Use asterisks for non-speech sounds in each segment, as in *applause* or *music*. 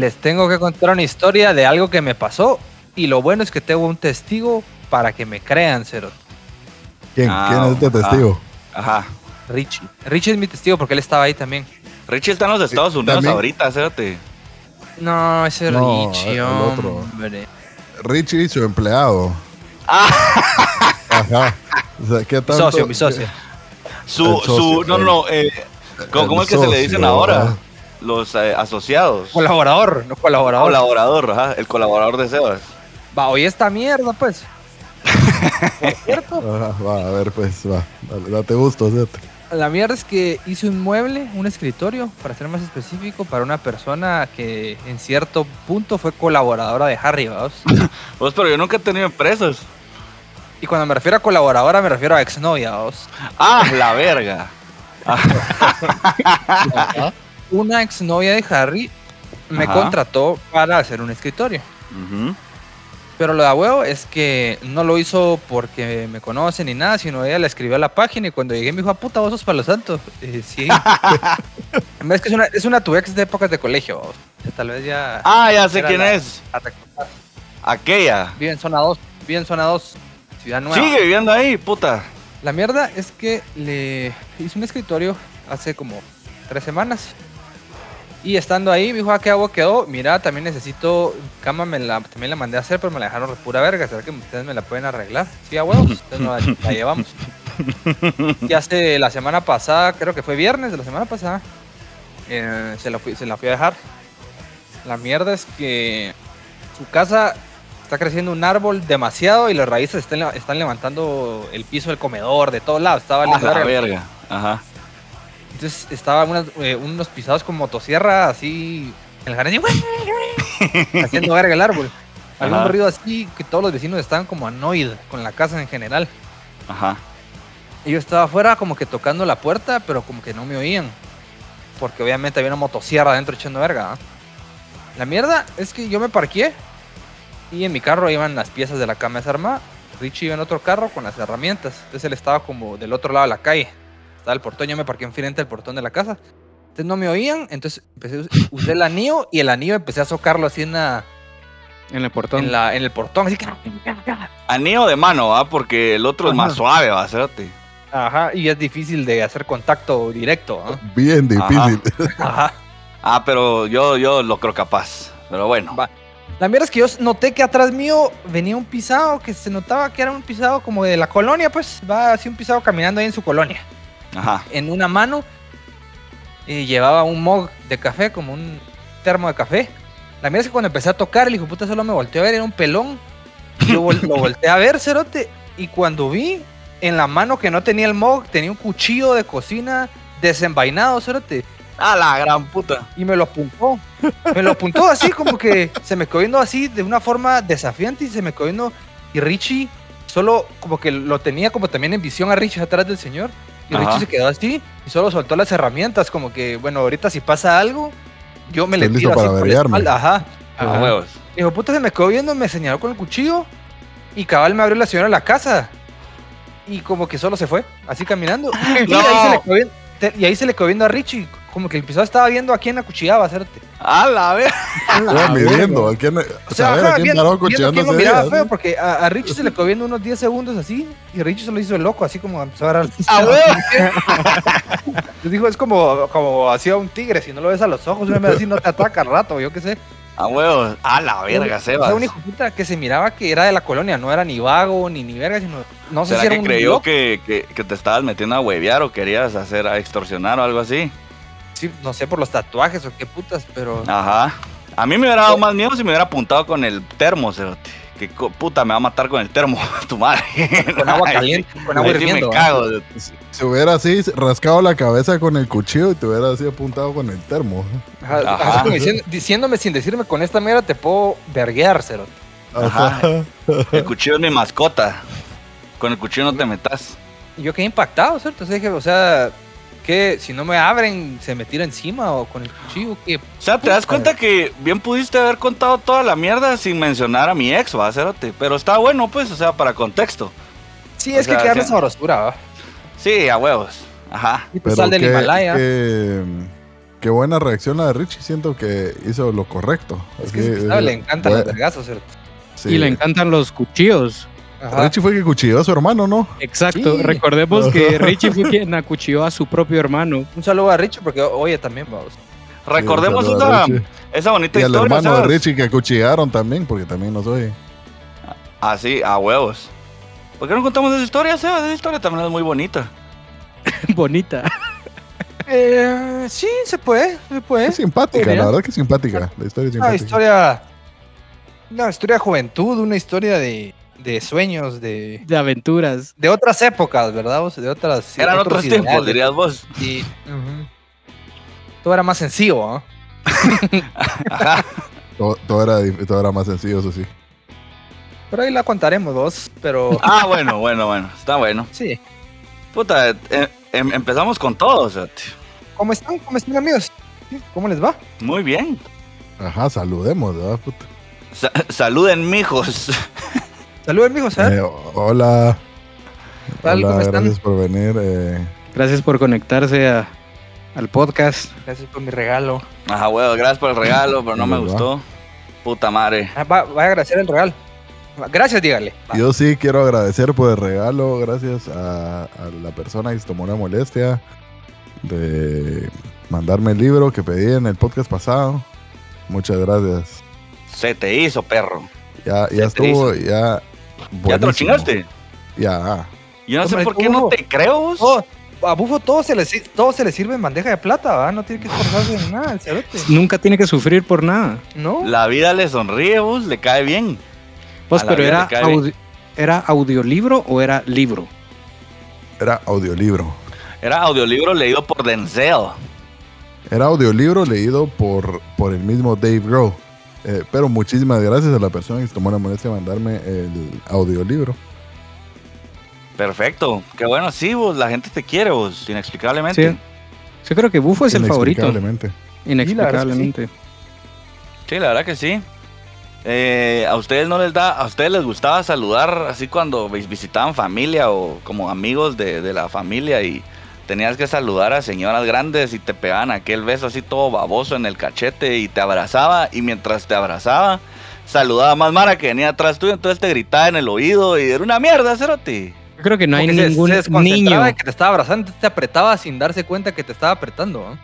Les tengo que contar una historia de algo que me pasó y lo bueno es que tengo un testigo para que me crean, Cero. ¿Quién? Ah, ¿Quién es este testigo? Ajá. Richie. Richie es mi testigo porque él estaba ahí también. Richie está en los Estados Unidos también. ahorita, cérate. No, ese No, Richie, el otro. hombre. Richie, su empleado. Ah. *laughs* Ajá. O sea, ¿qué Mi tanto? socio, mi socio. Su, socio, su, no, no, eh, ¿cómo, cómo es que se le dicen ahora? ¿verdad? Los eh, asociados. Colaborador, no colaborador. Colaborador, ajá, el colaborador de Sebas. Va, oye esta mierda, pues. *laughs* Por cierto, va, a ver, pues, va. Dale, date gusto, la mierda es que hice un mueble, un escritorio, para ser más específico, para una persona que en cierto punto fue colaboradora de Harry, vamos. Pues, *laughs* pero yo nunca he tenido empresas. Y cuando me refiero a colaboradora, me refiero a exnovia, vamos. Ah, la verga. *laughs* Una exnovia de Harry me Ajá. contrató para hacer un escritorio. Pero lo de a huevo es que no lo hizo porque me conoce ni nada, sino ella le escribió a la página y cuando llegué me dijo, ah, puta, vos sos Palo Santo. Y sí. *laughs* es que es una, es una tu ex de épocas de colegio. Tal vez ya... Ah, ya sé quién la- es. a. Aquella. Vive en zona 2, vive en zona 2, ciudad nueva. Sigue viviendo ahí, puta. La mierda es que le hice un escritorio hace como tres semanas. Y estando ahí, me dijo, ah, ¿qué hago? Quedó. Mira, también necesito cama, me la, también la mandé a hacer, pero me la dejaron de pura verga. ¿Será que ustedes me la pueden arreglar? Sí, a huevos. Entonces nos la, la llevamos. *laughs* Y hace la semana pasada, creo que fue viernes de la semana pasada, eh, se, la fui, se la fui a dejar. La mierda es que su casa está creciendo un árbol demasiado y las raíces están, están levantando el piso del comedor, de todos lados. Estaba Ah, la verga. Ajá. Entonces estaban unas- eh, unos pisados con motosierra así en el jardín, haciendo verga el árbol. *laughs* Había Ajá. un ruido así que todos los vecinos estaban como annoyed con la casa en general. Ajá. Y yo estaba afuera como que tocando la puerta, pero como que no me oían. Porque obviamente había una motosierra adentro echando verga. ¿ah? La mierda es que yo me parqué y en mi carro iban las piezas de la cama desarmada. Richie iba en otro carro con las herramientas. Entonces él estaba como del otro lado de la calle. Estaba el portón, yo me parqué enfrente del portón de la casa. Entonces no me oían, entonces empecé, usé el anillo y el anillo empecé a socarlo así en, la, En el portón. en, la, en el portón. Así que... Anillo de mano, ¿va? Porque el otro es más suave, va, cérate. Ajá, y es difícil de hacer contacto directo. ¿ah? Bien difícil. Ajá. *laughs* Ah, pero yo, yo lo creo capaz. Pero bueno. Va. La mierda es que yo noté que atrás mío venía un pisado que se notaba que era un pisado como de la colonia, pues va así un pisado caminando ahí en su colonia. Ajá. En una mano eh, llevaba un mug de café, como un termo de café. La mierda es que cuando empecé a tocar, el hijo puta solo me volteó a ver, era un pelón. Yo vol- lo volteé a ver, cerote, y cuando vi en la mano que no tenía el mug, tenía un cuchillo de cocina desenvainado, cerote. Ah, la gran puta. y me lo apuntó. Me lo apuntó así, como que se me quedó viendo así de una forma desafiante y se me quedó viendo. Y Richie solo como que lo tenía como también en visión a Richie atrás del señor. Y. Richie se quedó así y solo soltó las herramientas, como que, bueno, ahorita si pasa algo, yo me le tiro así para por la espalda. Ajá. A Ajá. huevos. Y dijo, puta, se me quedó viendo, me señaló con el cuchillo y cabal me abrió la señora de la casa. Y como que solo se fue, así caminando. Y, ahí, se le quedó viendo, y ahí se le quedó viendo a Richie, como que el pisado estaba viendo a quién acuchillaba, hacerte. A la vez. *laughs* Estaba midiendo. ¿A quién, O sea, saber a ajá, quién viendo, viendo quién lo miraba ella, feo, ¿sí? porque a, a Richie se le quedó viendo unos 10 segundos así, y Richie se lo hizo el loco, así como empezó a agarrar. *laughs* *laughs* Les dijo, es como, como hacía un tigre, si no lo ves a los ojos, una vez así no te ataca al rato, yo qué sé. A huevos. A la verga, Sebas. sea, un hijo puta que se miraba que era de la colonia, no era ni vago ni ni verga, sino, no sé ¿Será si era que un creyó que, que, que te estabas metiendo a huevear o querías hacer a extorsionar o algo así? Sí, no sé por los tatuajes o qué putas, pero Ajá. A mí me hubiera dado más miedo si me hubiera apuntado con el termo, cerote. Que puta me va a matar con el termo, *laughs* tu madre. Con agua caliente, sí- con agua sí hirviendo. cago. Si hubiera así rascado la cabeza con el cuchillo y te hubiera así apuntado con el termo. Ajá, Ajá. así diciendo- diciéndome sin decirme con esta mierda te puedo verguear, cero. Ajá. El cuchillo es mi mascota. Con el cuchillo no te metas. Y yo quedé impactado, ¿cierto? O sea, dije, o sea, que si no me abren, se me tira encima o con el cuchillo, que O sea, te das cuenta que bien pudiste haber contado toda la mierda sin mencionar a mi ex, va, Cerote. Pero está bueno, pues, o sea, para contexto. Sí, O es sea, que queda sí. esa sabrosura, ¿va? Sí, a huevos. Ajá. Y pues sal del qué, Himalaya. Qué, qué buena reacción la de Richie. Siento que hizo lo correcto. Es que pisado eh, le encantan bueno, los vergazos, ¿cierto? sí. Y le encantan los cuchillos. Ajá. Richie fue que cuchilló a su hermano, ¿no? Exacto. Sí. Recordemos que *laughs* Richie fue quien acuchilló a su propio hermano. Un saludo a Richie porque oye también, vamos. Recordemos Sí, esa, bonita Y al historia. hermano de. Richie que acuchillaron también, porque también nos oye. Así, a huevos. ¿Por qué no contamos esa historia, Seba? Esa historia también es muy bonita. *laughs* Bonita. Eh, sí, se puede, se puede. Es simpática, Podría. la verdad que es simpática. La historia es Una simpática. historia. Una historia de juventud, una historia de, de sueños, de, De aventuras. de otras épocas, ¿verdad? O sea, de otras. Eran otros tiempos, ideales. dirías vos. Ujú. Todo era más sencillo, ¿no? Ajá. *laughs* Todo, todo era, todo era más sencillo, eso sí. Pero ahí la contaremos vos, pero. Ah, bueno, bueno, bueno. Está bueno. Sí. Puta, eh, em- empezamos con todo, o sea, tío. ¿Cómo están? ¿Cómo están, amigos? ¿Cómo les va? Muy bien. Ajá, saludemos, ¿verdad? puta? Sa- saluden, mijos. Saludos, amigos, ¿eh? Eh, hola. tal? Hola, ¿Cómo están? gracias por venir. eh, Gracias por conectarse a- al podcast. Gracias por mi regalo. Ajá, huevo, gracias por el regalo, pero no me ¿Verdad? gustó. Puta madre. Ah, va, va a agradecer el regalo. Gracias, dígale. Va. Yo sí quiero agradecer por el regalo, gracias a, a la persona que se tomó la molestia de mandarme el libro que pedí en el podcast pasado. Muchas gracias. Se te hizo, perro. Ya, ya estuvo, ya. ¿Ya te lo chingaste? Ya. Yo no sé por qué no te creo. vos. Oh, a Bufo todo se, le, todo se le sirve en bandeja de plata, ¿va? No tiene que esforzarse en nada, el cerote. Nunca tiene que sufrir por nada. ¿No? La vida le sonríe, vos, le cae bien. Pues, A pero era, bien. ¿era audiolibro o era libro? Era audiolibro. Era audiolibro leído por Denzel. Era audiolibro leído por, por el mismo Dave Grohl. Eh, pero muchísimas gracias a la persona que se tomó la molestia de mandarme el audiolibro. Perfecto. Qué bueno, sí, vos, la gente te quiere, vos, inexplicablemente. Sí. Yo creo que Bufo es el favorito. Inexplicablemente. Inexplicablemente. Sí, la verdad que sí. Eh, a ustedes no les da, a ustedes les gustaba saludar así cuando vis- visitaban familia o como amigos de, de la familia y tenías que saludar a señoras grandes y te pegaban aquel beso así todo baboso en el cachete y te abrazaba y mientras te abrazaba saludaba más Mara que venía atrás tuyo, entonces te gritaba en el oído y era una mierda, cerote. Yo creo que no hay Como que se- ningún se niño. de que te estaba abrazando, te apretaba sin darse cuenta que te estaba apretando.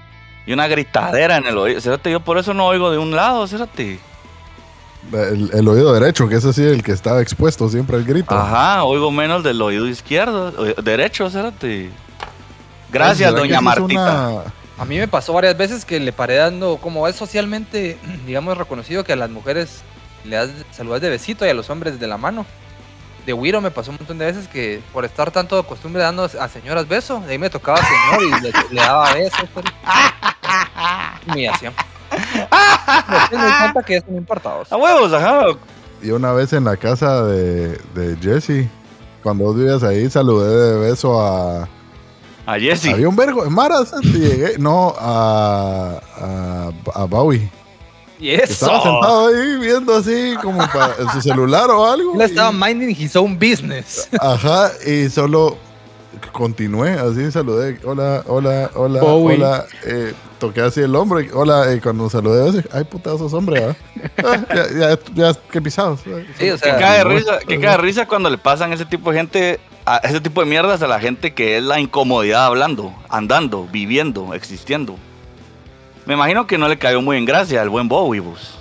Y una gritadera en el oído. Cerote, yo por eso no oigo de un lado, cerote. El, el oído derecho, que es así el que estaba expuesto siempre al grito. Ajá, oigo menos del oído izquierdo, oí- derecho, cerote. Gracias, ¿Será que doña Martita. una- A mí me pasó varias veces que le paré dando, como es socialmente, *clears throat* digamos, reconocido que a las mujeres le das saludas de besito y a los hombres de la mano. De Wiro me pasó un montón de veces que por estar tanto de costumbre dando a señoras besos, de ahí me tocaba señor y le, le daba besos. pues. *laughs* Humillación. Me di cuenta que eso no importa. vos. A huevos, ajá. Y una vez en la casa de, de Jesse, cuando vos vivías ahí, saludé de beso a. A Jesse. Había un vergo maras llegué. No, a. a, a Bowie. Y que eso. Estaba sentado ahí viendo así como para en su celular o algo. Él estaba y- minding his own business. Ajá, y solo continué, así saludé, hola, hola, hola, Bowie. hola, eh, toqué así el hombro, y, hola, y cuando saludé, así, ay puta, sos hombre, ¿ah? *laughs* Ah, ya, ya, ya, qué pisados. Sí, o Que sea, cae de risa, que cae de risa cuando le pasan ese tipo de gente, a ese tipo de mierdas a la gente que es la incomodidad hablando, andando, viviendo, existiendo. Me imagino que no le cayó muy en gracia al buen Bowie, vos.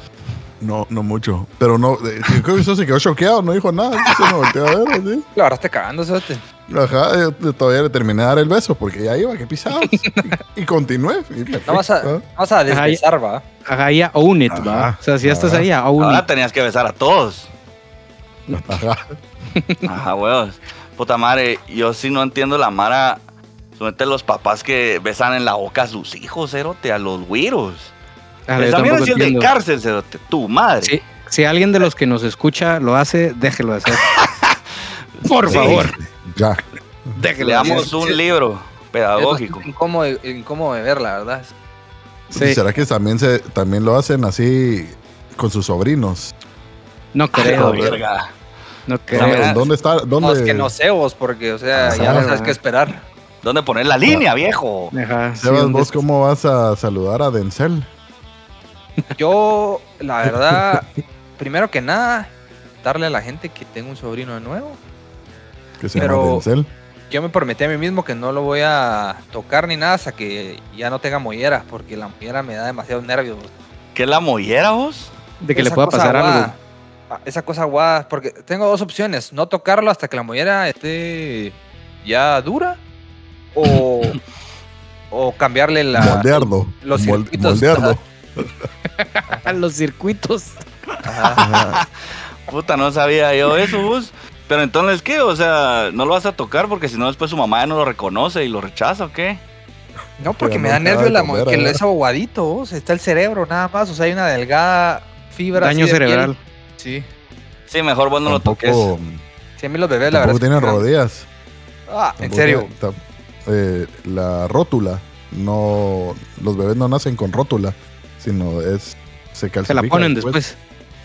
No, no mucho, pero no, eh, yo creo que eso se quedó choqueado, no dijo nada, se me volteó a ver, así. la verdad te cagando, cerote. Ajá, yo todavía le terminé de dar el beso, porque ya iba, qué pisados, y, y continué. y No vas a, no vas a desbesar, va. Ajá, ya own it, ¿va? O sea, si ya estás ahí, own Ahora it. tenías que besar a todos. Ajá. Ajá, huevos. Puta madre, yo sí no entiendo la mara. Solamente los papás que besan en la boca a sus hijos, cerote, a los güiros. Ah, sí es de cárcel, cerote. Tu madre. Sí, si alguien de los que nos escucha lo hace, déjelo hacer. *laughs* Por Sí. favor, Ya. déjelo Le damos hacer. un libro pedagógico. Es incómodo, incómodo de ver, la verdad. Sí, ¿Será que también, se, también lo hacen así con sus sobrinos? no Ah, creo, verga. No creo. ¿Dónde está? ¿Dónde? No, es que no sé vos, porque, o sea, Ajá. ya no sabes qué esperar. ¿Dónde poner la línea, viejo? Ajá, sí, ¿dónde ¿vos cómo vas a saludar a Denzel? Yo, la verdad, primero que nada, darle a la gente que tengo un sobrino de nuevo. Que se Pero- llama Denzel. Yo me prometí a mí mismo que no lo voy a tocar ni nada hasta que ya no tenga mollera, porque la mollera me da demasiado nervios. ¿Qué es la mollera, vos? De que le pueda pasar algo. Esa cosa aguada, porque tengo dos opciones, no tocarlo hasta que la mollera esté ya dura o, *laughs* o cambiarle la... moldearlo. los circuitos. moldearlo. A *laughs* los circuitos. Ajá. *laughs* Puta, no sabía yo eso, vos. Pero entonces, ¿qué? O sea, no lo vas a tocar porque si no, después su mamá ya no lo reconoce y lo rechaza, ¿o qué? No, porque me no da nervio la comer, que ¿verdad? es aguadito, o sea, está el cerebro nada más, o sea, hay una delgada fibra. Daño de piel. Sí. Sí, mejor vos no lo toques. Tampoco, Sí, a mí los bebés, la verdad. tampoco tienen rodillas. Ah, en Tampoco serio. eh, la rótula, no, los bebés no nacen con rótula, sino es se Se calcifica. la ponen después.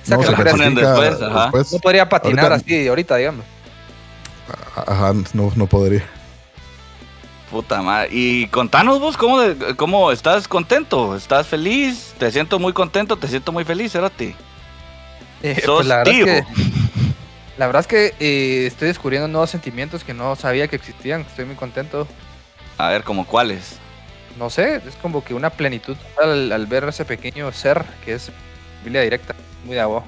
No, Saca se la ponen después, ajá. después. No podría patinar Ahorita- así ahorita, digamos. Ajá, no, no podría. Puta madre. Y contanos vos, ¿cómo, de- ¿cómo estás contento? ¿Estás feliz? Te siento muy contento, te siento muy feliz, Cerati. Eh, Sos pues la verdad tío. es que, la verdad es que eh, estoy descubriendo nuevos sentimientos que no sabía que existían. Estoy muy contento. A ver, ¿como cuáles? No sé, es como que una plenitud al, al ver ese pequeño ser que es familia directa. Muy de agua.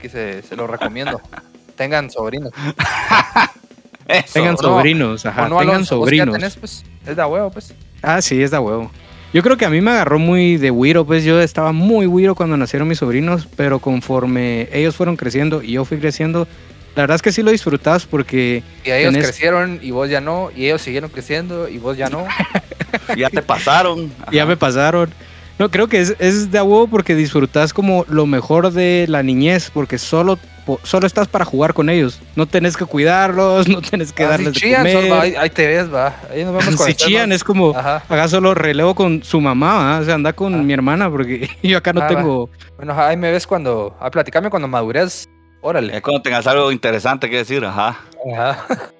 Que se, se lo recomiendo. *laughs* Tengan sobrinos. *laughs* Eso. Tengan no. sobrinos, ajá, no, tengan Alonso, sobrinos. tenés, pues, es de huevo, pues. Ah, sí, es de huevo. Yo creo que a mí me agarró muy de güiro, pues yo estaba muy güiro cuando nacieron mis sobrinos, pero conforme ellos fueron creciendo y yo fui creciendo, la verdad es que sí lo disfrutabas porque Y ellos Tenés- crecieron y vos ya no. Y ellos siguieron creciendo y vos ya no. *laughs* Ya te pasaron. *laughs* ya me pasaron. No, creo que es, es de huevo porque disfrutas como lo mejor de la niñez, porque solo, solo estás para jugar con ellos. No tenés que cuidarlos, no tenés que Ah, si darles de chillan, comer. solo- ahí, ahí te ves, va. Ahí nos vemos *laughs* cuando si chillan es como, Ajá. haga solo relevo con su mamá, ¿va? o sea, anda con Ah. mi hermana porque *laughs* yo acá no Ah, va. tengo... Bueno, ahí me ves cuando. Ah, platicame cuando madures. Órale. Ya cuando tengas algo interesante que decir, ajá. Ajá. *laughs*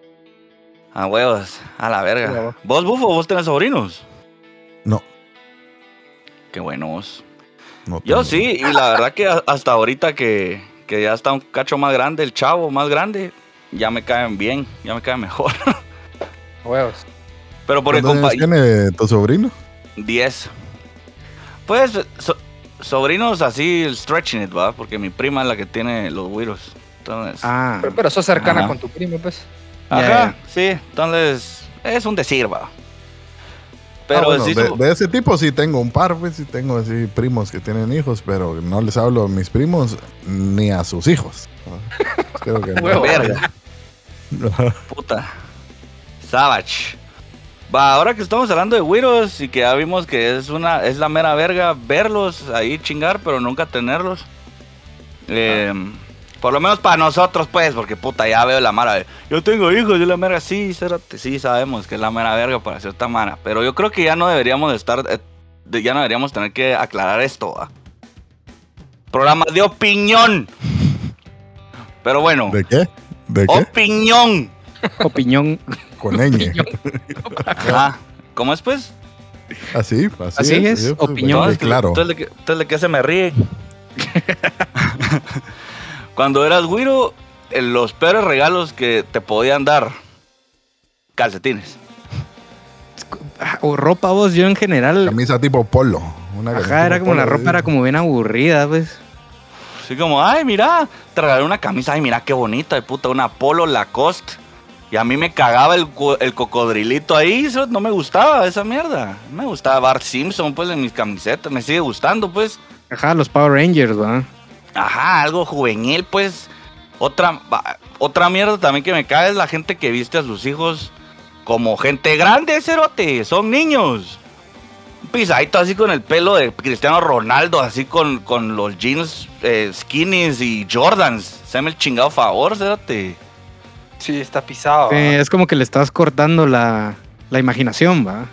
A huevos, a la verga. huevo. ¿Vos, Bufo, vos tenés sobrinos? No. Qué buenos. no Yo sí, y la verdad que a- hasta ahorita que, que ya está un cacho más grande, el chavo más grande, ya me caen bien, ya me caen mejor. *laughs* Huevos. Pero porque ¿Cuántos compa... años tiene tu sobrino? 10. Pues, so- sobrinos así, el stretching it, ¿va? Porque mi prima es la que tiene los güiros. Entonces, Ah, Pero, pero sos cercana Ajá. con tu primo, pues. ajá, sí, entonces es un decir, ¿va? Pero Ah, bueno, de, ese tipo sí tengo un par, pues sí tengo así primos que tienen hijos, pero no les hablo a mis primos ni a sus hijos. *laughs* Creo que no. Huevo. verga. *laughs* Puta. Savage. Va, ahora que estamos hablando de güiros y que ya vimos que es una es la mera verga verlos ahí chingar, pero nunca tenerlos. Eh, por lo menos para nosotros, pues, porque puta, ya veo la mara de, yo tengo hijos, yo la mera, sí, cérate, sí, sabemos que es la mera verga para cierta mara, pero yo creo que ya no deberíamos de estar, eh, ya no deberíamos tener que aclarar esto, ¿va? Programas de opinión. Pero bueno, ¿De qué? ¿De qué? opinión. opinión. Con ñ. *laughs* Ajá. ¿Cómo es, pues? Así, así, Así es, sí, pues, opinión. Entonces, claro. Entonces, ¿de qué- entonces, ¿de qué se me ríe? *laughs* Cuando eras güiro, eh, los peores regalos que te podían dar, calcetines. Ah, O ropa vos, yo en general... Camisa tipo polo. Una Ajá, era como la ropa era como bien aburrida, pues. Así como, ay, mira, te regalé una camisa, ay, mira qué bonita, de puta, una Polo Lacoste. Y a mí me cagaba el, co- el cocodrilito ahí, eso no me gustaba esa mierda. Me gustaba Bart Simpson, pues, en mis camisetas, me sigue gustando, pues. Ajá, los Power Rangers, ¿va? Ajá, algo juvenil, pues. Otra, otra mierda también que me cae es la gente que viste a sus hijos como gente grande, cerote. Son niños. Un pisadito así con el pelo de Cristiano Ronaldo, así con, con los jeans eh, skinnies y Jordans. Se me el chingado favor, cerote. Sí, está pisado. Eh, es como que le estás cortando la, la imaginación, va.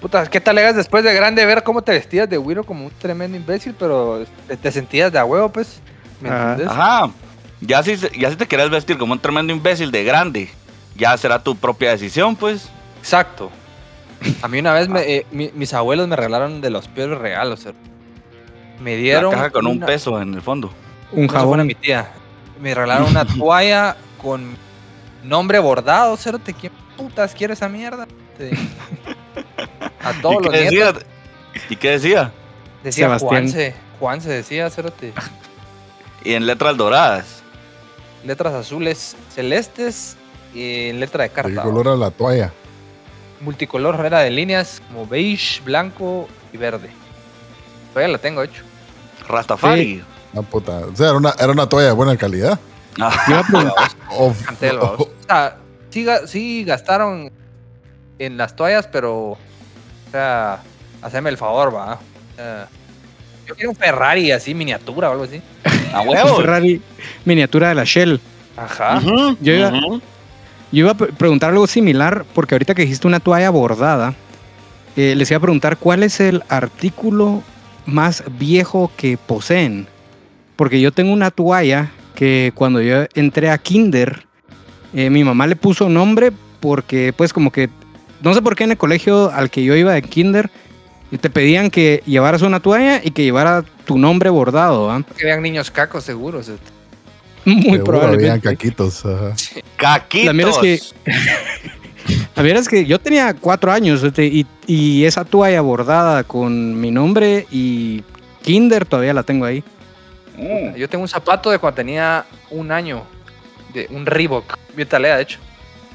Puta, ¿qué tal legas después de grande ver cómo te vestías de Wiro como un tremendo imbécil, pero te, te sentías de a huevo, pues? ¿Me Ah. entendés? Ajá. Ya si, ya si te querés vestir como un tremendo imbécil de grande, ya será tu propia decisión, pues. Exacto. A mí una vez me- eh, mi- mis abuelos me regalaron de los peores regalos. Me La dieron. caja con un una- peso en el fondo. Un jabón. a mi tía. Me regalaron una *laughs* toalla con nombre bordado, cerote. ¿Quién putas quiere esa mierda? Te- *laughs* A todos ¿Y los qué decía? ¿Y qué decía? decía Sebastián. Juanse. Juanse decía, cerote. Y en letras doradas. Letras azules celestes y en letra de ¿De carta. qué ¿va? color era la toalla? Multicolor era de líneas como beige, blanco y verde. Todavía la tengo hecho. Rastafari. Ah, puta. O sea, era una, era una toalla de buena calidad. Ah, a *laughs* O- Cantel, vamos. O sea, sí, sí gastaron en las toallas, pero. O sea, haceme el favor, va. Yo quiero un Ferrari así, miniatura o algo así. *laughs* a un huevos. Ferrari miniatura de la Shell. Ajá. Yo iba-. Yo iba a pre- preguntar algo similar, porque ahorita que dijiste una toalla bordada, eh, les iba a preguntar cuál es el artículo más viejo que poseen. Porque yo tengo una toalla que cuando yo entré a Kinder, eh, mi mamá le puso nombre porque pues como que, no sé por qué en el colegio al que yo iba de Kinder, te pedían que llevaras una toalla y que llevara tu nombre bordado, ¿ah? Que vean niños cacos seguros. eh. Muy seguro habían probablemente. caquitos. ajá. Caquitos. La mierda es que- *laughs* La es que yo tenía cuatro años este, y, y esa toalla bordada con mi nombre y Kinder todavía la tengo ahí. Mm. Yo tengo un zapato de cuando tenía un año. De un Reebok. Bien talea, de hecho.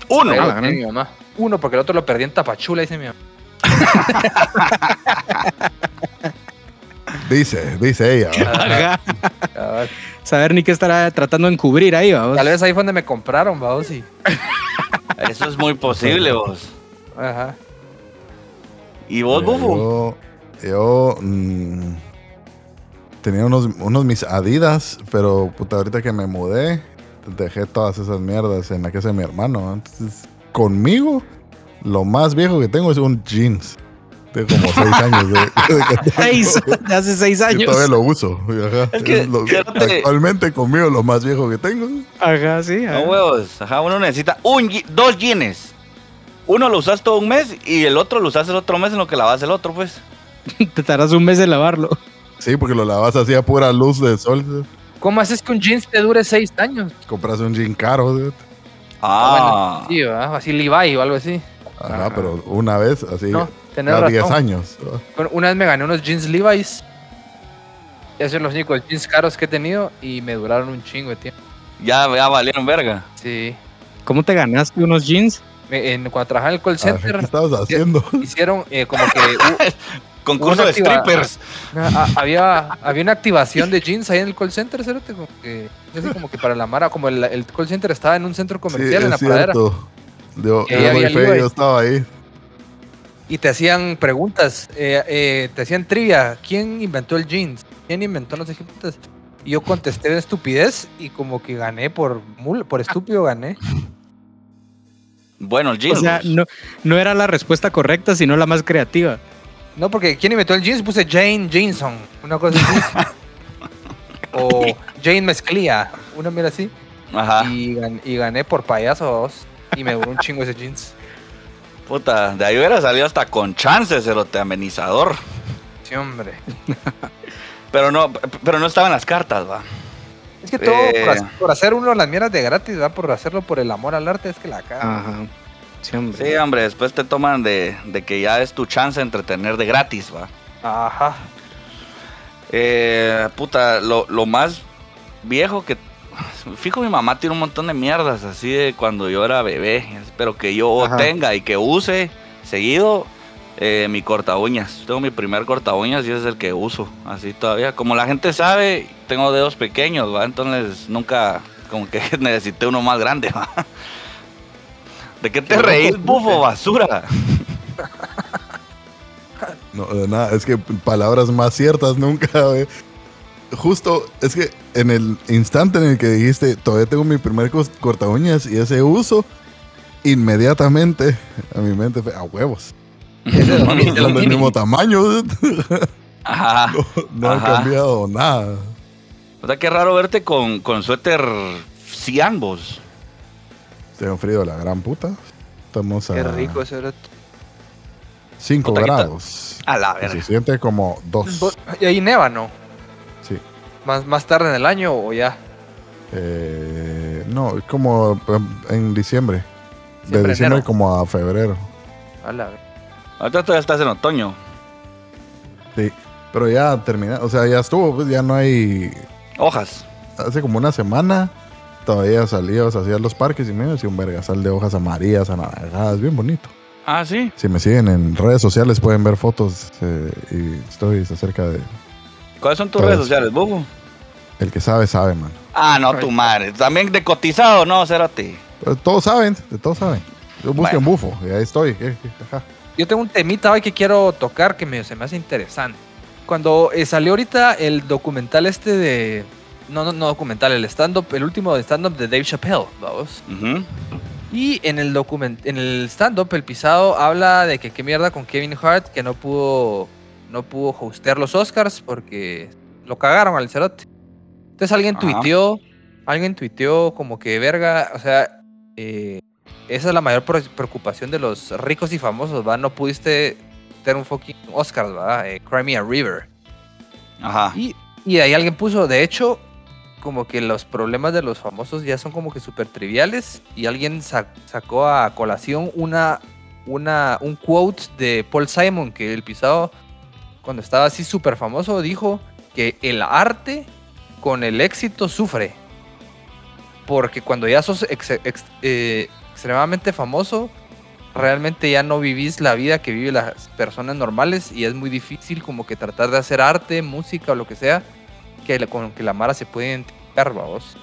Uno. Ah, mi mamá. Uno, porque el otro lo perdí en Tapachula, dice mi mamá. *laughs* Dice, dice ella. *laughs* Saber ni qué estará tratando de encubrir ahí, vamos. Tal vez ahí fue donde me compraron, vamos, y. *laughs* Eso es muy posible, vos. Ajá. ¿Y vos, Bufo? Yo, yo, mm, tenía unos, unos mis Adidas, pero puta, ahorita que me mudé, dejé todas esas mierdas en la casa de mi hermano. Entonces, conmigo, lo más viejo que tengo es un jeans. De como seis *laughs* años. de- de que *laughs* tengo. Seis, de hace seis Y años. todavía lo uso. ajá. Es que, Es lo- actualmente conmigo lo más viejo que tengo. Ajá, sí. No huevos. Ajá, uno necesita un, dos jeans. Uno lo usas todo un mes y el otro lo usas el otro mes en lo que lavas el otro, pues. *laughs* Te tardas un mes en lavarlo. Sí, porque lo lavas así a pura luz de sol. ¿Cómo haces que un jeans te dure seis años? Compras un jean caro. ¿sí? Ah. Sí, ¿verdad? Así Levi o algo así. Ajá, Ajá. pero una vez, así, No, tenés cada 10 razón. años. Bueno, Una vez me gané unos jeans Levi's. Esos son los únicos jeans caros que he tenido y me duraron un chingo de tiempo. Ya, ya valieron verga. Sí. ¿Cómo te ganaste unos jeans? Me- en, cuando trabajaba en el call center, ¿Qué estabas haciendo? hicieron eh, como que *laughs* Concurso de strippers. a- había, había una activación de jeans ahí en el call center, como que, así como que para la Mara, como el, el call center estaba en un centro comercial sí, en la pradera. Yo, yo fe, estaba ahí. Y te hacían preguntas, eh, eh, te hacían trivia. ¿Quién inventó el jeans? ¿Quién inventó qué putas? Y yo contesté de estupidez y como que gané por mul, por estúpido gané. Bueno, el jeans. O sea, no, no era la respuesta correcta, sino la más creativa. No, porque ¿quién inventó el jeans? Puse Jane Jameson, una cosa así. *laughs* o Jane Mezclía, una mira así. Ajá. Y, gan- y gané por payasos. Y me duró un chingo ese jeans. Puta, de ahí hubiera salido hasta con chances, cerote amenizador. Sí, hombre. Pero no, pero no estaban las cartas, va. Es que todo Eh. por, hacer, por hacer uno las mierdas de gratis, ¿verdad? Por hacerlo por el amor al arte, es que la caga. Ajá. Sí, hombre. Sí, hombre, después te toman de, de que ya es tu chance de entretener de gratis, va. Ajá. Eh, puta, lo, lo más viejo que. Fijo, mi mamá tiene un montón de mierdas así de cuando yo era bebé. Espero que yo Ajá. tenga y que use seguido eh, mi corta uñas. Tengo mi primer corta uñas y es el que uso. Así todavía. Como la gente sabe, tengo dedos pequeños, ¿va? Entonces nunca como que *laughs* necesité uno más grande. ¿va? ¿De qué te reís, bufo basura? *laughs* No, de nada, es que palabras más ciertas nunca, güey. Justo, es que en el instante en el que dijiste, todavía tengo mi primer corta uñas y ese uso, inmediatamente a mi mente fue a huevos. *laughs* Es de Hermano, 2000, de son del 2000. mismo *laughs* tamaño, Ajá. no, no ha cambiado nada. O sea, qué raro verte con, con suéter ciambos. Tengo frío de la gran puta. Estamos a Qué rico ese era. 5 Puta, quita. grados. A la verga. Se siente como 2. Y ahí neva, ¿no? Sí. Más, más tarde en el año o ya. Eh, no, es como en diciembre. De diciembre enero. como a febrero. A la vez. Ahorita todavía estás en otoño. Sí. Pero ya termina, o sea, ya estuvo, pues ya no hay. Hojas. Hace como una semana todavía salías hacia los parques y me decía un vergasal de hojas amarillas, anaranjadas, bien bonito. Ah, sí. Si me siguen en redes sociales pueden ver fotos eh, y stories acerca de. ¿Cuáles son tus redes sociales, bufo? El que sabe, sabe, man. Ah, no, tu madre. También de cotizado, no, cérate. Pero todos saben, de todos saben. Yo busquen Bueno. bufo y ahí estoy. eh, eh, ajá. Yo tengo un temita hoy que quiero tocar que me, se me hace interesante. Cuando eh, salió ahorita el documental este de... No, no, no documental, el stand-up, el último stand-up de Dave Chappelle, vamos. Y en el document en el stand-up, el pisado habla de que qué mierda con Kevin Hart, que no pudo, no pudo hostear los Oscars porque lo cagaron al cerote. Entonces alguien Ajá. tuiteó, alguien tuiteó como que verga, o sea, eh, esa es la mayor pre- preocupación de los ricos y famosos, ¿va? No pudiste tener un fucking Oscars, ¿va? Eh, Cry Me a River. Ajá. Y, y ahí alguien puso, de hecho, como que los problemas de los famosos ya son como que súper triviales. Y alguien sa- sacó a colación una, una, un quote de Paul Simon, que el pisado, cuando estaba así súper famoso, dijo que el arte con el éxito sufre. Porque cuando ya sos eh, extremadamente famoso, realmente ya no vivís la vida que viven las personas normales y es muy difícil como que tratar de hacer arte, música o lo que sea, que la- con que la Mara se puede identificar, vamos.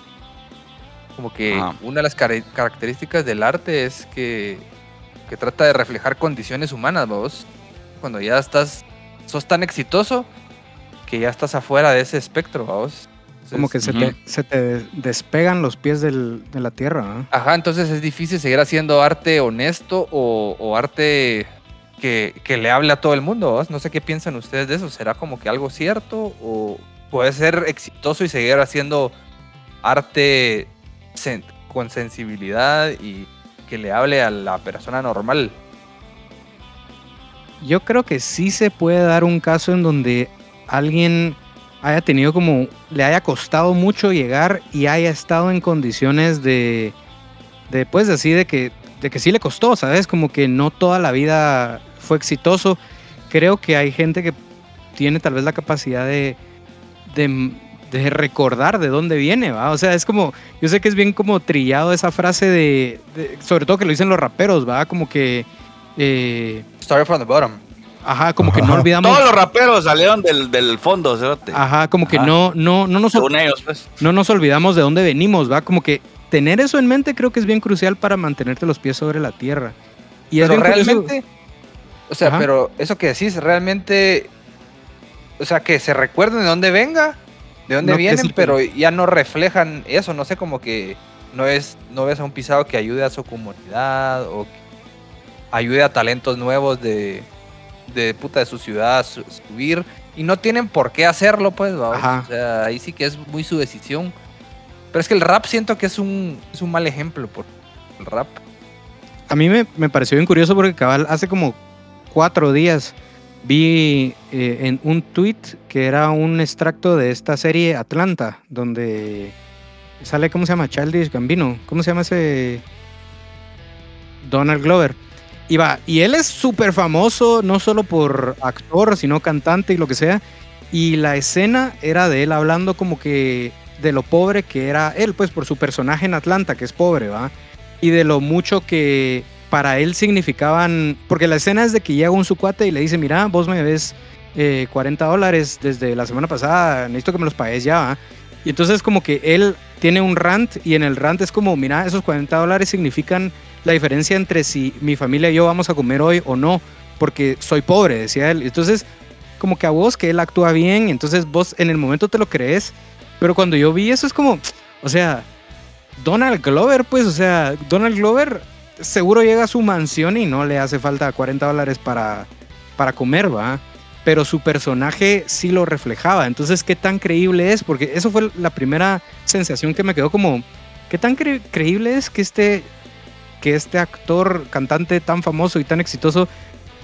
Como que Ajá. una de las características del arte es que, que trata de reflejar condiciones humanas, vamos. Cuando ya estás, sos tan exitoso que ya estás afuera de ese espectro, vamos. Como que se, te, se te despegan los pies del- de la tierra. ¿no? Ajá, entonces es difícil seguir haciendo arte honesto o, o arte que, que le hable a todo el mundo. ¿vos? No sé qué piensan ustedes de eso. ¿Será como que algo cierto? ¿O puede ser exitoso y seguir haciendo arte con sensibilidad y que le hable a la persona normal? Yo creo que sí se puede dar un caso en donde alguien haya tenido como, le haya costado mucho llegar y haya estado en condiciones de, de pues así, de que, de que sí le costó, ¿sabes? Como que no toda la vida fue exitoso. Creo que hay gente que tiene tal vez la capacidad de, de, de recordar de dónde viene, ¿va? O sea, es como, yo sé que es bien como trillado esa frase de, de- sobre todo que lo dicen los raperos, ¿va? Como que... eh, Start from the bottom. Ajá, como que no olvidamos. Todos los raperos salieron del, del fondo, cérate. Ajá, como que Ajá. no, no, no nos, Según ellos, pues. no nos olvidamos de dónde venimos, ¿va? Como que tener eso en mente creo que es bien crucial para mantenerte los pies sobre la tierra. Y es pero curioso- realmente, o sea, Ajá. pero eso que decís, realmente, o sea, que se recuerden de dónde venga, de dónde No, vienen, sí, pero ya no reflejan eso, no sé, como que no es, no ves a un pisado que ayude a su comunidad o que ayude a talentos nuevos de, de puta de su ciudad a su- subir y no tienen por qué hacerlo, pues, o sea, ahí sí que es muy su decisión. Pero es que el rap siento que es un, es un mal ejemplo por el rap. A mí me, me pareció bien curioso porque cabal hace como cuatro días vi eh, en un tweet que era un extracto de esta serie Atlanta, donde sale, ¿cómo se llama? Childish Gambino. ¿Cómo se llama ese? Donald Glover. Y va, y él es súper famoso, no solo por actor, sino cantante y lo que sea. Y la escena era de él hablando como que de lo pobre que era él, pues por su personaje en Atlanta, que es pobre, ¿va? Y de lo mucho que para él significaban, porque la escena es de que llega un su cuate y le dice, mira, vos me ves eh, 40 dólares desde la semana pasada, necesito que me los pagues ya. Y entonces como que él tiene un rant y en el rant es como, mira, esos 40 dólares significan la diferencia entre si mi familia y yo vamos a comer hoy o no, porque soy pobre, decía él. Entonces, como que a vos que él actúa bien, entonces vos en el momento te lo crees, pero cuando yo vi eso es como, o sea, Donald Glover, pues, o sea, Donald Glover seguro llega a su mansión y no le hace falta 40 dólares para, para comer, ¿va? Pero su personaje sí lo reflejaba. Entonces, ¿qué tan creíble es? Porque eso fue la primera sensación que me quedó como, ¿qué tan cre- creíble es que este, que este actor, cantante tan famoso y tan exitoso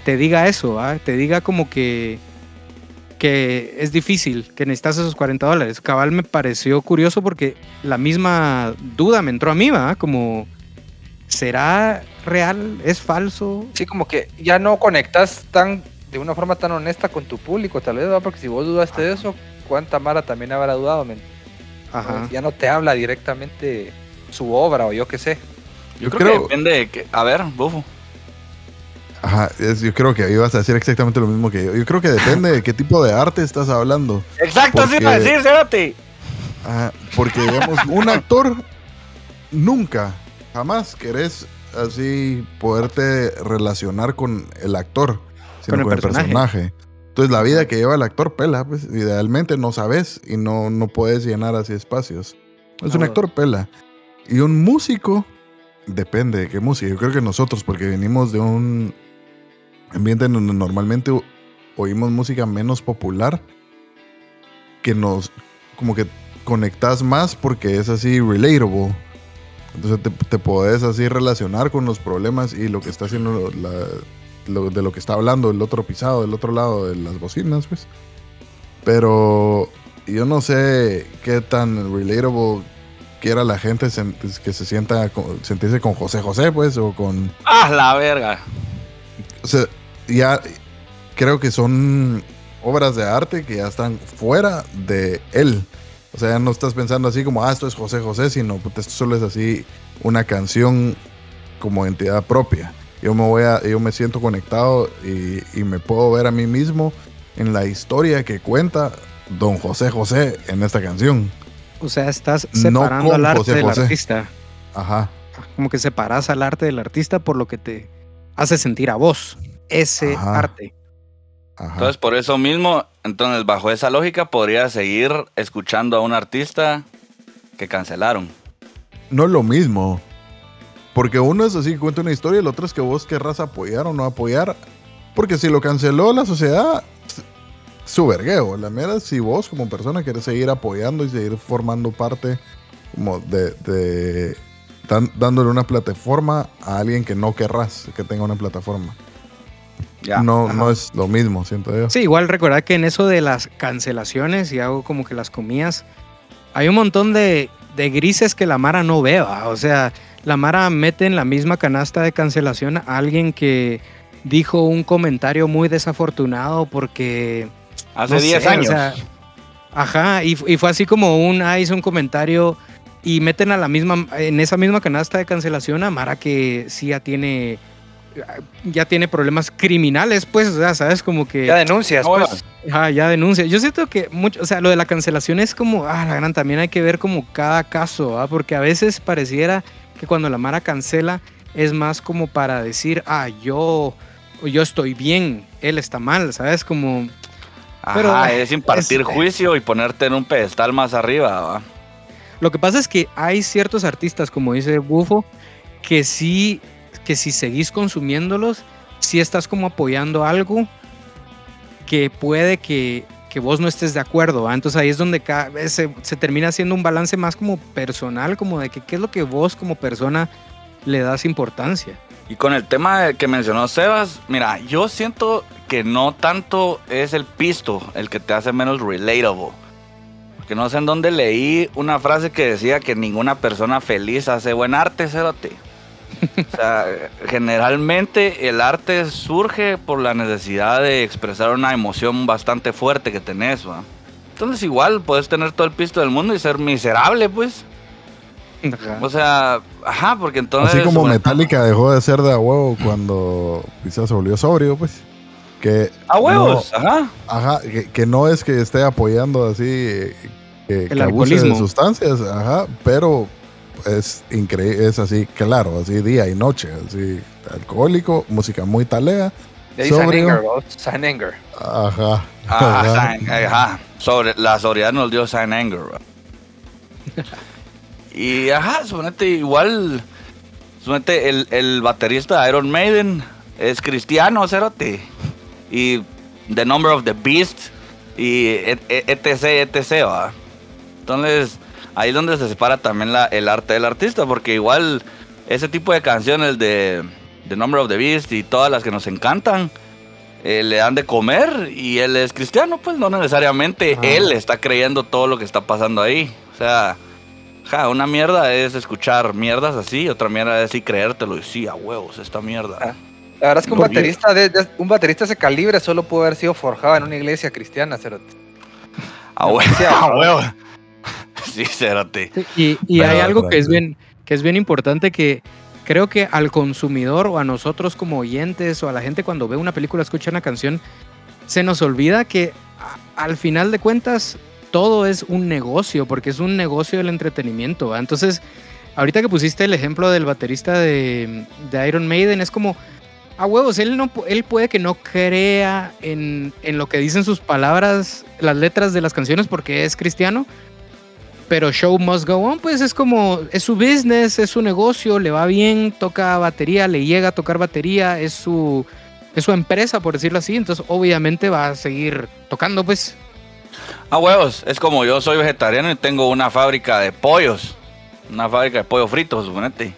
te diga eso, ¿va? Te diga como que, que es difícil, que necesitas esos 40 dólares. Cabal me pareció curioso porque la misma duda me entró a mí, ¿va? Como, ¿será real? ¿Es falso? Sí, como que ya no conectas tan de una forma tan honesta con tu público, tal vez, ¿va? porque si vos dudaste de eso, ¿cuánta Mara también habrá dudado? men? Ajá. Ya no te habla directamente su obra o yo qué sé. Yo, Yo creo, creo- que depende de que. A ver, bufo. Ajá, es- yo creo que ibas a decir exactamente lo mismo que yo. Yo creo que depende de qué tipo de arte estás hablando. Exacto, Porque- iba a decir, Cérate. Ajá, porque, digamos, un actor nunca, jamás querés así poderte relacionar con el actor, sino Con con el personaje. personaje. Entonces, la vida que lleva el actor pela, pues, idealmente no sabes y no, no puedes llenar así espacios. Es un actor pela. Y un músico, depende de qué música. Yo creo que nosotros, porque venimos de un ambiente en donde normalmente oímos música menos popular, que nos, como que conectas más porque es así relatable. Entonces te, te podés así relacionar con los problemas y lo que está haciendo la- lo- de lo que está hablando el otro pisado, del otro lado de las bocinas, pues. Pero yo no sé qué tan relatable quiera la gente sen- que se sienta sentirse con José José, pues, o con Ah, la verga. o sea, ya creo que son obras de arte que ya están fuera de él. O sea, no estás pensando así como, ah, esto es José José, sino puta, esto solo es así una canción como entidad propia. Yo me voy a, yo me siento conectado y, y me puedo ver a mí mismo en la historia que cuenta Don José José en esta canción. O sea, estás No separando con al arte José del José. artista. Ajá. Como que separas al arte del artista por lo que te hace sentir a vos. Ese Ajá. arte. Ajá. Entonces, por eso mismo, entonces, bajo esa lógica, podría seguir escuchando a un artista que cancelaron. no es lo mismo. Porque uno es así que cuenta una historia y el otro es que vos querrás apoyar o no apoyar. Porque si lo canceló la sociedad, su vergueo. La mera es si vos como persona querés seguir apoyando y seguir formando parte como de, de- dan- dándole una plataforma a alguien que no querrás que tenga una plataforma. Ya. no, ajá. no es lo mismo, siento yo. Sí, igual recordar que en eso de las cancelaciones y hago como que las comías, hay un montón de, de grises que la Mara no ve, ¿va? O sea, la Mara mete en la misma canasta de cancelación a alguien que dijo un comentario muy desafortunado porque... Hace no 10 sé, o años. sea, ajá, y, y fue así como un, ah, hizo un comentario y meten a la misma, en esa misma canasta de cancelación a Mara que sí ya tiene, ya tiene problemas criminales, pues, o sea, sabes, como que... Ya denuncias, pues. Ajá, ya denuncia. Yo siento que mucho, o sea, lo de la cancelación es como, ah, la gran, también hay que ver como cada caso, ¿ah? porque a veces pareciera que cuando la Mara cancela es más como para decir, ah, yo, yo estoy bien, él está mal, ¿sabes? Como, Ajá, pero, es impartir es- juicio y ponerte en un pedestal más arriba. ¿va? lo que pasa es que hay ciertos artistas, como dice Bufo, que sí, que si seguís consumiéndolos, sí estás como apoyando algo que puede que, que vos no estés de acuerdo. ¿ah? Entonces ahí es donde cada vez se, se termina haciendo un balance más como personal, como de que qué es lo que vos como persona le das importancia. Y con el tema que mencionó Sebas, mira, yo siento que no tanto es el pisto el que te hace menos relatable. Porque no sé en dónde leí una frase que decía que ninguna persona feliz hace buen arte, cerote. O sea, generalmente el arte surge por la necesidad de expresar una emoción bastante fuerte que tenés, ¿va? Entonces igual puedes tener todo el pisto del mundo y ser miserable, pues. O sea, ajá, porque entonces... Así como bueno, Metallica dejó de ser de a huevo cuando quizás se volvió sobrio, pues. Que A no- huevos, ajá. Ajá, que, que no es que esté apoyando así eh, que, El que abuse de sustancias, ajá, pero es increíble, es así, claro, así día y noche, así alcohólico, música muy talea, San Sobrio. Anger, bro. San Anger. ajá, Ah, ajá. Ajá. Sobre, la sobriedad nos dio Saint Anger. bro. *laughs* y ajá, suponete igual. Suponete el, el baterista de Iron Maiden es cristiano, cerote. Y The Number of the Beast. Y et- et- etc, etc, va. Entonces, ahí es donde se separa también la- el arte del artista. Porque igual ese tipo de canciones de The Number of the Beast y todas las que nos encantan eh, le dan de comer y él es cristiano, pues no necesariamente Ah. él está creyendo todo lo que está pasando ahí. O sea, ja, una mierda es escuchar mierdas así, otra mierda es sí creértelo y sí, a huevos, esta mierda. Ah. La verdad es que un baterista de, de- un baterista de ese calibre solo pudo haber sido forjado en una iglesia cristiana, cerote. A huevos. *laughs* Sí, A huevos. *laughs* Sí, cérate. Y, y hay algo que es bien, que es bien importante que creo que al consumidor o a nosotros como oyentes o a la gente cuando ve una película, escucha una canción, se nos olvida que a- al final de cuentas todo es un negocio, porque es un negocio del entretenimiento. ¿va? Entonces, ahorita que pusiste el ejemplo del baterista de, de Iron Maiden, es como, a huevos, él, no, él puede que no crea en, en lo que dicen sus palabras, las letras de las canciones, porque es cristiano, pero show must go on, pues es como, es su business, es su negocio, le va bien, toca batería, le llega a tocar batería, es su, es su empresa, por decirlo así, entonces obviamente va a seguir tocando, pues. A huevos, es como yo soy vegetariano y tengo una fábrica de pollos. Una fábrica de pollo frito, suponete.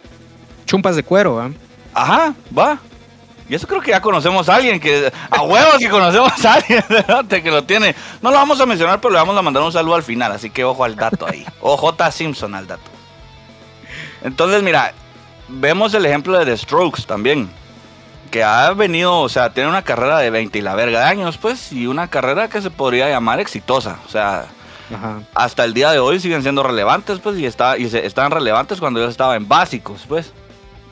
Chumpas de cuero, ¿ah? Ajá, va. Y eso creo que ya conocemos a alguien que. A huevos que conocemos a alguien *laughs* ¿verdad? que lo tiene. No lo vamos a mencionar, pero le vamos a mandar un saludo al final. Así que ojo al dato ahí. OJ Simpson al dato. Entonces, mira, vemos el ejemplo de The Strokes también. Que ha venido, o sea, tiene una carrera de 20 y la verga de años, pues. Y una carrera que se podría llamar exitosa. O sea, Ajá. hasta el día de hoy siguen siendo relevantes, pues. Y, está, y se, estaban relevantes cuando yo estaba en básicos, pues.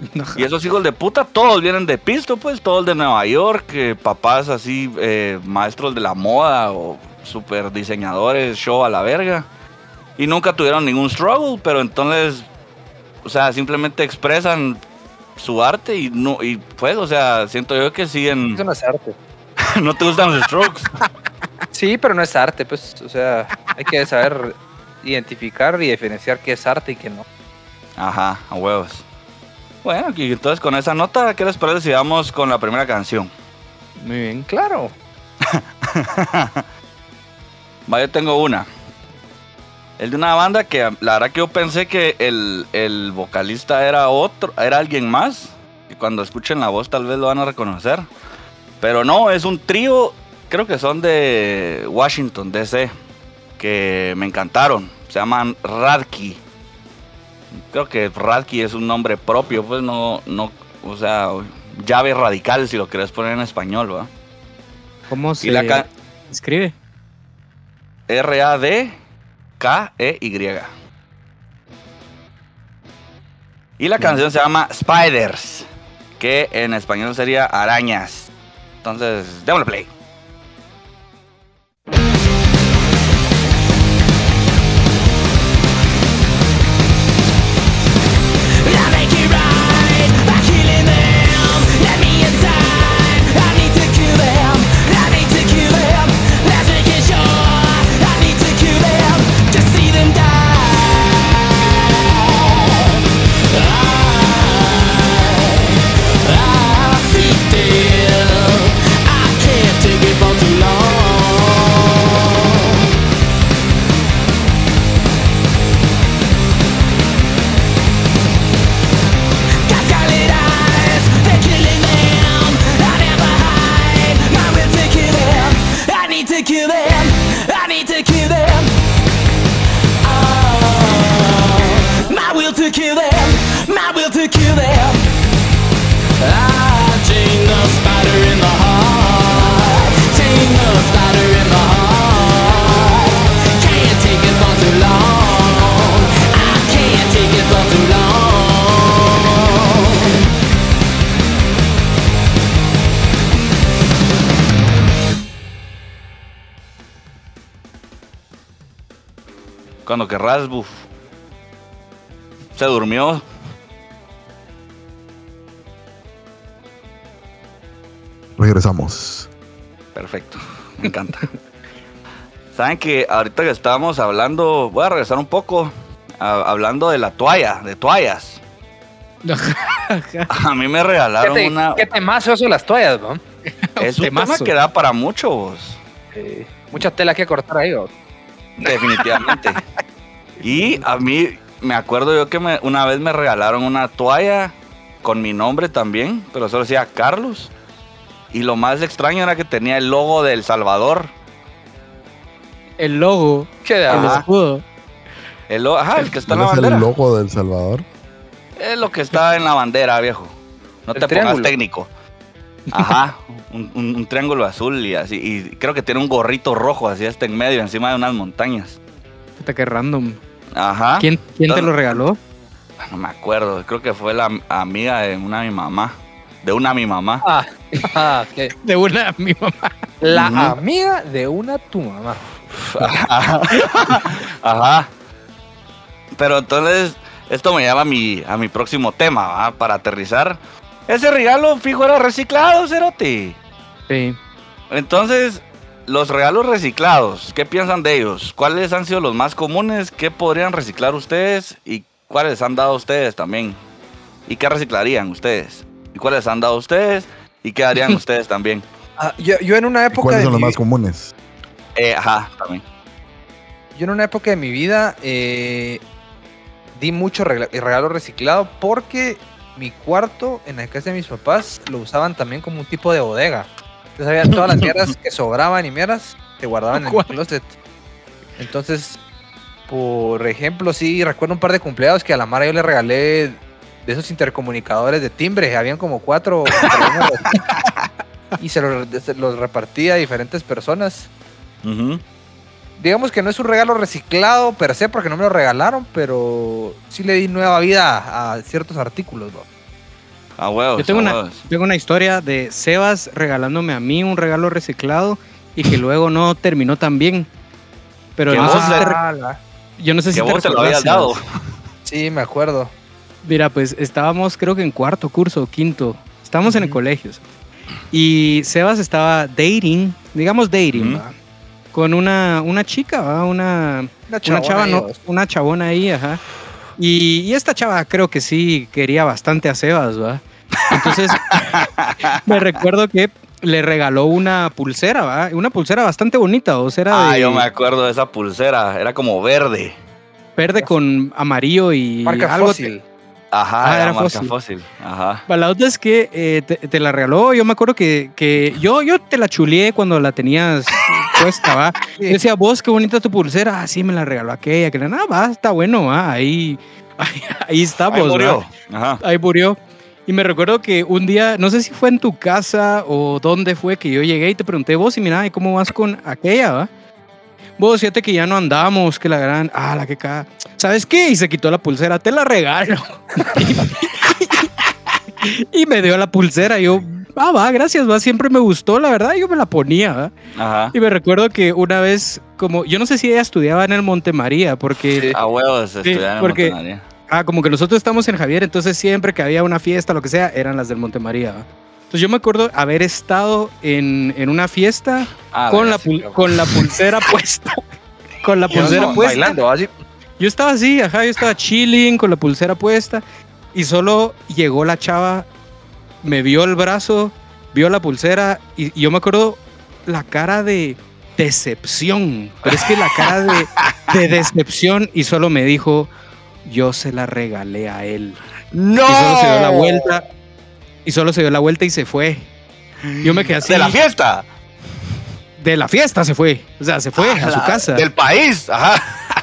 *laughs* Y esos hijos de puta, todos vienen de pisto, pues, todos de Nueva York, eh, papás así, eh, maestros de la moda o super diseñadores, show a la verga. Y nunca tuvieron ningún struggle, pero entonces, o sea, simplemente expresan su arte y no, y pues, o sea, siento yo que siguen. Eso no es arte. *laughs* no te gustan los strokes. *laughs* Sí, pero no es arte, pues, o sea, hay que saber identificar y diferenciar qué es arte y qué no. Ajá, a huevos. Bueno, y entonces con esa nota, ¿qué les parece si vamos con la primera canción? Muy bien. Claro. *laughs* Va, yo tengo una. El de una banda que la verdad que yo pensé que el, el vocalista era otro, era alguien más. Y cuando escuchen la voz tal vez lo van a reconocer. Pero no, es un trío, creo que son de Washington, DC, que me encantaron. Se llaman Radki. Creo que Radki es un nombre propio, pues no, no, o sea, llave radical si lo querés poner en español, ¿va? ¿Cómo se Y la escribe? R-A-D-K-E-Y. Y la canción se llama Spiders, que en español sería arañas. Entonces, démosle play. Cuando querrás, buf. Se durmió. Regresamos. Perfecto. Me encanta. *laughs* Saben que ahorita que estábamos hablando, voy a regresar un poco. a- hablando de la toalla, de toallas. *laughs* A mí me ¿Qué, regalaron te, una. ¿Qué temazo eso de las toallas, ¿no? *laughs* Es un tema temazo. que da para muchos. Eh, mucha tela que cortar ahí, ¿no? Definitivamente. Y a mí, me acuerdo yo que me- una vez me regalaron una toalla con mi nombre también, pero solo decía Carlos. Y lo más extraño era que tenía el logo de El Salvador. El logo, Qué de el Ajá. escudo. El, lo- ajá, el que está en ¿Cuál la es el bandera. logo del Salvador? Es lo que está en la bandera, viejo. No El te triángulo. pongas técnico. Ajá, un, un- un triángulo azul y así. Y creo que tiene un gorrito rojo así hasta en medio, encima de unas montañas. Puta, qué random. Ajá. ¿Quién, quién te lo regaló? No me acuerdo, creo que fue la amiga de una mi mamá. De una mi mamá. Ah, *laughs* ah, ¿qué? De una, mi mamá. La amiga de una tu mamá. Ajá. *laughs* Ajá. Pero entonces, esto me lleva a mi, a mi próximo tema, ¿va? Para aterrizar. Ese regalo fijo era reciclado, Cerote. Sí. Entonces, los regalos reciclados, ¿qué piensan de ellos? ¿Cuáles han sido los más comunes? ¿Qué podrían reciclar ustedes? ¿Y cuáles han dado ustedes también? ¿Y qué reciclarían ustedes? ¿Y cuáles han dado ustedes? ¿Y qué harían *laughs* ustedes también? Ah, yo, yo en una ¿Y época ¿Cuáles son los más comunes? Eh, ajá, también. Yo en una época de mi vida eh, di mucho regalo reciclado porque mi cuarto en la casa de mis papás lo usaban también como un tipo de bodega. Entonces había todas las *laughs* mierdas que sobraban y mierdas se guardaban en el closet. Entonces, por ejemplo, sí, recuerdo un par de cumpleaños que a la Mara yo le regalé de esos intercomunicadores de timbre. Habían como cuatro. *laughs* y se los, se los repartía a diferentes personas digamos que no es un regalo reciclado per se porque no me lo regalaron, pero sí le di nueva vida a ciertos artículos. ¿no? A huevos. Yo tengo a una, huevos. tengo una historia de Sebas regalándome a mí un regalo reciclado y que luego no terminó tan bien. Pero no sé si te yo no sé si te vos se lo habías dado. *laughs* Sí, me acuerdo. Mira, pues estábamos creo que en cuarto curso o quinto. Estábamos en el colegio. Y Sebas estaba dating, digamos dating. ¿va? con una, una chica, ¿va? Una, Una una chabona chava, ahí, no, vos. una chabona ahí, ajá. Y, y esta chava creo que sí quería bastante a Sebas, ¿va? Entonces, *laughs* me recuerdo que le regaló una pulsera, ¿va? Una pulsera bastante bonita, o sea, era Ah, de yo me acuerdo de esa pulsera. Era como verde. verde con amarillo y Marca algo. fósil. Ajá, Ah, era, era marca fósil. fósil. Ajá. La otra es que eh, te, te la regaló, yo me acuerdo que, que yo, yo te la chuleé cuando la tenías puesta, ¿va? *laughs* Yo decía, vos, qué bonita tu pulsera. Ah, sí, me la regaló aquella. Que nada, va, está bueno, va. Ahí, *laughs* ahí, ahí estamos, Ahí ¿va? murió. Ajá. Ahí murió. Y me recuerdo que un día, no sé si fue en tu casa o dónde fue, que yo llegué y te pregunté, vos, y mira, ¿y cómo vas con aquella, va? Vos, fíjate que ya no andamos, que la gran, ah, la que cada, ¿sabes qué? Y se quitó la pulsera, te la regalo. *laughs* y me dio la pulsera, y yo, ah, va, gracias, va, siempre me gustó, la verdad, yo me la ponía, ¿va? Ajá. Y me recuerdo que una vez, como, yo no sé si ella estudiaba en el Monte María, porque... Sí. A huevos estudiar en porque- Montenaria. Ah, como que nosotros estamos en Javier, entonces siempre que había una fiesta, lo que sea, eran las del Monte María. ¿va? Entonces yo me acuerdo haber estado en, en una fiesta Ah, con, la sí, con la pulsera *laughs* puesta. Con la pulsera puesta. bailando, así. Yo estaba así, ajá, yo estaba chilling con la pulsera puesta y solo llegó la chava, me vio el brazo, vio la pulsera y, y yo me acuerdo la cara de decepción, pero es que la cara de, de *laughs* decepción y solo me dijo, yo se la regalé a él. ¡No! Y solo se dio la vuelta y solo se dio la vuelta y se fue. Yo me quedé así. De la fiesta. de la fiesta se fue, o sea, se fue a su La- casa. Del país. Ajá.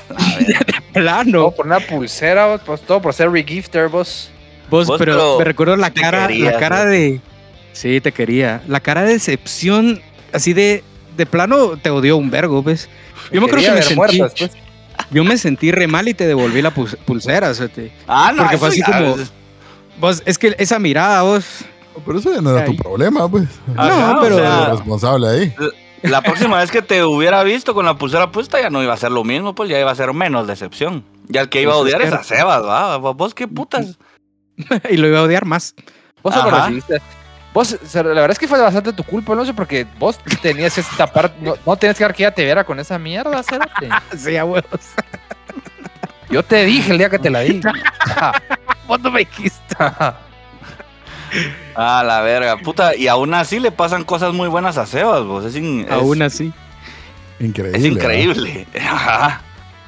*laughs* plano. Todo por una pulsera, vos, pues, todo por ser regifter, vos. Vos, Vos, pero, pero me recuerdo la cara, querías, la cara de. Sí, te quería. La cara de decepción, así de. De plano te odió un vergo, ¿ves? Yo me Quería que me sentí. después. Yo me sentí re mal y te devolví la pul- pulsera. o sea, te- Ah, no. Porque fue así ya como- es- Vos, es que esa mirada, vos. Pero eso ya no era tu problema, pues. Ajá, No, o pero- sea, responsable ahí. La próxima vez que te hubiera visto con la pulsera puesta ya no iba a ser lo mismo, pues ya iba a ser menos decepción. Ya el que iba a odiar es a. Sebas, ¿va? ¿Vos qué putas? *laughs* y lo iba a odiar más. Vos se lo Ajá. recibiste. Vos, la verdad es que fue bastante tu culpa, Alonso, porque vos tenías que tapar, no, no tenías que dar que ella te viera con esa mierda, cérate. *laughs* Sí, a huevos. Yo te dije el día que te la di. *laughs* Ajá. Vos no me dijiste. Ajá. Ah, la verga, puta. Y aún así le pasan cosas muy buenas a Sebas, vos. Es, in- es- Aún así. Increíble. es increíble. Ajá.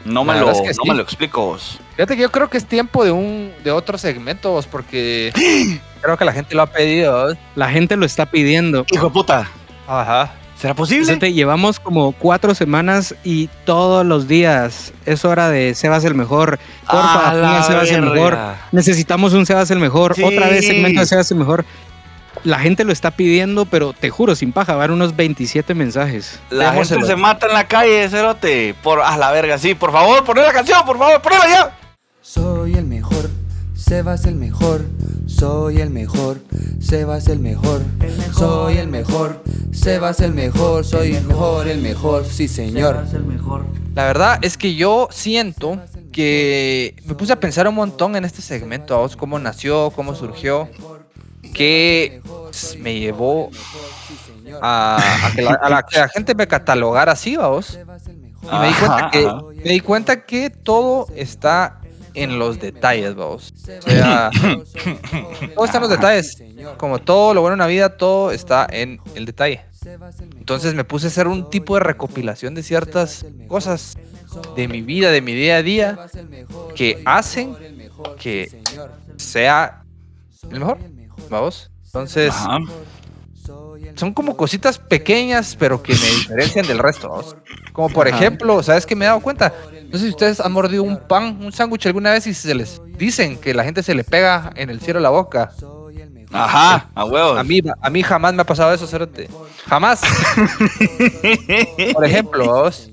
No me, lo, verdad es que no sí. me lo explico vos. Fíjate que yo creo que es tiempo de un de otro segmento, vos, porque *gasps* creo que la gente lo ha pedido. vos. La gente lo está pidiendo. Hijo de puta. Ajá. ¿Será posible? Vicente, llevamos como cuatro semanas y todos los días es hora de Sebas el mejor. Porfa, Ah, Sebas el mejor. Necesitamos un Sebas el mejor. Sí. Otra vez segmento de Sebas el mejor. La gente lo está pidiendo, pero te juro, sin paja, va a haber unos 27 mensajes. La gente se mata en la calle, cerote. Por, a la verga, sí. Por favor, poné la canción, por favor, ponela ya. Soy el mejor, Sebas el mejor, soy el mejor, Sebas el mejor, soy el mejor, Sebas el mejor, soy el mejor, el mejor, sí señor. La verdad es que yo siento que me puse a pensar un montón en este segmento, a vos, cómo nació, cómo surgió, que me llevó a, a que, la, a la- que la gente me catalogara así, vos. Y me di, cuenta que, me di cuenta que todo está en los detalles, vamos. O sea, *laughs* todo está en los detalles. Como todo lo bueno en la vida, todo está en el detalle. Entonces me puse a hacer un tipo de recopilación de ciertas cosas de mi vida, de mi día a día, que hacen que sea el mejor. Vamos. Entonces, Ajá. son como cositas pequeñas, pero que me *laughs* diferencian del resto. vamos. Como por Ajá. ejemplo, ¿sabes qué me he dado cuenta? No sé si ustedes han mordido un pan, un sándwich alguna vez y se les dicen que la gente se le pega en el cielo la boca. Ajá, a huevos. A mí, a mí jamás me ha pasado eso, Cerote. Jamás. Por ejemplo, vos.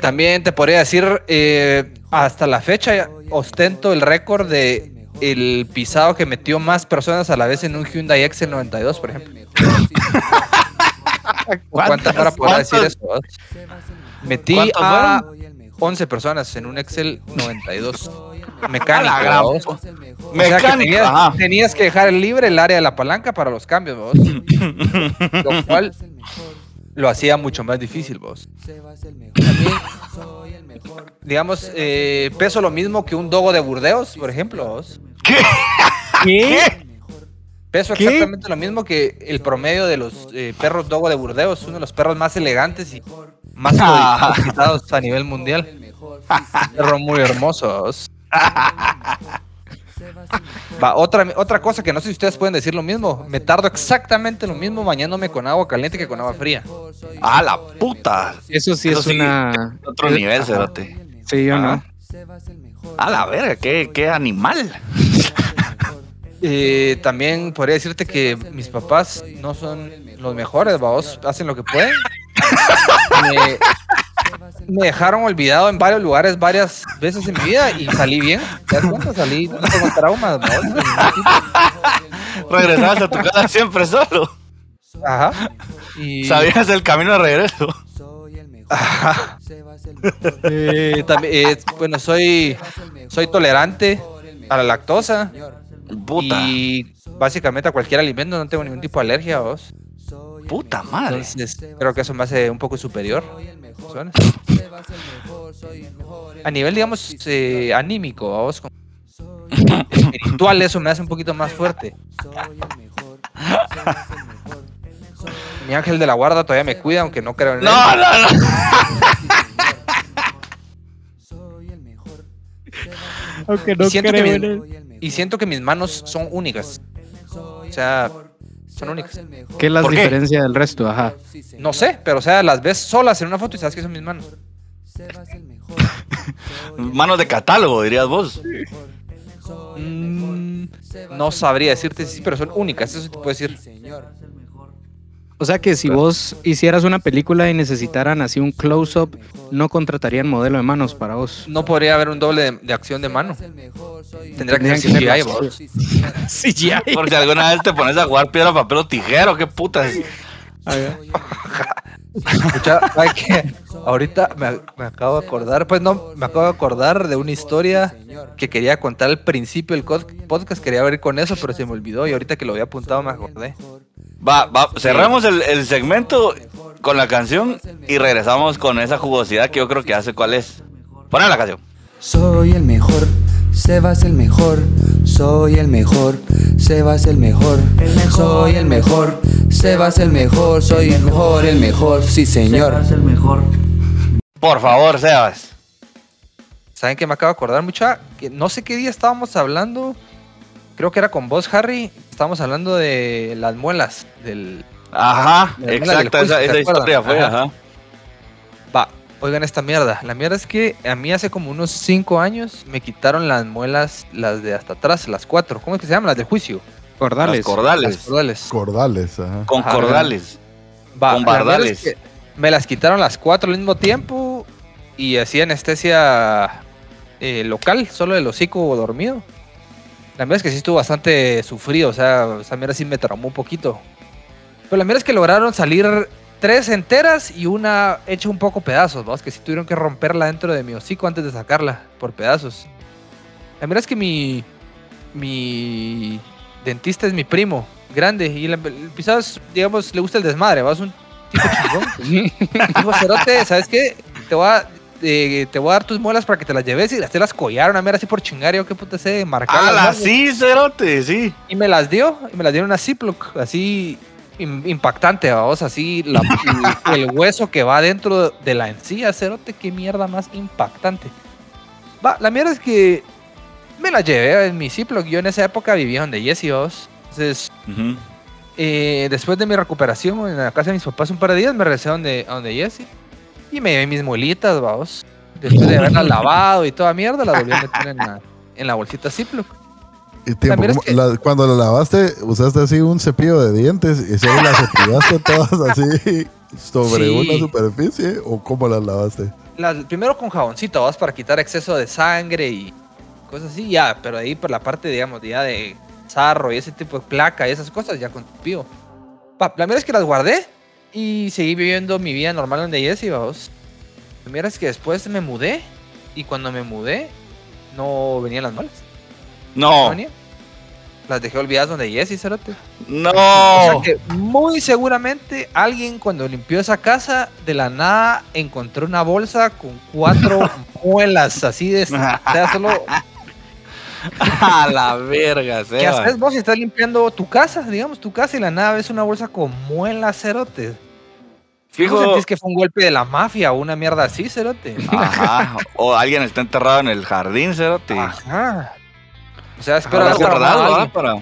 También te podría decir, eh, hasta la fecha ostento el récord de el pisado que metió más personas a la vez en un Hyundai Excel 92, por ejemplo. *laughs* ¿Cuántas horas podrá decir eso? vos? Metí ¿Cuántos a 11 personas en un Excel 92. *laughs* Mecánico. A la gran- vos. O sea que Mecánico, tenías, tenías que dejar libre el área de la palanca para los cambios, vos. *laughs* Lo cual lo hacía mucho más difícil, vos. Digamos, eh, peso lo mismo que un dogo de Burdeos, por ejemplo, vos. *laughs* ¿Qué? Peso ¿Qué? exactamente lo mismo que el promedio de los eh, perros dogo de Burdeos, uno de los perros más elegantes y más Ah. codiciados a nivel mundial. *laughs* Perro muy hermoso. vos. Va, otra, otra cosa que no sé si ustedes pueden decir lo mismo. Me tardo exactamente lo mismo bañándome con agua caliente que con agua fría. A la puta. Eso sí Eso es sí, una. Otro es- nivel, cerote. Sí, yo no. Ajá. A la verga, qué, qué animal. *laughs* Eh, también podría decirte que mis papás no son los mejores, vamos, hacen lo que pueden. *laughs* Me, me dejaron olvidado en varios lugares varias veces en mi vida y salí bien. ¿Te das cuenta? Salí, no tengo traumas, tipo. Regresabas a tu casa siempre solo. Ajá. Y, Sabías el camino de regreso. Ajá. Eh, también, eh, bueno, soy, soy tolerante a la lactosa Puta. y básicamente a cualquier alimento no tengo ningún tipo de alergia, vos. Puta madre. Entonces, creo que eso me hace un poco superior. A nivel, digamos, eh, anímico, vamos, como espiritual, eso me hace un poquito más fuerte. Mi ángel de la guarda todavía me cuida, aunque no creo en él. No, no, no. Aunque Y siento, que mis, y siento que mis manos son únicas. O sea, son únicas. ¿Qué es la ¿Por qué? diferencia del resto? Ajá. No sé, pero o sea, las ves solas en una foto y sabes que son mis manos. *laughs* Manos de catálogo, dirías vos. Mm, no sabría decirte si sí, pero son únicas, eso te puedo decir. O sea que si vos hicieras una película y necesitaran así un close-up, no contratarían modelo de manos para vos. No podría haber un doble de, de acción de mano. Tendría que ser que CGI, vos. Sí, *laughs* ya. Por si alguna vez te pones a jugar piedra, papel o tijero, qué putas. Escucha, ¿sabe qué? Ahorita me, me acabo de acordar, pues no, me acabo de acordar de una historia que quería contar al principio del podcast, quería ver con eso, pero se me olvidó y ahorita que lo había apuntado me acordé. Va, va, cerramos el, el segmento con la canción y regresamos con esa jugosidad que yo creo que hace cuál es. Poner la canción. Soy el mejor, Sebas el mejor, soy el mejor, Sebas el mejor, soy el mejor, Sebas el mejor, soy el mejor, el mejor, sí señor. Por favor, Sebas. ¿Saben qué me acabo de acordar mucha? Que no sé qué día estábamos hablando, creo que era con vos, Harry, estábamos hablando de las muelas, del... Ajá, del exacto, juicio, esa, historia fue, Ajá. ajá. Va, oigan esta mierda. La mierda es que a mí hace como unos 5 años me quitaron las muelas, las de hasta atrás, las cuatro. ¿Cómo es que se llaman? Las del juicio. Cordales. Las cordales. Las cordales. Cordales, ajá. Con Ajá. cordales. Va, Con la bardales. es que me las quitaron las cuatro al mismo tiempo y hacía anestesia eh, local, solo el hocico dormido. La mierda es que sí estuvo bastante sufrido, o sea, esa mierda sí me traumó un poquito. Pero la mierda es que lograron salir tres enteras y una hecha un poco pedazos, vamos, que sí tuvieron que romperla dentro de mi hocico antes de sacarla por pedazos. La mierda es que mi, mi dentista es mi primo, grande, y pisado es, digamos, le gusta el desmadre, vas un tipo chingón. *laughs* Dijo, Cerote, ¿sabes qué? Te voy a, eh, te voy a dar tus muelas para que te las lleves y las te las collaron, una mierda así por chingar, yo qué puta sé, marcar Ah, sí, cerote, sí. Y me las dio, y me las dieron una Ziploc, así im- impactante, vamos, así la- *laughs* el, hueso que va dentro de la encía, cerote, qué mierda más impactante. Va, la mierda es que me la llevé en mi Ziploc, yo en esa época vivía donde Jesse, vamos. Entonces, eh, después de mi recuperación en la casa de mis papás un par de días, me regresé a donde, a donde Jesse y me llevé mis muelitas, vamos. Después de haberlas lavado y toda mierda, las volví a meter en la, en la bolsita Ziploc. Y tiempo, es ¿cómo- que- la- cuando la lavaste, usaste así un cepillo de dientes y solo las cepillaste todas así sobre Sí. una superficie o cómo las lavaste? Las- primero con jaboncito, vas para quitar exceso de sangre y cosas así, ya, pero ahí por la parte, digamos, ya de sarro y ese tipo de placa y esas cosas, ya con pío. Pa, la mierda es que las guardé y seguí viviendo mi vida normal donde Jesse, vamos. La mierda es que después me mudé y cuando me mudé no venían las malas. No. Las dejé olvidadas donde Jesse, cerote. no. O sea que muy seguramente alguien cuando limpió esa casa de la nada encontró una bolsa con cuatro *laughs* muelas así de... O sea, solo... *laughs* A la verga, ¿Qué Sebas. haces vos si estás limpiando tu casa? Digamos, tu casa y la nada ves una bolsa con muelas, cerote. Fijo, ¿No sentís que fue un golpe de la mafia o una mierda así, cerote? Ajá. O alguien está enterrado en el jardín, cerote. Ajá. O sea, haber traumado guardado. Para,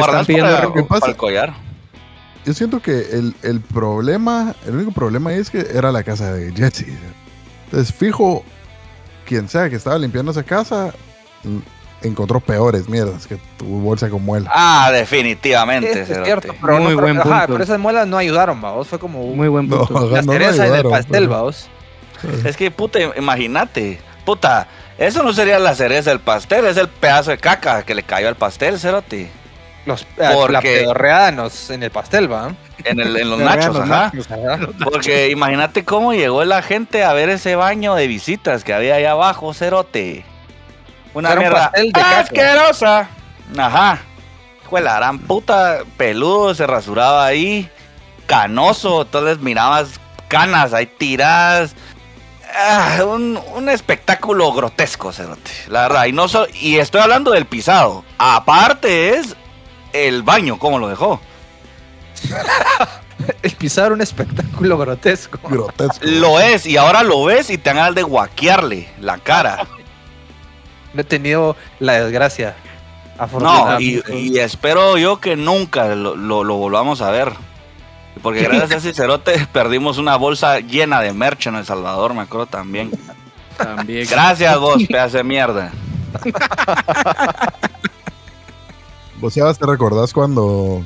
están pidiendo para, para el collar. Yo siento que el, el problema, el único problema ahí es que era la casa de Jesse. Entonces, fijo, quien sea que estaba limpiando esa casa, encontró peores mierdas que tu bolsa con muela. Ah, definitivamente, Sí, es cierto, pero, Muy no, buen pero- ajá, punto. pero esas muelas no ayudaron, vamos. Fue como un- Muy buen No, punto. la no en el ayudaron, pastel, pero- vamos. Es que, puta, imagínate. Puta, eso no sería la cereza del pastel, es el pedazo de caca que le cayó al pastel, cerote. Los, eh, la Porque- pedorreada en, los- en el pastel, va. En, el, en los Pero vean nachos, los ajá. nachos. Ajá. Porque imagínate cómo llegó la gente a ver ese baño de visitas que había ahí abajo, cerote. Una Era un mierda pastel de caca. asquerosa. Ajá. Hijo de la gran puta, peludo, se rasuraba ahí, canoso, entonces mirabas canas ahí tiradas. Ah, un, un espectáculo grotesco, cerote. La verdad, y, no so- y estoy hablando del pisado. Aparte es el baño, cómo lo dejó. *laughs* El pisar un espectáculo grotesco. Grotesco. Lo es, y ahora lo ves y te dan ganas de guaquearle la cara. No he tenido la desgracia. No, y, espero yo que nunca lo, lo- lo volvamos a ver. Porque *laughs* gracias a ese cerote perdimos una bolsa llena de merch en El Salvador, me acuerdo también. También. Gracias vos, pedazo de mierda. Vos ya te recordás cuando,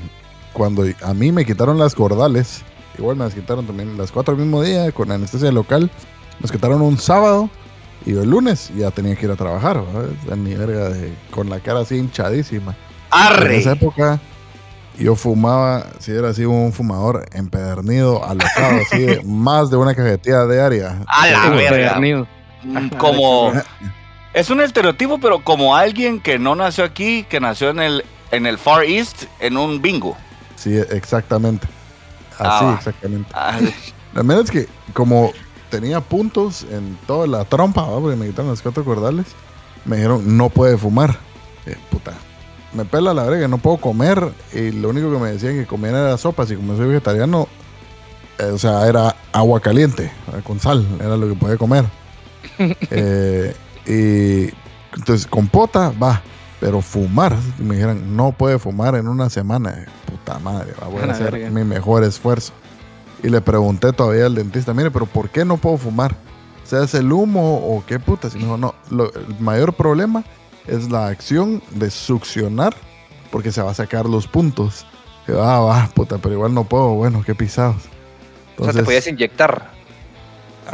cuando a mí me quitaron las cordales. Igual me las quitaron también las cuatro al mismo día con anestesia local. Nos quitaron un sábado y el lunes ya tenía que ir a trabajar. ¿verdad? A mi verga de- con la cara así hinchadísima. En ¡Arre! esa época yo fumaba, si era así un fumador empedernido, alocado, así, de *laughs* más de una cajetilla diaria. A la Como verga. Mm, Como. *laughs* Es un estereotipo, pero como alguien que no nació aquí, que nació en el, en el Far East, en un bingo. Sí, exactamente. Así, Ah. exactamente. Ah, La verdad es que como tenía puntos en toda la trompa, ¿va? porque me quitaron los cuatro cordales, me dijeron, no puede fumar. Eh, puta, me pela la verga, no puedo comer. Y lo único que me decían que comiera era sopas. Y como soy vegetariano, eh, o sea, era agua caliente, con sal, era lo que podía comer. *laughs* Eh, y entonces, compota, va. Pero fumar, me dijeron, no puede fumar en una semana. Eh, Puta madre, va, voy A hacer verga. mi mejor esfuerzo. Y le pregunté todavía al dentista, mire, pero ¿por qué no puedo fumar? ¿Se hace el humo o qué putas? Y me dijo, no, lo- el mayor problema es la acción de succionar porque se va a sacar los puntos. Y yo, ah, va, puta, pero igual no puedo, bueno, qué pisados. o sea, te Entonces, podías inyectar.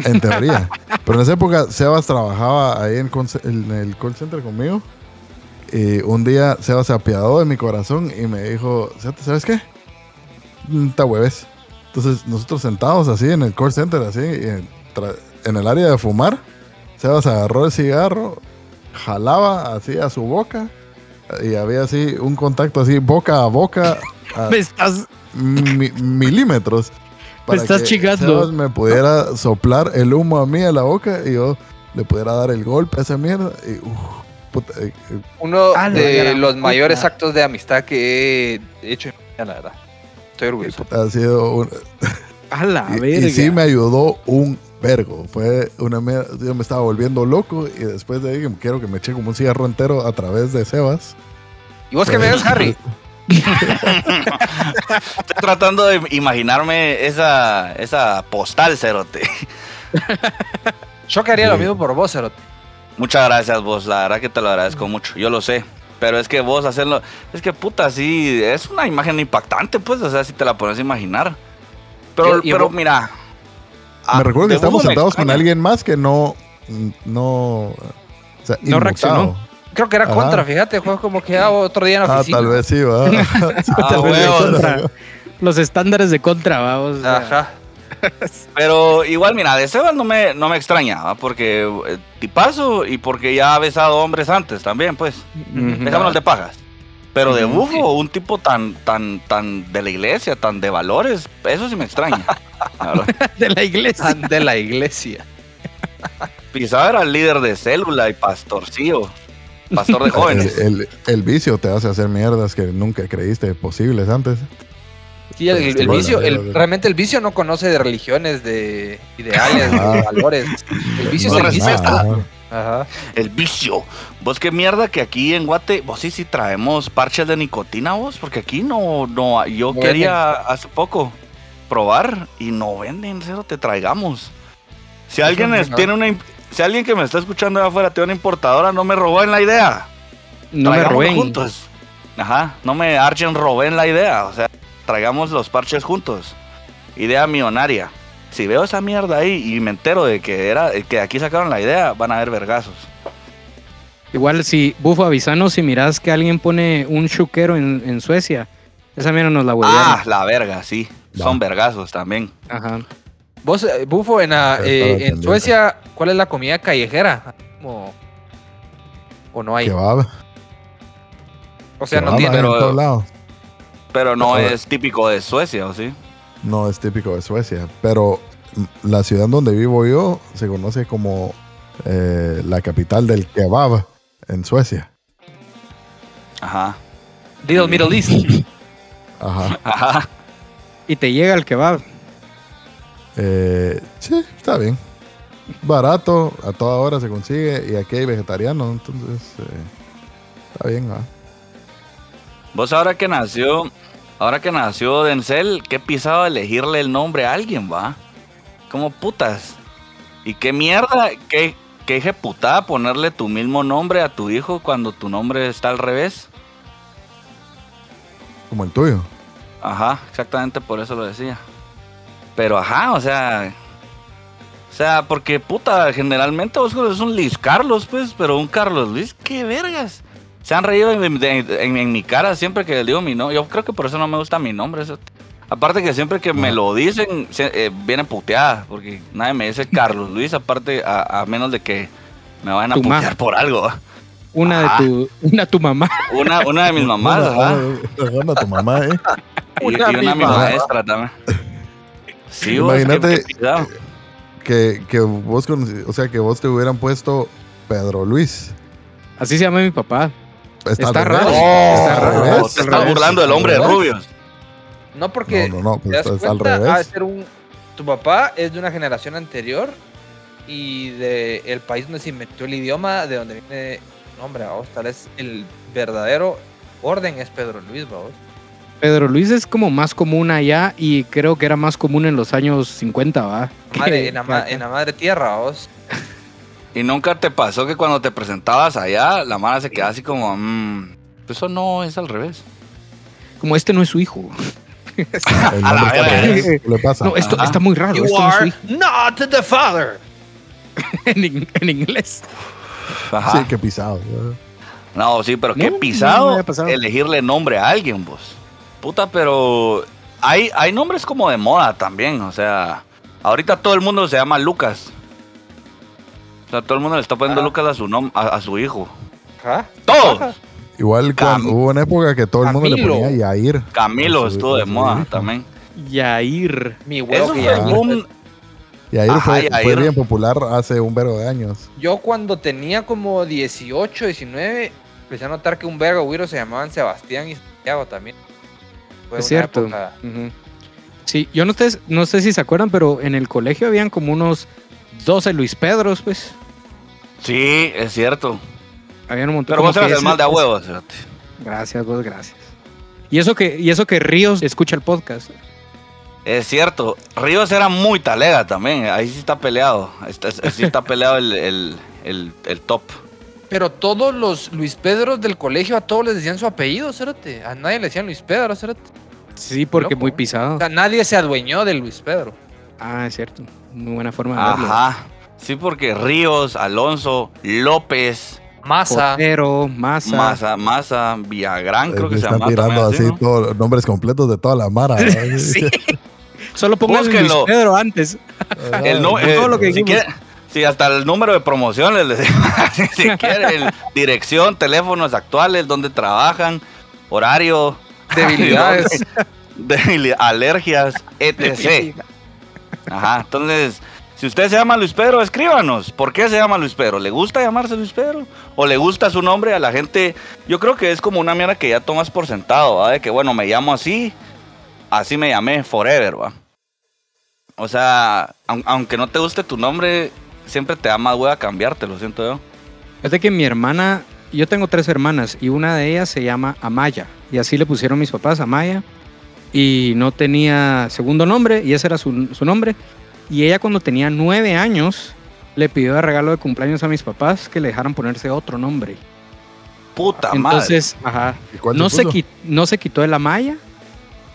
en teoría. Pero en esa época Sebas trabajaba ahí en, en el call center conmigo. Y un día Sebas se apiadó de mi corazón y me dijo, ¿sabes qué? Te hueves. Entonces nosotros sentados así en el call center, así, en, el área de fumar, Sebas agarró el cigarro, jalaba así a su boca y había así un contacto así boca a boca *laughs* a Me estás. mi- milímetros. *laughs* Me estás que chingando. Sebas me pudiera soplar el humo a mí a la boca y yo le pudiera dar el golpe a esa mierda. Y, uf, puta, eh, eh, Uno Ah, de los mayores actos de amistad que he hecho en mi vida, la verdad. Estoy orgulloso. ha sido un- A la *laughs* y, verga. y sí me ayudó un vergo. Fue una mierda. Yo me estaba volviendo loco y después de ahí quiero que me eche como un cigarro entero a través de Sebas. ¿Y vos qué me ves, Harry? *laughs* Estoy tratando de imaginarme esa, esa postal, Cerote. Yo que haría lo mismo por vos, Cerote. Muchas gracias, vos. La verdad que te lo agradezco mucho. Yo lo sé. Pero es que vos hacerlo. Es que puta, sí. Es una imagen impactante, pues. O sea, si te la pones a imaginar. Pero, Y- y pero vos- mira. ah, me recuerdo que estamos sentados con alguien más que no. No. O sea, No inmutado. reaccionó. Creo que era Ajá. contra, fíjate, fue como que ah, otro día en la Ah, oficina. tal vez sí, va. *laughs* *laughs* Ah, Tal vez de huevos. contra. Los estándares de contra, vamos. o sea, Ajá. *laughs* Pero igual, mira, de Sebas no me, no me extrañaba. Porque eh, tipazo y porque ya ha besado hombres antes también, pues. ujú. Dejémonos de pajas. Pero de bufo, sí. un tipo tan, tan, tan de la iglesia, tan de valores, eso sí me extraña. *laughs* De la iglesia. Ah, De la iglesia. Pisado era el líder de célula y pastorcillo. Pastor de *laughs* jóvenes. El, el- el vicio te hace hacer mierdas que nunca creíste posibles antes. Sí, el, Pues, el vicio, el- realmente el vicio no conoce de religiones, de ideales, de valores. El vicio No es el vicio. Ajá. El vicio. Vos qué mierda que aquí en Guate, vos sí sí traemos parches de nicotina vos, porque aquí no, no, yo No quería hace poco probar y no venden, cero te traigamos. Si alguien es- tiene una, si alguien que me está escuchando de afuera tiene una importadora, no me robó en la idea. No me Traigámoslo roben. juntos. Ajá, no me archen robén la idea, o sea, traigamos los parches juntos. Idea millonaria. Si veo esa mierda ahí y me entero de que era que aquí sacaron la idea, van a haber vergazos. Igual si, Bufo, avisanos si miras que alguien pone un chuquero en, en Suecia. Esa mierda nos la huevearon. Ah, la verga, sí. Va. Son vergazos también. Ajá. Vos, eh, Bufo, en, eh, en. Suecia, ¿cuál es la comida callejera? Como- ¿O no hay? Que va, O sea, que no tiene. en pero- todos lados. Pero no es típico de Suecia, ¿o sí? No es típico de Suecia. Pero la ciudad donde vivo yo se conoce como eh, la capital del kebab en Suecia. Ajá. Little Middle East. *laughs* Ajá. Ajá. Y te llega el kebab. Eh, sí, está bien. Barato, a toda hora se consigue y aquí hay vegetariano, entonces eh, está bien. ¿va? Vos ahora que nació, ahora que nació Denzel, qué pisado elegirle el nombre a alguien, va. Como putas. Y qué mierda, qué, qué ejecutada ponerle tu mismo nombre a tu hijo cuando tu nombre está al revés. Como el tuyo. Ajá, exactamente por eso lo decía. Pero ajá, o sea. O sea, porque puta, generalmente vos conoces un Luis Carlos, pues, pero un Carlos Luis, qué vergas. Se han reído en, de- en- en mi cara siempre que les digo mi nombre. Yo creo que por eso no me gusta mi nombre. eso. Aparte que siempre que me lo dicen, se- eh, viene puteada. Porque nadie me dice Carlos Luis, aparte a, a menos de que me vayan a Tu putear por algo. Una Ajá. de tu, una tu mamá. Una, una de mis *laughs* mamás, ajá. Bueno, tu mamá, ¿eh? Y, Una y una de mi mamá. maestra también. Sí, vos, Imagínate- pisado. Que, que vos, o sea, que vos te hubieran puesto Pedro Luis. Así se llama mi papá. Está, raro. Oh, Está raro. Oh, te estás burlando del hombre de rubios. No, porque No, no, no, te das al cuenta, ha de revés. ser un... Tu papá es de una generación anterior y de el país donde se inventó el idioma, de donde viene el nombre, vamos. Tal vez el verdadero orden es Pedro Luis, vamos. Pedro Luis es como más común allá y creo que era más común en los años 50, ¿va? Madre, en, la, en la madre tierra, vos. *laughs* Y nunca te pasó que cuando te presentabas allá, la mano se quedaba así como, mmm, eso no es al revés. Como este no es su hijo. A la. ¿Qué le pasa? No, esto Ajá. está muy raro. You Esto no es su are hijo. not the father. *laughs* en, in- en inglés. Ajá. Sí, qué pisado. ¿verdad? No, sí, pero qué no, pisado elegirle nombre a alguien, vos. Puta, pero hay, hay nombres como de moda también, o sea, ahorita todo el mundo se llama Lucas. O sea, todo el mundo le está poniendo Ajá. Lucas a su nom a, a su hijo. Ajá. Todos. Igual cuando hubo una época que todo el mundo le Camilo. ponía Yair. Camilo estuvo de moda hijo. también. Yair. Mi huevo Eso que fue ya- un... Yair Ajá, fue, Yair. fue bien popular hace un vergo de años. Yo cuando tenía como 18, 19, empecé a notar que un vergo güiro se llamaban Sebastián y Santiago también. Fue Es cierto. época-. Sí, yo no, sé- no sé si se acuerdan, pero en el colegio habían como unos 12 Luis Pedros, pues. Sí, es cierto. Habían un montón. Pero como vos eras el mal de a huevos. Gracias, vos, gracias. Y eso que, y eso que Ríos escucha el podcast. Es cierto. Ríos era muy talega también. Ahí sí está peleado. Está, sí está *laughs* peleado el, el, el, el top. Pero todos los Luis Pedros del colegio, a todos les decían su apellido, cérate. A nadie le decían Luis Pedro, cérate. Sí, porque Loco, muy pisado. O sea, nadie se adueñó del Luis Pedro. Ah, es cierto. Muy buena forma de verlo. Ajá. Sí, porque Ríos, Alonso, López, Masa. Potero, Masa. Masa, Masa, Villagrán, creo Eh, que se están llama. tirando también, así ¿no? todos los nombres completos de toda la mara. *laughs* ¿verdad? Sí. *laughs* Solo pongan Luis. Pedro antes. El no- Todo eh, lo que si, quiere- si hasta el número de promociones les decimos, *laughs* si quieren, dirección, teléfonos actuales, dónde trabajan, horario, Debilidades. debili- alergias, etc. Ajá, entonces, si usted se llama Luis Pedro, escríbanos. ¿Por qué se llama Luis Pedro? ¿Le gusta llamarse Luis Pedro? ¿O le gusta su nombre a la gente? Yo creo que es como una mierda que ya tomas por sentado, ¿va? De que, bueno, me llamo así, así me llamé forever, ¿va? O sea, aun- aunque no te guste tu nombre, siempre te da más hueva cambiarte, lo siento yo. Fíjate que mi hermana, yo tengo tres hermanas y una de ellas se llama Amaya. Y así le pusieron mis papás, Amaya. Y no tenía segundo nombre y ese era su, su nombre. Y ella cuando tenía nueve años le pidió de regalo de cumpleaños a mis papás que le dejaran ponerse otro nombre. Puta madre. Entonces, ajá, ¿Y cuál no se se, puso? qui- no se quitó el Amaya,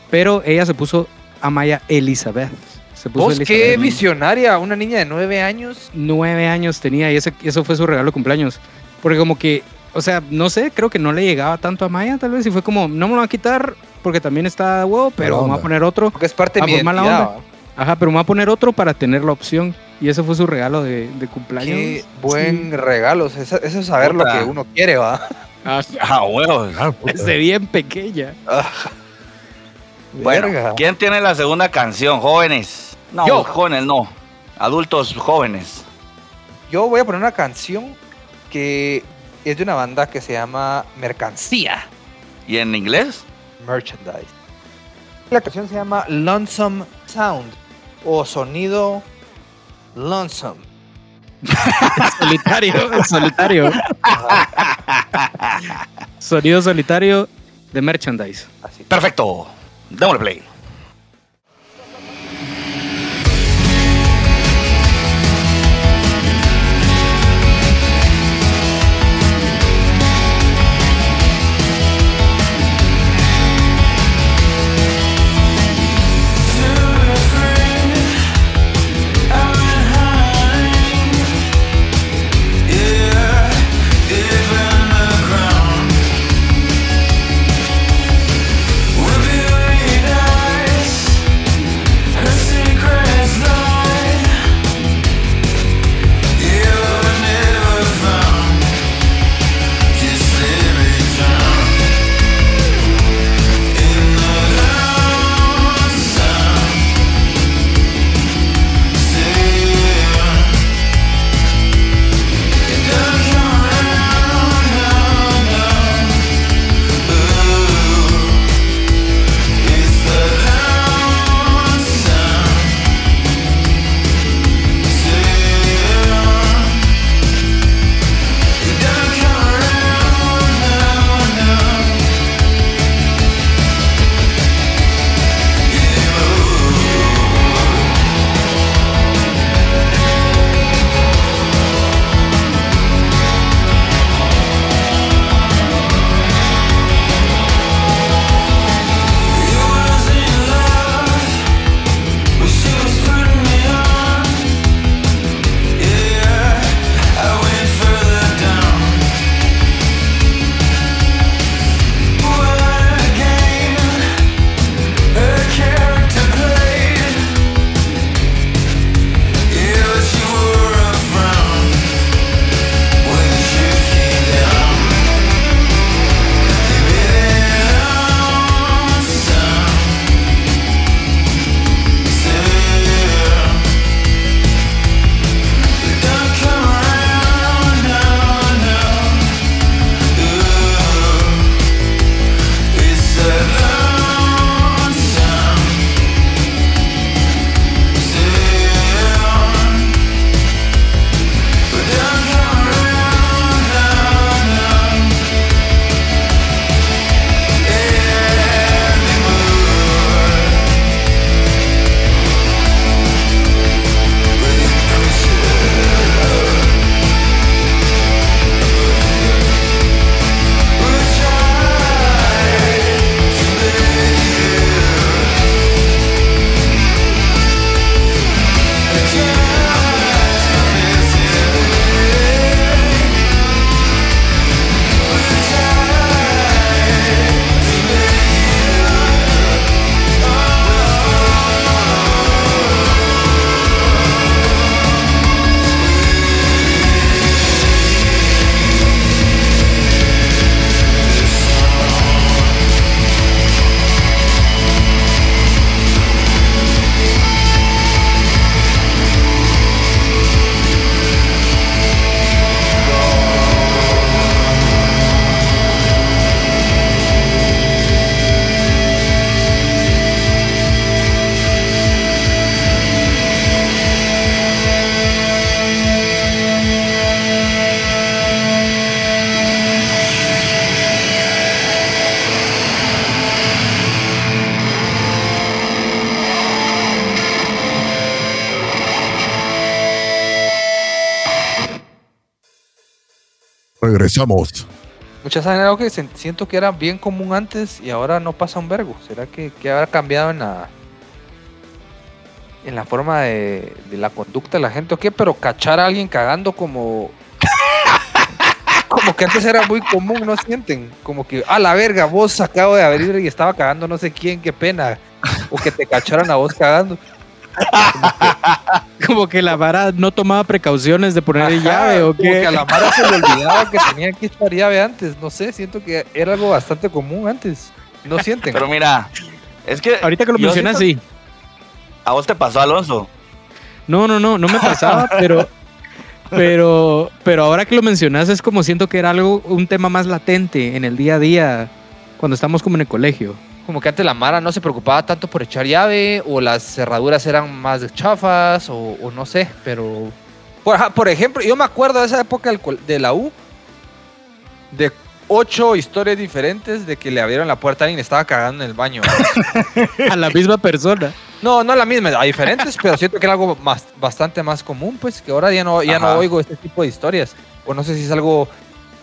pero ella se puso Amaya Elizabeth. Se puso Vos, qué Elizabeth. visionaria. Una niña de nueve años. nueve años tenía y ese, eso fue su regalo de cumpleaños. Porque como que, o sea, no sé, creo que no le llegaba tanto a Maya tal vez y fue como, no me lo va a quitar porque también está huevo, pero me voy a poner otro. Porque es parte de Ah, mi pues, mala onda. Ajá, pero me voy a poner otro para tener la opción. Y ese fue su regalo de, de ¿va? cumpleaños. Qué buen regalo. Eso, eso es saber Puta. lo que uno quiere, va. Ah, *laughs* Ah, huevos. Ah, desde bien pequeña. Bueno, Verga. ¿quién tiene la segunda canción? Jóvenes. No, Yo. jóvenes no. Adultos jóvenes. Yo voy a poner una canción que es de una banda que se llama Mercancía. ¿Y en inglés? Merchandise. La canción se llama Lonesome Sound o sonido Lonesome. *laughs* Solitario, *laughs* solitario. Sonido solitario de merchandise. Así. Perfecto. Démosle play. Regresamos. Muchas se- siento que era bien común antes y ahora no pasa un vergo. ¿Será que, que habrá cambiado en la en la forma de, de la conducta de la gente o qué? Pero cachar a alguien cagando como *laughs* como que antes era muy común, ¿no sienten? Como que, a la verga, vos acabo de abrir y estaba cagando no sé quién, qué pena. O que te cacharan a vos cagando. *laughs* Como que la vara no tomaba precauciones de poner Ajá, llave o como que a la Mara se le olvidaba que tenía que echar llave antes. No sé, siento que era algo bastante común antes. ¿No sienten? Pero mira, es que Ahorita que lo mencionas, siento- sí. a vos te pasó, Alonso. No, no, no, no me pasaba, *laughs* pero, pero, pero ahora que lo mencionas es como siento que era algo, un tema más latente en el día a día cuando estamos como en el colegio. Como que antes la Mara no se preocupaba tanto por echar llave, o las cerraduras eran más chafas, o, o no sé, pero. Por, ejemplo, yo me acuerdo de esa época de la U, de ocho historias diferentes de que le abrieron la puerta a alguien y estaba cagando en el baño. *laughs* A la misma persona. No, no la misma, a diferentes, pero siento que era algo más, bastante más común, pues, que ahora ya no, ya no oigo este tipo de historias. O no sé si es algo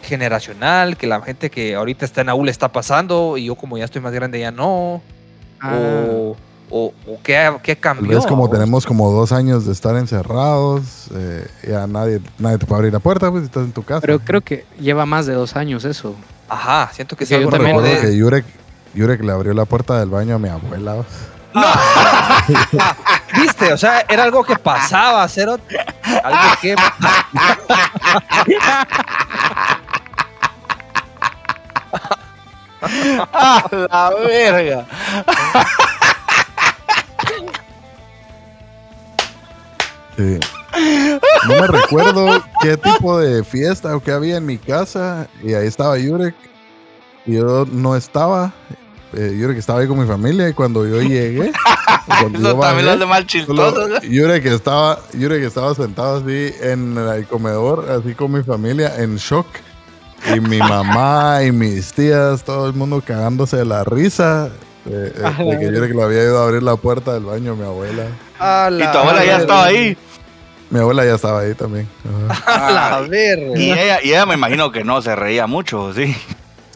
generacional, que la gente que ahorita está en la U le está pasando, y yo como ya estoy más grande ya no. O, o, o qué, qué cambió. vez como tenemos como dos años de estar encerrados, eh, ya nadie, nadie te puede abrir la puerta, pues si estás en tu casa. Pero creo que lleva más de dos años eso. Ajá, siento que es Sí, yo también nuevo recuerdo de- que Yurek, Yurek le abrió la puerta del baño a mi abuela. *laughs* ¿Viste? O sea, era algo que pasaba, cero. Algo que. ¡A la verga! Sí. No me recuerdo qué tipo de fiesta o qué había en mi casa. Y ahí estaba Yurek. Y yo no estaba. Eh, Yurek estaba ahí con mi familia. Y cuando yo llegué, *laughs* cuando Eso yo también bajé, solo chistoso. ¿no? Yurek estaba, Yurek estaba sentado así en el comedor, así con mi familia, en shock. Y mi mamá y mis tías, todo el mundo cagándose de la risa. eh, eh, de que Yurek le había ido a abrir la puerta del baño mi abuela. A Y tu abuela ya estaba ahí. Mi abuela ya estaba ahí también. A la verga. Y ella, y ella me imagino que no se reía mucho, sí.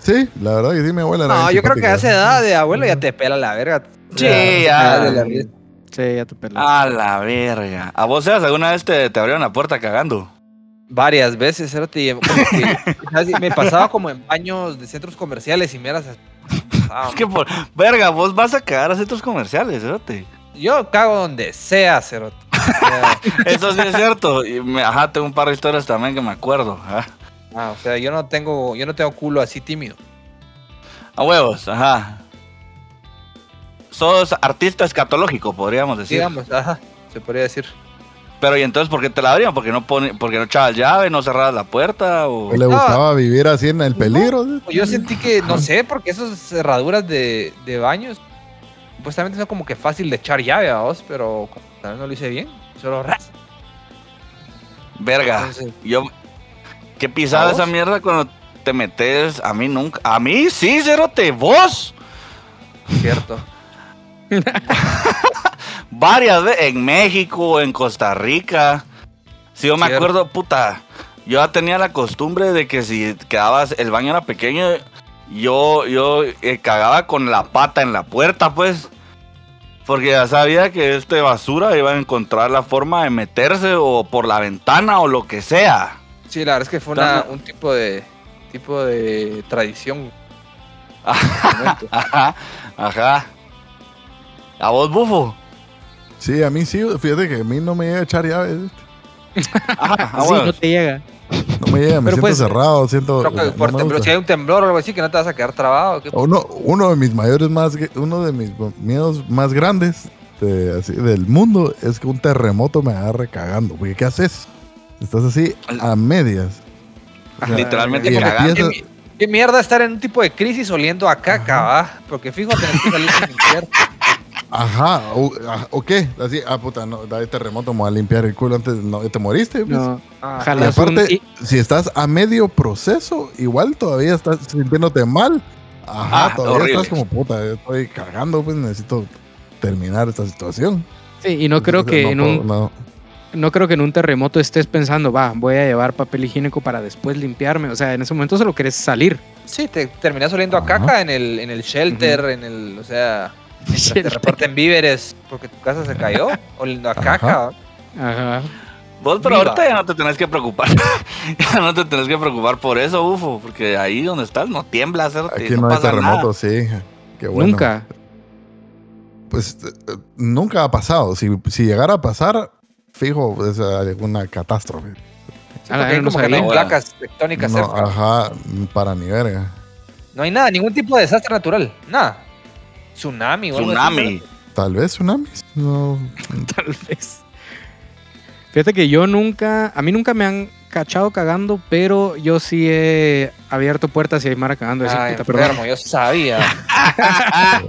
Sí, la verdad que sí, mi abuela era No, yo creo que a esa edad de abuelo ya te pela la verga. Sí, ya. de la risa. Sí, ya te pelas. A la verga. ¿A vos, Sebas, alguna vez te, te abrieron la puerta cagando? Varias veces, cerote, ¿sabes? *laughs* me pasaba como en baños de centros comerciales y mieras. Es que, por, verga, vos vas a cagar a centros comerciales, ¿sí? Yo cago donde sea, cerote. O sea, *laughs* Eso sí es cierto. Y me, ajá, tengo un par de historias también que me acuerdo. ah, o sea, yo no tengo, yo no tengo culo así tímido. A huevos, ajá. Sos artista escatológico, podríamos decir. Digamos, ajá, se podría decir. Pero ¿y entonces por qué te la abrían? ¿Porque no, pone, porque no echabas llave, no cerrabas la puerta? O... ¿Le gustaba vivir así en el peligro? Yo sentí que, no sé, porque esas cerraduras de, de baños, supuestamente son como que fácil de echar llave a vos, pero tal vez no lo hice bien. Solo ras. Verga. Entonces, Yo... ¿Qué pisada ¿A esa mierda cuando te metes? A mí nunca... A mí sí, cerote, vos. cierto. *laughs* Varias veces. En México, en Costa Rica. Si yo me Cierto. acuerdo, puta. Yo ya tenía la costumbre de que si quedabas, el baño era pequeño, yo, yo eh, cagaba con la pata en la puerta, pues. Porque ya sabía que este basura iba a encontrar la forma de meterse o por la ventana o lo que sea. Sí, la verdad es que fue una- un tipo de tipo de tradición. *laughs* Ajá, ajá. ¿A vos, bufo? Sí, a mí sí. Fíjate que a mí no me llega a echar llaves. Ajá, *laughs* a sí, huevos. no te llega. No me llega, me Pero siento pues, cerrado, siento... Creo que no por gusta. si hay un temblor o algo así, que no te vas a quedar trabado. ¿qué? Uno, uno de mis mayores más, uno de mis miedos más grandes de- así, del mundo es que un terremoto me agarre cagando. Porque ¿qué haces? Estás así a medias. O sea, Literalmente y cagando. ¿Qué, empiezas- mi- qué mierda estar en un tipo de crisis oliendo a caca, va? Porque fijo, que salir sin. Ajá, o, ah, ¿o qué? Así, ah, puta, no, da terremoto, me voy a limpiar el culo antes, no, ¿te moriste? pues? No. Ah, Y un- aparte, y- si estás a medio proceso, igual todavía estás sintiéndote mal. Ajá, Ah, todavía horrible. estás como puta, estoy cagando, pues necesito terminar esta situación. sí, y no creo que en puedo- un, no. no creo que en un terremoto estés pensando, va, voy a llevar papel higiénico para después limpiarme. O sea, en ese momento solo querés salir. Sí, te terminas oliendo a Ajá. caca en el, en el shelter, en el, o sea, *laughs* mientras te reparten víveres porque tu casa se cayó, oliendo a Ajá. caca. Ajá. Vos, pero Viva. ahorita ya no te tenés que preocupar. *laughs* ya no te tenés que preocupar por eso, ufo. Porque ahí donde estás no tiembla, Aquí no, no, hay pasa terremotos, sí. Qué bueno. Nunca. Pues eh, eh, nunca ha pasado. Si, si llegara a pasar, fijo, es alguna catástrofe. Hay no como que no hay sabía. placas tectónicas No, cerca. ajá, para ni verga. No hay nada, ningún tipo de desastre natural. Nada. Tsunami o algo así, Tsunami. Tal vez tsunamis. No. *laughs* Tal vez. Fíjate que yo nunca, a mí nunca me han cachado cagando, pero yo sí he abierto puertas y hay Mara cagando. Ah, puta, perdón. enfermo, yo sabía.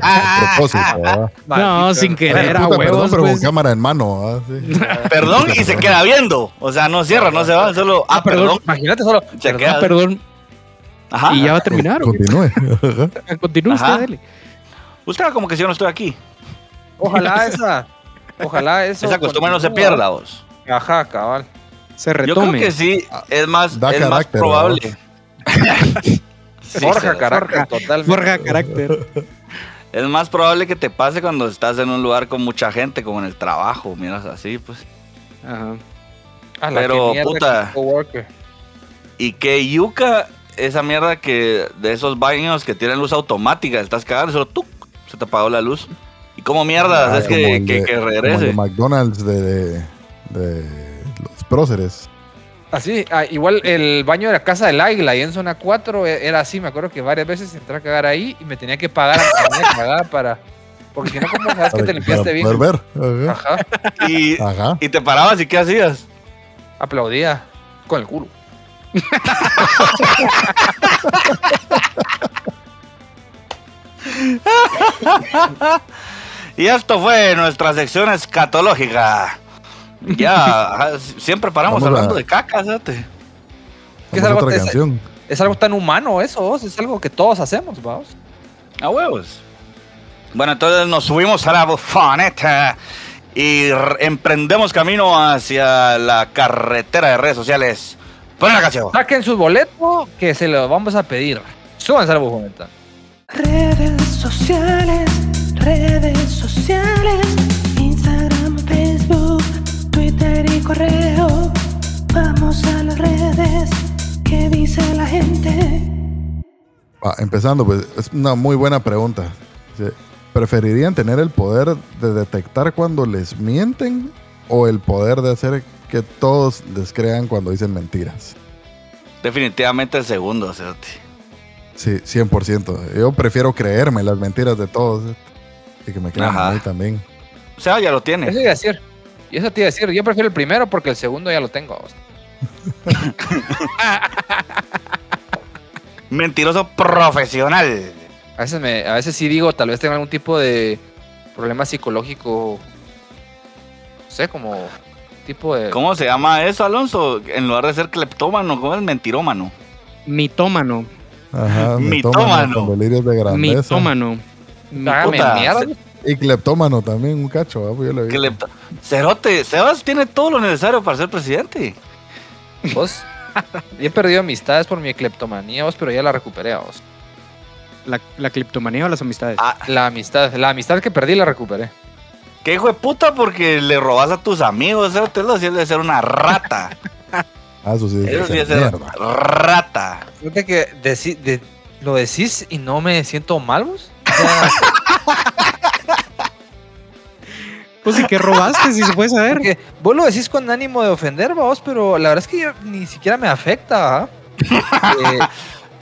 a propósito, ¿verdad? No, Maldito sin querer, a perdón, pero pues. con cámara en mano. Sí. *laughs* Perdón y se queda viendo. O sea, no cierra, no se va, solo. Ah, perdón. Imagínate solo. Se perdón, queda. Ah, perdón. Ajá. ¿Y ya va a terminar? Continúe. Continúe usted, dele. Usted como que si yo no estoy aquí. Ojalá *laughs* esa. Ojalá eso. Esa costumbre no se pierda, vos. Ajá, cabal. Se Yo creo retome. que sí, es más, Da es más probable. *laughs* Sí, Forja carácter totalmente. Forja carácter. Es más probable que te pase cuando estás en un lugar con mucha gente, como en el trabajo, miras así, pues. Ajá. A la Pero, que puta. que. Y que yuca, esa mierda que de esos baños que tienen luz automática, estás cagando solo ¡tuc! Se te apagó la luz. ¿Y cómo mierdas? Ah, es como que, el que, de- que como el regrese. de McDonald's de, de, de los próceres. Así, ah, igual el baño de la casa del águila y en zona 4 e- era así. Me acuerdo que varias veces entré a cagar ahí y me tenía que pagar a tenía que cagar para. Porque si no, ¿cómo sabes que te limpiaste bien? poder ver. Ajá. Ajá. Y, Ajá. y te parabas y ¿qué hacías? Aplaudía con el culo. *laughs* *laughs* Y esto fue nuestra sección escatológica. Ya, ajá, siempre paramos Vamos a- hablando de caca, fíjate. ¿Qué es algo otra es- canción. Es algo tan humano eso, vos, es algo que todos hacemos, vamos. A huevos. Bueno, entonces nos subimos a la bufaneta y emprendemos camino hacia la carretera de redes sociales. Pon la canción. Saquen sus boletos que se los vamos a pedir. Súbanse a la bujoneta. Redes sociales, redes sociales, Instagram, Facebook, Twitter y correo. Vamos a las redes, ¿qué dice la gente? Ah, empezando, pues es una muy buena pregunta. ¿Preferirían tener el poder de detectar cuando les mienten o el poder de hacer que todos les crean cuando dicen mentiras? Definitivamente el segundo, fíjate. Sí, 100%. Yo prefiero creerme las mentiras de todos ¿eh? y que me crean Ajá. a mí también. O sea, ya lo Eso tiene. iba a decir. Y eso te iba a decir. Yo prefiero el primero porque el segundo ya lo tengo. *laughs* Mentiroso profesional. A veces, me, a veces sí digo, tal vez tenga algún tipo de problema psicológico. No sé, como tipo de. ¿Cómo se llama eso, Alonso? En lugar de ser cleptómano, ¿cómo es mentirómano? Mitómano. Ajá, *laughs* Mitómano. mitómano con delirios de grandeza. Mitómano. Puta, mierda. Y cleptómano también, un cacho, ¿ah? Pues yo lo vi. Clepto- Cerote, Sebas tiene todo lo necesario para ser presidente. Vos. Yo he perdido amistades por mi cleptomanía, vos, pero ya la recuperé, vos. La, la criptomanía o las amistades. Ah, La amistad, la amistad que perdí la recuperé. qué hijo de puta porque le robas a tus amigos, Cerote, es de ser una rata. *laughs* Ah, eso sí. Eso sí es rata. Fíjate que de- lo decís y no me siento mal, vos. O sea, *laughs* Pues sí, que robaste, si se puede saber. porque vos lo decís con ánimo de ofender, vos, pero la verdad es que yo ni siquiera me afecta, ¿ah? *laughs* Eh,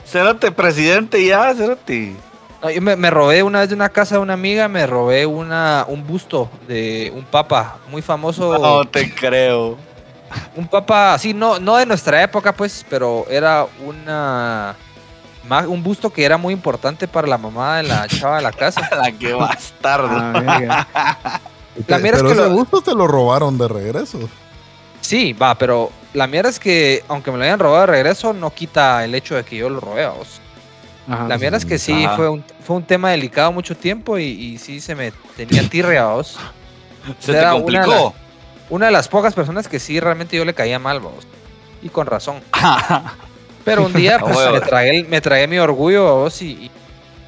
Cerote, presidente ya, Cerote. no, yo me, me robé una vez de una casa de una amiga, me robé una, un busto de un papa muy famoso. No te creo. Un papa, sí, no, no de nuestra época, pues, pero era una un busto que era muy importante para la mamá de la *laughs* chava de la casa. La que bastardo. Ah, *laughs* te- La mierda es Pero que ese lo- gusto te lo robaron de regreso. Sí, va, pero la mierda es que aunque me lo hayan robado de regreso, no quita el hecho de que yo lo robé, vos. Ajá. La mierda es que sí, Ajá. fue un, fue un tema delicado mucho tiempo y, y sí se me tenía tirria, vos. Se era te complicó. Una de las pocas personas que sí realmente yo le caía mal, vos. Y con razón. *laughs* Pero un día pues, *laughs* me, tragué, me tragué mi orgullo vos y,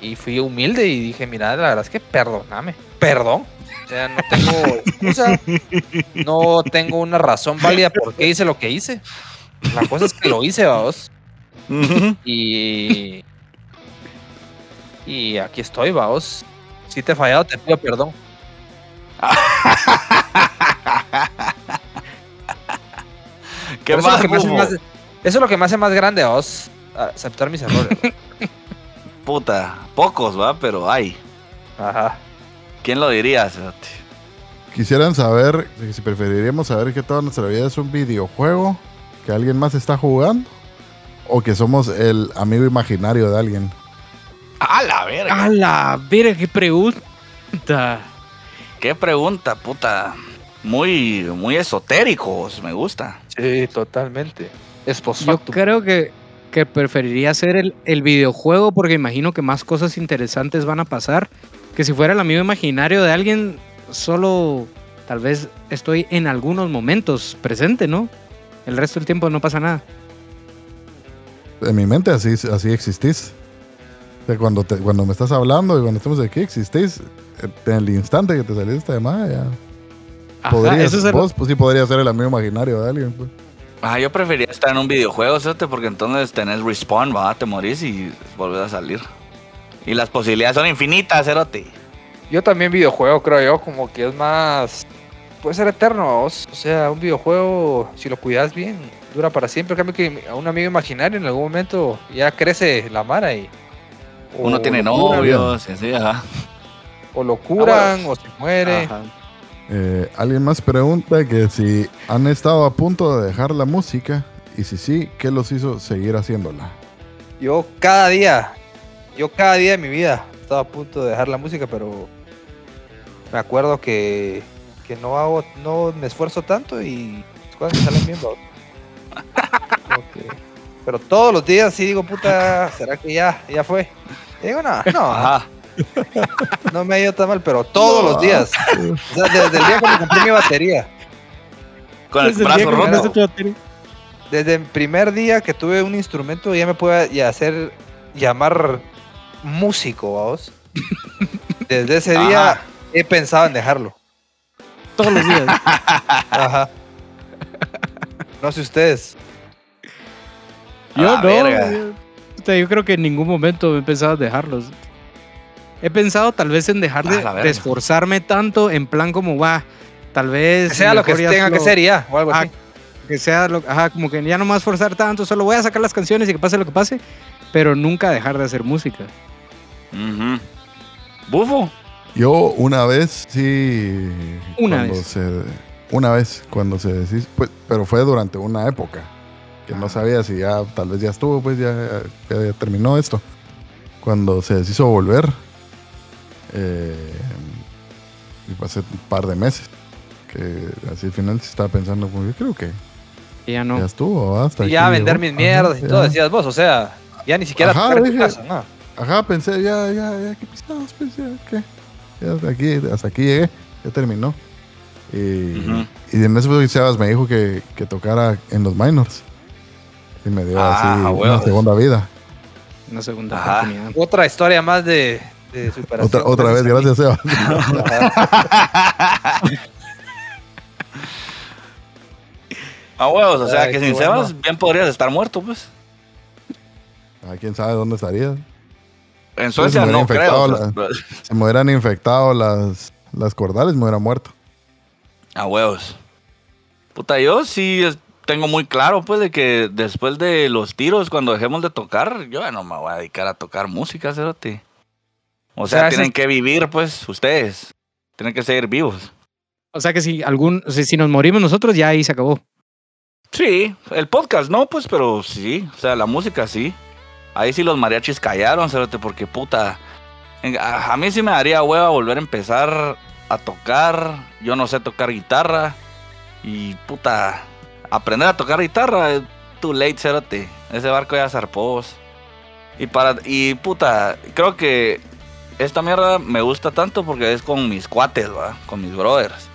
y, fui humilde y dije, mira, la verdad es que perdóname. Perdón. O sea, no tengo excusa. No tengo una razón válida por qué hice lo que hice. La cosa es que lo hice, vos. Y. Y aquí estoy, vos. Si te he fallado, te pido perdón. *laughs* *laughs* ¿Qué Pero eso, es lo más, que me hace más- eso es lo que me hace más grande a vos. Aceptar mis errores. *laughs* Puta, pocos, va, pero hay. Ajá. ¿Quién lo diría? Quisieran saber, si preferiríamos saber que toda nuestra vida es un videojuego que alguien más está jugando o que somos el amigo imaginario de alguien. ¡A la verga! A la verga, qué pregunta. ¡Qué pregunta, puta! Muy, muy esotéricos, me gusta. Sí, totalmente. Es Yo creo que, que preferiría hacer el, el videojuego porque imagino que más cosas interesantes van a pasar. Que si fuera el amigo imaginario de alguien, solo tal vez estoy en algunos momentos presente, ¿no? El resto del tiempo no pasa nada. En mi mente así, así existís. O sea, cuando, te- cuando me estás hablando y cuando estamos aquí, existís. En el instante que te saliste esta llamada, ya. Ajá, Podrías, vos pues, sí podrías ser el amigo imaginario de alguien. Pues. Ah, yo prefería estar en un videojuego, cerote, porque entonces tenés respawn, va, te morís y volvés a salir. Y las posibilidades son infinitas, cerote. Yo también videojuego, creo yo, como que es más... Puede ser eterno, vos. O sea, un videojuego, si lo cuidas bien, dura para siempre. En cambio que a un amigo imaginario en algún momento ya crece la mara y... Uno tiene novios, y así, ajá. O lo curan, o se muere. Ajá. Eh, alguien más pregunta que si han estado a punto de dejar la música y si sí, ¿qué los hizo seguir haciéndola? Yo cada día, yo cada día de mi vida estaba a punto de dejar la música, pero me acuerdo que, que no hago, no me esfuerzo tanto y las cosas me salen bien. *laughs* pero todos los días sí digo, puta, ¿será que ya, ya fue? Y digo, no, no, Ajá. No me ha ido tan mal, pero todos los días. O sea, desde el día que me compré mi batería. Con el Desde brazo roto. batería. Desde el primer día que tuve un instrumento ya me puede ya hacer llamar músico, vamos. Desde ese día he pensado en dejarlo. Todos los días. Ajá. No sé ustedes. Yo Ah, no. verga. Yo, puta, yo creo que en ningún momento he pensado en dejarlos. He pensado tal vez en dejar Ah, de, esforzarme tanto en plan como va. Tal vez. Que sea lo que tenga que ser ya, o algo Ah, así. Que sea lo, ajá, como que ya no más forzar tanto, solo voy a sacar las canciones y que pase lo que pase, pero nunca dejar de hacer música. Ujú. Bufo. Yo una vez sí. Una cuando vez. se- una vez cuando se deshizo, pues, pero fue durante una época que no sabía si ya tal vez ya estuvo, pues ya, ya- ya terminó esto. Cuando se deshizo volver, eh, y pasé un par de meses, que así al final estaba pensando, como yo creo que Y ya no. ya estuvo, hasta Y ya aquí vender llegó. mis Ajá, mierdas y ya. todo, decías vos. O sea, ya ni siquiera Ajá, tocar en tu dije- casa, ¿no? Ajá, pensé, ya, ya, ya, ¿qué pisamos? Pues ya, ¿qué? Ya hasta aquí, hasta aquí llegué, ya terminó. Y, Ujú. y en eso Sebas me dijo que, que tocara en los minors. Y me dio Ah, así una segunda vida. Una segunda Ajá. oportunidad. Otra historia más de, de superación. Otra, otra vez, gracias Sebas. Ajá. *laughs* A huevos, o sea Ay, que sin bueno. Sebas bien podrías estar muerto, pues. Ah, quién sabe dónde estaría. En Suecia no creo. pues, Si me hubieran infectado las, las cordales, me hubiera muerto. A huevos. Puta, yo sí es- tengo muy claro, pues, de que después de los tiros, cuando dejemos de tocar, yo ya no me voy a dedicar a tocar música, cerote. O sea, tienen es- que vivir, pues, ustedes. Tienen que seguir vivos. O sea que si algún, si nos morimos nosotros, ya ahí se acabó. Sí, el podcast no, pues, pero sí. O sea, la música sí. Ahí sí los mariachis callaron, cerote, porque puta. A, mí sí me daría hueva volver a empezar a tocar. Yo no sé tocar guitarra. Y puta. Aprender a tocar guitarra es too late, cerote. Ese barco ya zarpó. Y para. Y puta, creo que esta mierda me gusta tanto porque es con mis cuates, va, con mis brothers.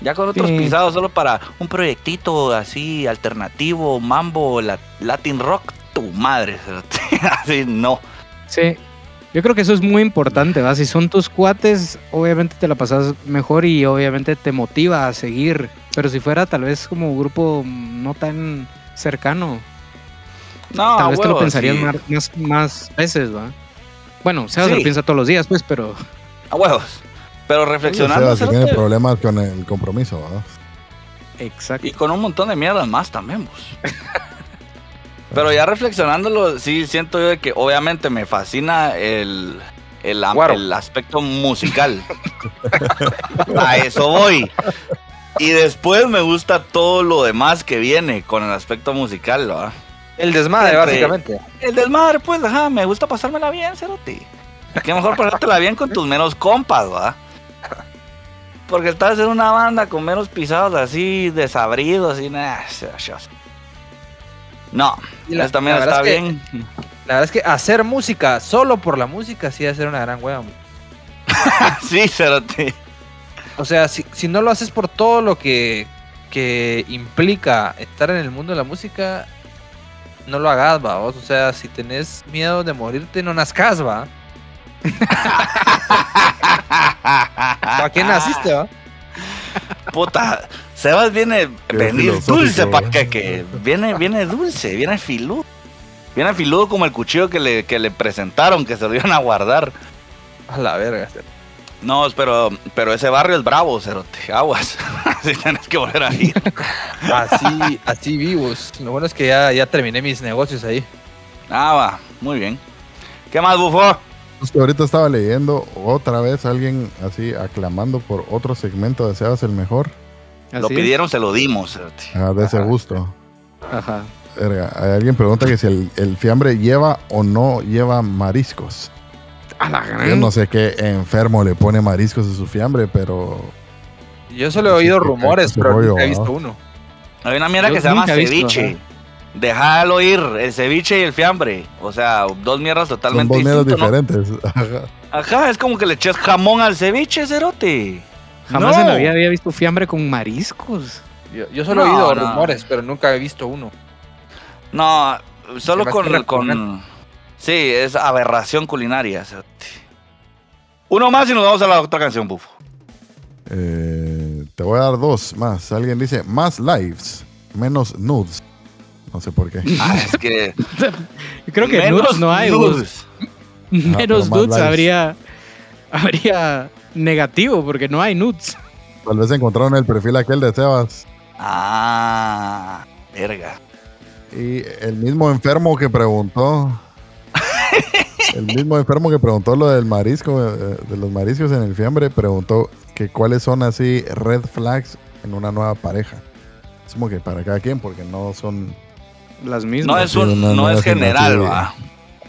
Ya con otros Sí. pisados solo para un proyectito así alternativo, mambo, la- latin rock, tu madre. *laughs* así no. Sí. Yo creo que eso es muy importante, ¿va? Si son tus cuates, obviamente te la pasas mejor y obviamente te motiva a seguir. Pero si fuera tal vez como un grupo no tan cercano, No, tal vez te lo pensarías sí. más, más, más veces, ¿va? Bueno, Sebas Sí. lo piensa todos los días, pues, pero... A huevos. Pero reflexionando, si tiene problemas con el compromiso, ¿verdad? Exacto. y con un montón de mierdas más también, pues. *laughs* Pero ya reflexionándolo, sí siento yo de que obviamente me fascina el, el, el aspecto musical. *laughs* A eso voy. Y después me gusta todo lo demás que viene con el aspecto musical, ¿verdad? El desmadre, Entre- básicamente. El desmadre, pues, ajá, me gusta pasármela bien, Cerote. Qué mejor pasártela bien con tus menos compas, ¿va? Porque estás en una banda con menos pisados así, desabridos y nada. No, Y la- también la está verdad es que- bien. La verdad es que hacer música solo por la música sí ser una gran hueva. *laughs* sí, Cerote. O sea, si, si no lo haces por todo lo que, que implica estar en el mundo de la música, no lo hagas, va. vos. O sea, si tenés miedo de morirte, no nazcas, va. *laughs* ¿Para qué naciste, va? Puta, Sebas viene venir dulce, pa' ¿eh? que, que viene, viene dulce, viene filudo. Viene filudo como el cuchillo que le, que le presentaron, que se lo iban a guardar. A la verga. No, pero, pero ese barrio es bravo, Cerote. Aguas. *laughs* Así tenés que volver a ir. Así, así vivos. Lo bueno es que ya, ya terminé mis negocios ahí. Ah, va. Muy bien. ¿Qué más, bufo? Es que ahorita estaba leyendo otra vez alguien así aclamando por otro segmento de Sebas el mejor. Lo es. pidieron, se lo dimos, Cerote. Ah, de ese Ajá. gusto. Ajá. Verga, alguien pregunta que si el, el fiambre lleva o no lleva mariscos. A la Yo gran... no sé qué enfermo le pone mariscos a su fiambre, pero Yo solo he oído rumores, pero rollo, nunca he visto uno. Hay una mierda Yo que se llama ceviche. Déjalo ir, el ceviche y el fiambre. O sea, dos mierdas son totalmente dos miedos distintas. ¿no? diferentes. *laughs* Ajá. Ajá, es como que le eches jamón al ceviche, cerote. Jamás No. en la vida había visto fiambre con mariscos. Yo, yo solo he No, oído no. rumores, pero nunca he visto uno. No, solo con, con... Sí, es aberración culinaria. Uno más y nos vamos a la otra canción, bufo. Eh, te voy a dar dos más. Alguien dice más lives, menos nudes. No sé por qué. *laughs* Ah, es que... Yo *laughs* creo que menos nudes no hay. nudes. pero Menos nudes habría, habría negativo porque no hay nudes. Tal vez encontraron el perfil aquel de Sebas. Ah, verga. Y el mismo enfermo que preguntó. El mismo enfermo que preguntó lo del marisco, eh, de los mariscos en el fiambre, preguntó que cuáles son así red flags en una nueva pareja. Es como que para cada quien, porque no son. Las No mismas. es, Sí, un, no, es general, va.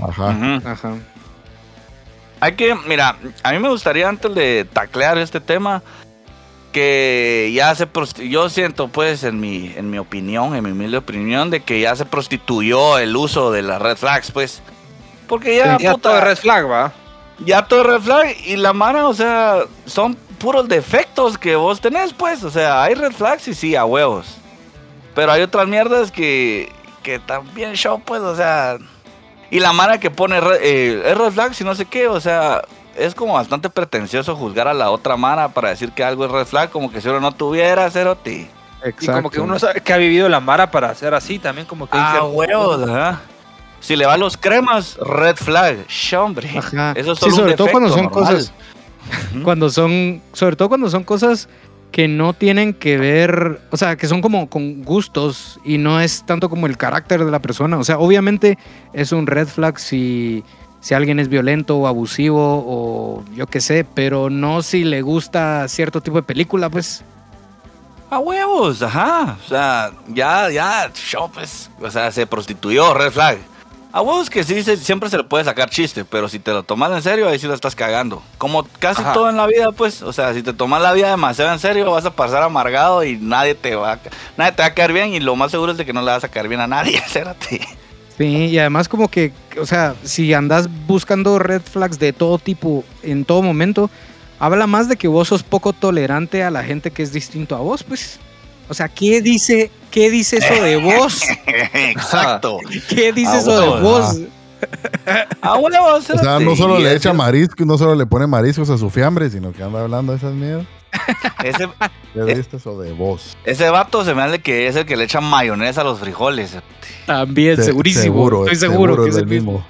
Ajá. Ajá. Hay que, mira, a mí me gustaría antes de taclear este tema que ya se yo siento pues en mi en mi opinión, en mi humilde opinión de que ya se prostituyó el uso de las red flags, pues. Porque ya, Ya puta, todo es red flag, va. ya todo es red flag y la mano, o sea, son puros defectos que vos tenés, pues, o sea, hay red flags y sí, a huevos. Pero hay otras mierdas que que también show, pues, o sea, y la mara que pone red, eh, es red flag y no sé qué, o sea, es como bastante pretencioso juzgar a la otra mara para decir que algo es red flag, como que si uno no tuviera, cerote. Y como que uno sabe que ha vivido la Mara para hacer así también, como que Ah, huevos, ajá. Si le va los cremas, red flag. Hombre. Ajá. Eso es Sí, un sobre todo cuando son normal. cosas. Cuando son. Sobre todo cuando son cosas que no tienen que ver. O sea, que son como con gustos y no es tanto como el carácter de la persona. O sea, obviamente es un red flag si. Si alguien es violento o abusivo o yo qué sé, pero no si le gusta cierto tipo de película, pues. A huevos, ajá. O sea, ya, ya, show, pues. O sea, se prostituyó, red flag. A huevos que sí, se- siempre se le puede sacar chiste, pero si te lo tomas en serio, ahí sí lo estás cagando. Como casi Ajá. todo en la vida, pues. O sea, si te tomas la vida demasiado en serio, vas a pasar amargado y nadie te va a, nadie te va a caer bien. Y lo más seguro es de que no le vas a caer bien a nadie, *laughs* espérate. Sí, y además como que, o sea, si andas buscando red flags de todo tipo en todo momento, habla más de que vos sos poco tolerante a la gente que es distinto a vos, pues. O sea, ¿qué dice, qué dice eso de *laughs* vos? Exacto. *laughs* ¿Qué dice Ah, eso de bueno, vos? *laughs* Ah, bueno, O sea, no solo le echa mariscos, no solo le pone mariscos a su fiambre, sino que anda hablando de esas mierdas. ese, ¿Qué dices eso de vos? ese vato se me hace que es el que le echa mayonesa a los frijoles. También, Se- segurísimo. seguro, Estoy seguro, que es el mismo.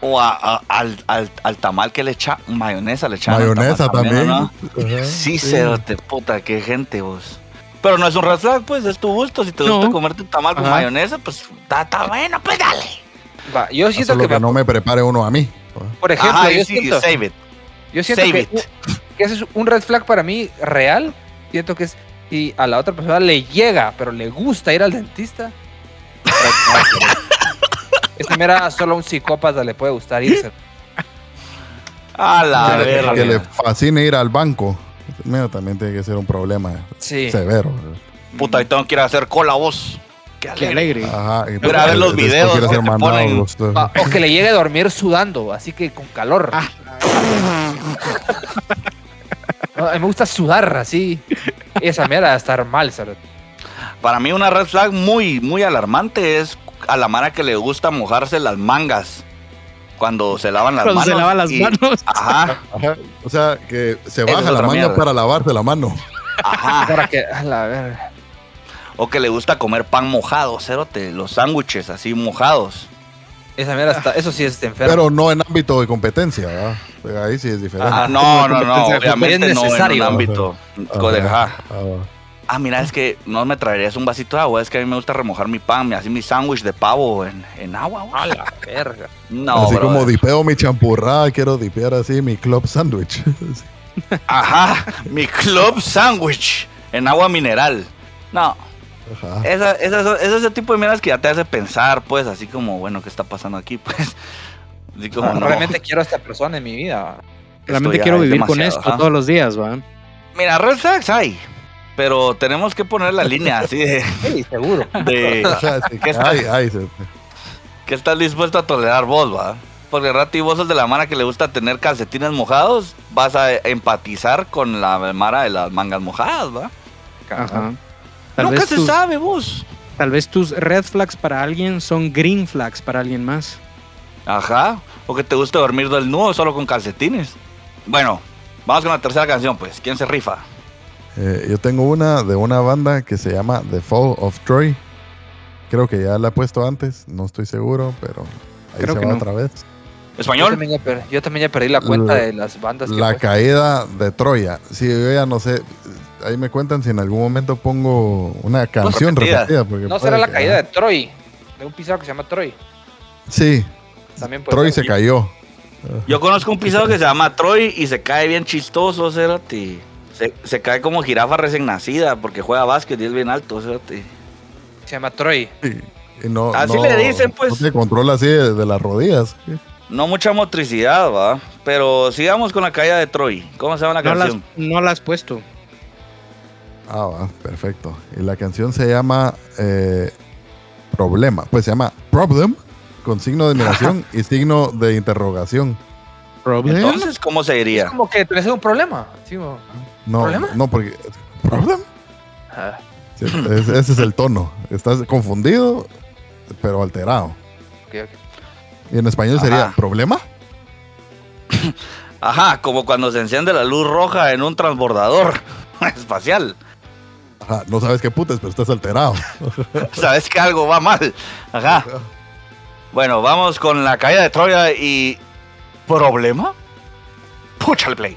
O a- a- al, al, al tamal que le echa mayonesa, le echan al Mayonesa tamal también. ¿no? Ajá, Sí, cerote, puta, qué gente vos. Pero no es un red flag, pues es tu gusto. Si te No. gusta comerte un tamal con Ajá. mayonesa, pues está, bueno, pues dale. Va, yo siento que, no me prepare uno a mí. por ejemplo, Ajá, yo sí, siento, save it. yo siento save que, it. que ese es un red flag para mí real. Siento que es si a la otra persona le llega, pero le gusta ir al dentista. *laughs* Esta mera solo a un psicópata le puede gustar irse. A la que, le- verga. que le fascine ir al banco. Mira, también tiene que ser un problema Sí. severo. Puta, y tengo que ir a hacer cola vos. Qué Qué alegre. Ajá. y Pero a ver los videos, o que le llegue a dormir sudando, así que con calor. Ah. *laughs* No, a mí me gusta sudar así. Esa mierda de estar mal, ¿sabes? Para mí una red flag muy, muy alarmante es a la mara que le gusta mojarse las mangas cuando se lavan las Cuando manos. se lava las y- manos. Ajá, Ajá, O sea, que se baja es la manga mierda. para lavarse la mano. ajá. *laughs* Para que, a la verga. O que le gusta comer pan mojado, cerote, los sándwiches así mojados. Esa mierda está, eso sí es enfermo. Pero no en ámbito de competencia, ¿verdad? Ahí sí es diferente. Ah, no, no, no, obviamente es no en un necesario. ámbito. Ajá, Ajá. Ah, mira, es que no me traerías un vasito de agua, es que a mí me gusta remojar mi pan, así mi sándwich de pavo en, en agua. güey. a la verga. No, así brother. como dipeo mi champurrada, quiero dipear así mi club sandwich. *laughs* Ajá, mi club sándwich en agua mineral. No, Ajá. esa, esa, esa- es ese tipo de miras que ya te hace pensar, pues, así como, bueno, ¿qué está pasando aquí? *laughs* Pues, así como, no. Realmente quiero a esta persona en mi vida. Realmente quiero vivir con esto ajá. todos los días, ¿va? Mira, red flags hay, pero tenemos que poner la línea así de, *laughs* Sí, seguro. de *laughs* Ajá, sí, ¿Qué está- ay, ay, se- que estás dispuesto a tolerar vos, va. Porque Rati, vos sos de la mara que le gusta tener calcetines mojados, vas a empatizar con la mara de las mangas mojadas, va. Ajá. Tal Nunca vez, se tus, sabe, vos. tal vez tus red flags para alguien son green flags para alguien más. Ajá. O que te guste dormir del nudo solo con calcetines. Bueno, vamos con la tercera canción, pues. ¿Quién se rifa? Eh, yo tengo una de una banda que se llama The Fall of Troy. Creo que ya la he puesto antes, no estoy seguro, pero ahí Creo se que va no. otra vez. Yo ¿Español? también, ya per- yo también ya perdí la cuenta La- de las bandas que La fue. caída de Troya. Sí, yo ya no sé. Ahí me cuentan si en algún momento pongo una canción repetida. repetida. porque No será la que- caída de Troy. De un pisado que se llama Troy. Sí, También puede Troy ser. se cayó. Yo conozco un pisado que se llama Troy y se cae bien chistoso, Cerati. Se, se cae como jirafa recién nacida porque juega básquet y es bien alto. Se llama Troy. No, Así no- le dicen, pues. No se controla así de, de las rodillas. No mucha motricidad, va. Pero sigamos con la caída de Troy. ¿Cómo se llama la No las, canción? no la has puesto. Ah, va, perfecto. Y la canción se llama eh, Problema. Pues se llama Problem, con signo de admiración *laughs* y signo de interrogación. Problem. Entonces, ¿cómo se Es diría? como que tenés un problema. Sí, No, ¿Problema? no, porque. ¿Problem? Ah, Sí, ese es el tono. Estás confundido, pero alterado. ok, ok. Y en español sería. ¿Problema? *laughs* Ajá, como cuando se enciende la luz roja en un transbordador *laughs* espacial. Ajá, no sabes qué putas, pero estás alterado. *laughs* Sabes que algo va mal. Ajá. Bueno, vamos con la caída de Troya y. ¿Problema? Púchale play.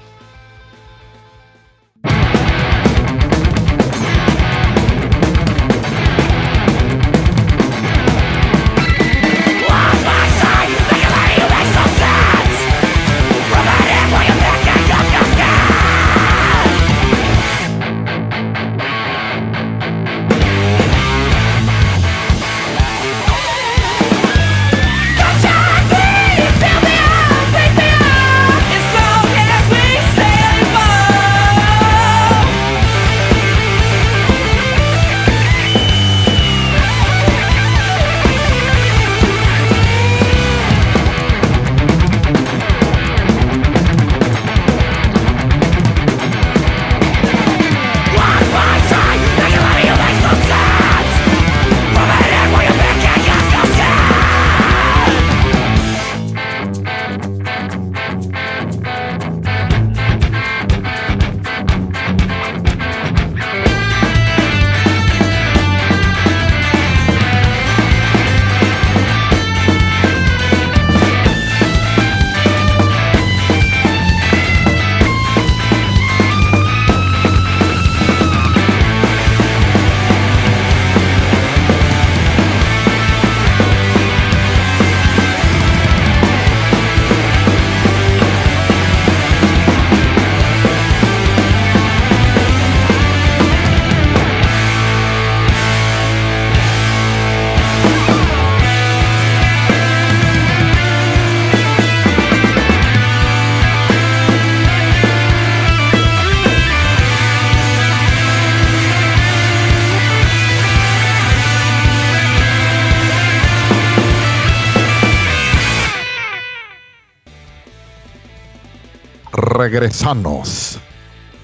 Regresamos.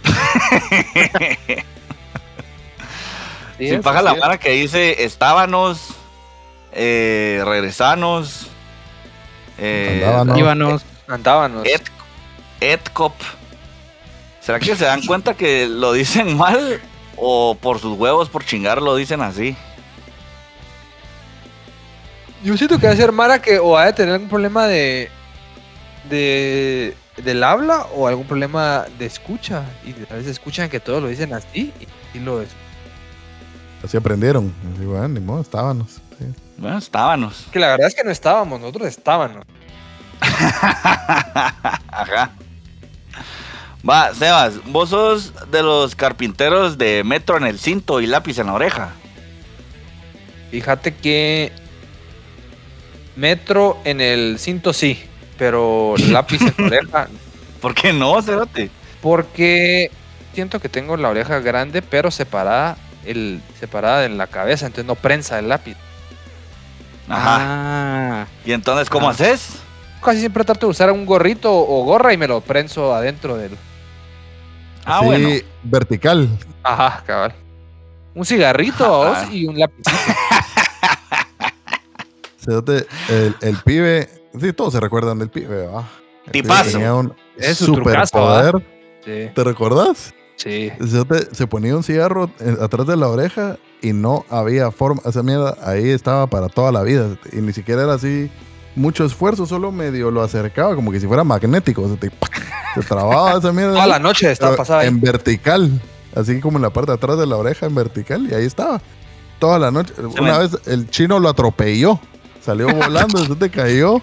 *laughs* Sí, Si paga la sí. mara que dice estábanos, eh, regresanos, eh, Andábanos. Et, etcop. ¿Será que se dan cuenta que lo dicen mal? O por sus huevos, por chingar, lo dicen así. Yo siento que va a ser Mara que o ha de tener algún problema de, de del habla o algún problema de escucha. Y a veces escuchan que todos lo dicen así y, y lo es. Así aprendieron. Así, bueno, ni modo, estábamos. sí. Bueno, estábanos. Que la verdad es que no estábamos, nosotros estábamos. *laughs* Ajá. Va, Sebas, vos sos de los carpinteros de metro en el cinto y lápiz en la oreja. Fíjate que metro en el cinto sí, pero lápiz en oreja *laughs* ¿Por qué no, Cerote? porque siento que tengo la oreja grande pero separada el separada de la cabeza, entonces no prensa el lápiz. Ajá. Ah, ¿Y entonces cómo Ah. haces? Casi siempre trato de usar un gorrito o gorra y me lo prenso adentro del Ah, Así, bueno. vertical. Ajá, cabal. Un cigarrito Ajá. vos, *laughs* y un lápiz. Cerote, el, el pibe, sí, todos se recuerdan del pibe, pibe Tipazo. Tenía un Es su superpoder. Sí, ¿Te recordás? sí. Cerote, se ponía un cigarro eh, atrás de la oreja y no había forma. Esa mierda ahí estaba para toda la vida. Y ni siquiera era así mucho esfuerzo, solo medio lo acercaba, como que si fuera magnético. Se, te- *laughs* se trababa esa mierda. Toda la noche estaba pasada ahí. En vertical. Así como en la parte de atrás de la oreja, en vertical. Y ahí estaba. Toda la noche. Una vez el chino lo atropelló. Salió volando, *laughs* se te cayó.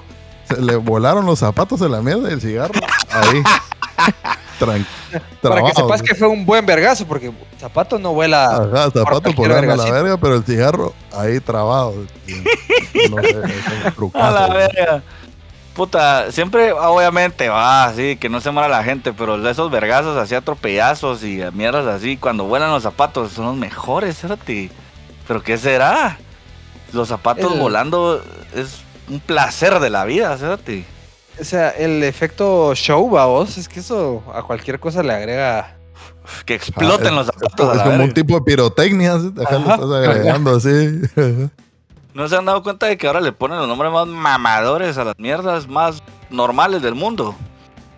Se le volaron los zapatos en la mierda y el cigarro. Ahí. Tran- Para que sepas que fue un buen vergazo, porque zapato no vuela. Ajá, zapato por a la verga, pero el cigarro ahí trabado. No sé, un *laughs* A trucazo, la verga. Puta, siempre, obviamente, va así, que no se muera la gente, pero esos vergazos así atropellazos y mierdas así, cuando vuelan los zapatos, son los mejores, Cerote. ¿Pero qué será? Los zapatos El- volando es un placer de la vida, Cerote. O sea, el efecto show, vos, es que eso a cualquier cosa le agrega. Que exploten Ah, los es- zapatos. Es, la como un tipo de pirotecnia. ¿sí? Ajá, Ajá. estás agregando así. *laughs* ¿No se han dado cuenta de que ahora le ponen los nombres más mamadores a las mierdas más normales del mundo?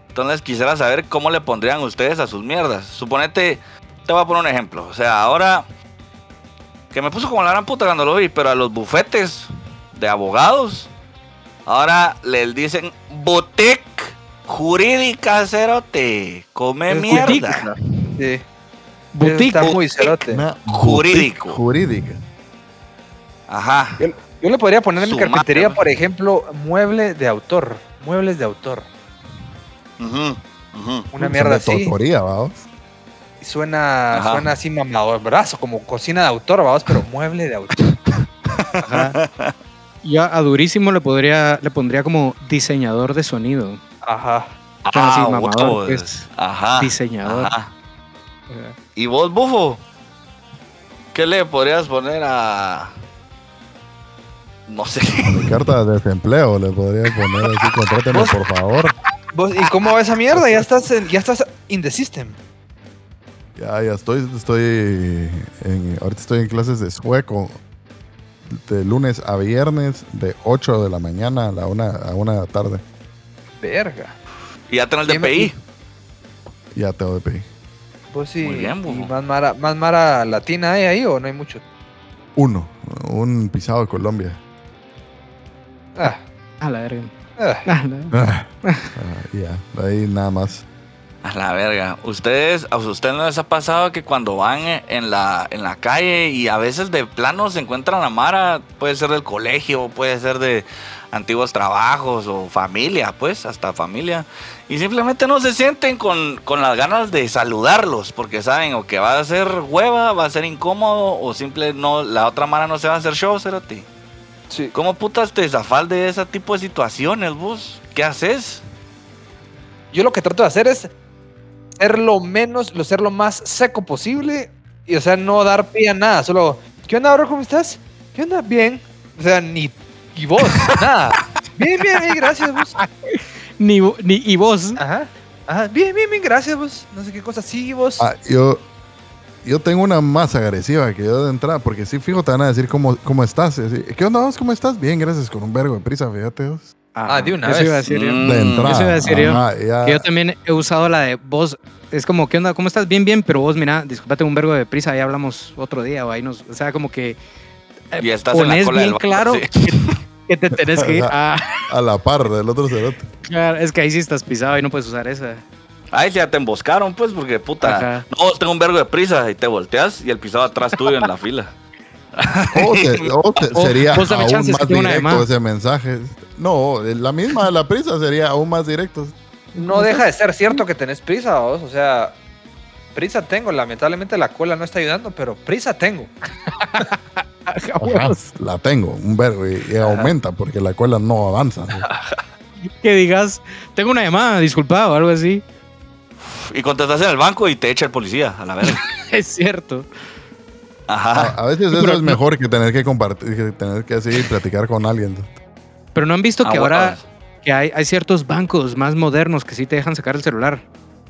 Entonces quisiera saber cómo le pondrían ustedes a sus mierdas. Suponete, te voy a poner un ejemplo. O sea, ahora que me puso como la gran puta cuando lo vi, pero a los bufetes de abogados, ahora les dicen boutique jurídica cerote. Come Es mierda. Sí. Boutique. Está muy cerote. Jurídico. boutique Jurídica. Ajá. Yo le podría poner en mi carpintería, por ejemplo, mueble de autor. Muebles de autor. Ujú. Una mierda así. autoría, vamos. Y suena, Ajá. suena así mamador, brazo, como cocina de autor, vamos, pero mueble de autor. *laughs* ajá. Yo a Durísimo le podría, le pondría como diseñador de sonido. Ajá. Suena así, Ah, mamador, huevos. pues. Ajá. Diseñador. Ajá. ¿Y vos, bufo? ¿Qué le podrías poner a.? No sé. Mi carta de desempleo le podría poner así, *laughs* contráteme por favor. ¿Vos- ¿Y cómo va esa mierda? Ya estás, en- ya estás in the system. Ya, ya estoy, estoy en, ahorita estoy en clases de sueco de lunes a viernes de 8 de la mañana a la una, a una de la tarde. Verga. Y ya tenés ¿Quién me- DPI. Ya tengo pedir. Vos sí. Muy bien, y más mara, más mara latina hay ahí o no hay mucho. Uno, un pisado de Colombia. Ah, A la verga. ah. Ah, la- Ah, ah, ya, de ahí nada más. A la verga. Ustedes, a ustedes no les ha pasado que cuando van en la, en la calle y a veces de plano se encuentran la Mara, puede ser del colegio, puede ser de antiguos trabajos o familia, pues, hasta familia. Y simplemente no se sienten con, con las ganas de saludarlos porque saben o que va a ser hueva, va a ser incómodo o simple no, la otra Mara no se va a hacer show, cerote. Sí. ¿Cómo putas te zafal de ese tipo de situaciones, vos? ¿Qué haces? Yo lo que trato de hacer es ser lo menos, lo ser lo más seco posible y, o sea, no dar pie a nada. Solo, ¿qué onda, bro? ¿Cómo estás? ¿Qué onda? Bien. O sea, ni. Y vos, nada. Bien, bien, bien, gracias, vos. *laughs* Ni, ni, y vos. Ajá. Ah, bien, bien, bien, gracias vos. No sé qué cosa. Sí, vos. Ah, yo, yo tengo una más agresiva que yo de entrada, porque sí, fijo, te van a decir cómo, cómo estás. así, ¿Qué onda vos? ¿Cómo estás? Bien, gracias, con un vergo de prisa, fíjate vos. Ah, de una eso vez. iba a decir yo. Mm. De entrada. Eso iba a decir yo. Ya. Que yo también he usado la de vos. Es como, ¿qué onda? ¿Cómo estás? Bien, bien, pero vos, mira, discúlpate un vergo de prisa, ahí hablamos otro día o ahí nos. O sea, como que. eh, Y estás en la pones cola del bien claro sí. que te tenés que ir. *laughs* Ah, *laughs* A la par del otro cerote. claro, es que ahí sí estás pisado y no puedes usar esa. Ay, ya te emboscaron, pues, porque puta. Ajá. No, tengo un vergo de prisa y te volteas y el pisado atrás tuyo en la fila. O, *laughs* se- o se- O- sería aún más directo ese mensaje. No, la misma de la prisa sería aún más directo. No deja de ser cierto que tenés prisa, vos. O sea, prisa tengo. Lamentablemente la cola no está ayudando, pero prisa tengo. *laughs* Ajá, la tengo, un vergo, y, y aumenta porque la cola no avanza. Que digas, tengo una llamada, disculpa o algo así. Y contestas en el banco y te echa el policía, a la verga. *laughs* Es cierto. A, Ajá. a veces eso es mejor que tener que compartir, que tener que así platicar con alguien. Pero no han visto Ah, que bueno. ahora que hay, hay ciertos bancos más modernos que sí te dejan sacar el celular.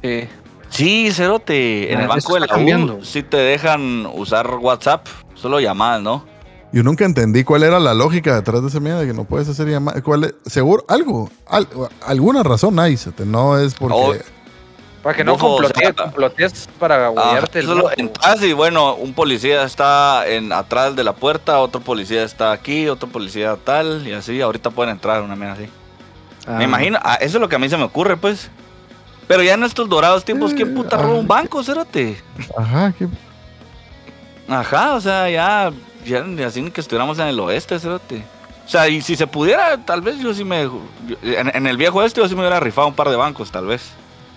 Sí. Sí, Cerote. En Ah, el banco de la U cambiando. sí te dejan usar WhatsApp, solo llamadas, ¿no? Yo nunca entendí cuál era la lógica detrás de esa mierda que no puedes hacer llamadas. ¿Cuál es? Seguro, algo, al- alguna razón hay, no es porque... Oh, Para que no complotees, para Ah, guiarte el solo y bueno, un policía está en atrás de la puerta, otro policía está aquí, otro policía tal, y así, ahorita pueden entrar, una mierda así. Ah, Me imagino, ah, eso es lo que a mí se me ocurre, pues. Pero ya en estos dorados tiempos, ¿quién puta roba un banco, Cerote? Ajá, ¿qué? Ajá, o sea, ya, ya así ni que estuviéramos en el oeste, Cerote. O sea, y si se pudiera, tal vez yo sí me... yo- en, en el viejo este yo sí me hubiera rifado un par de bancos, tal vez.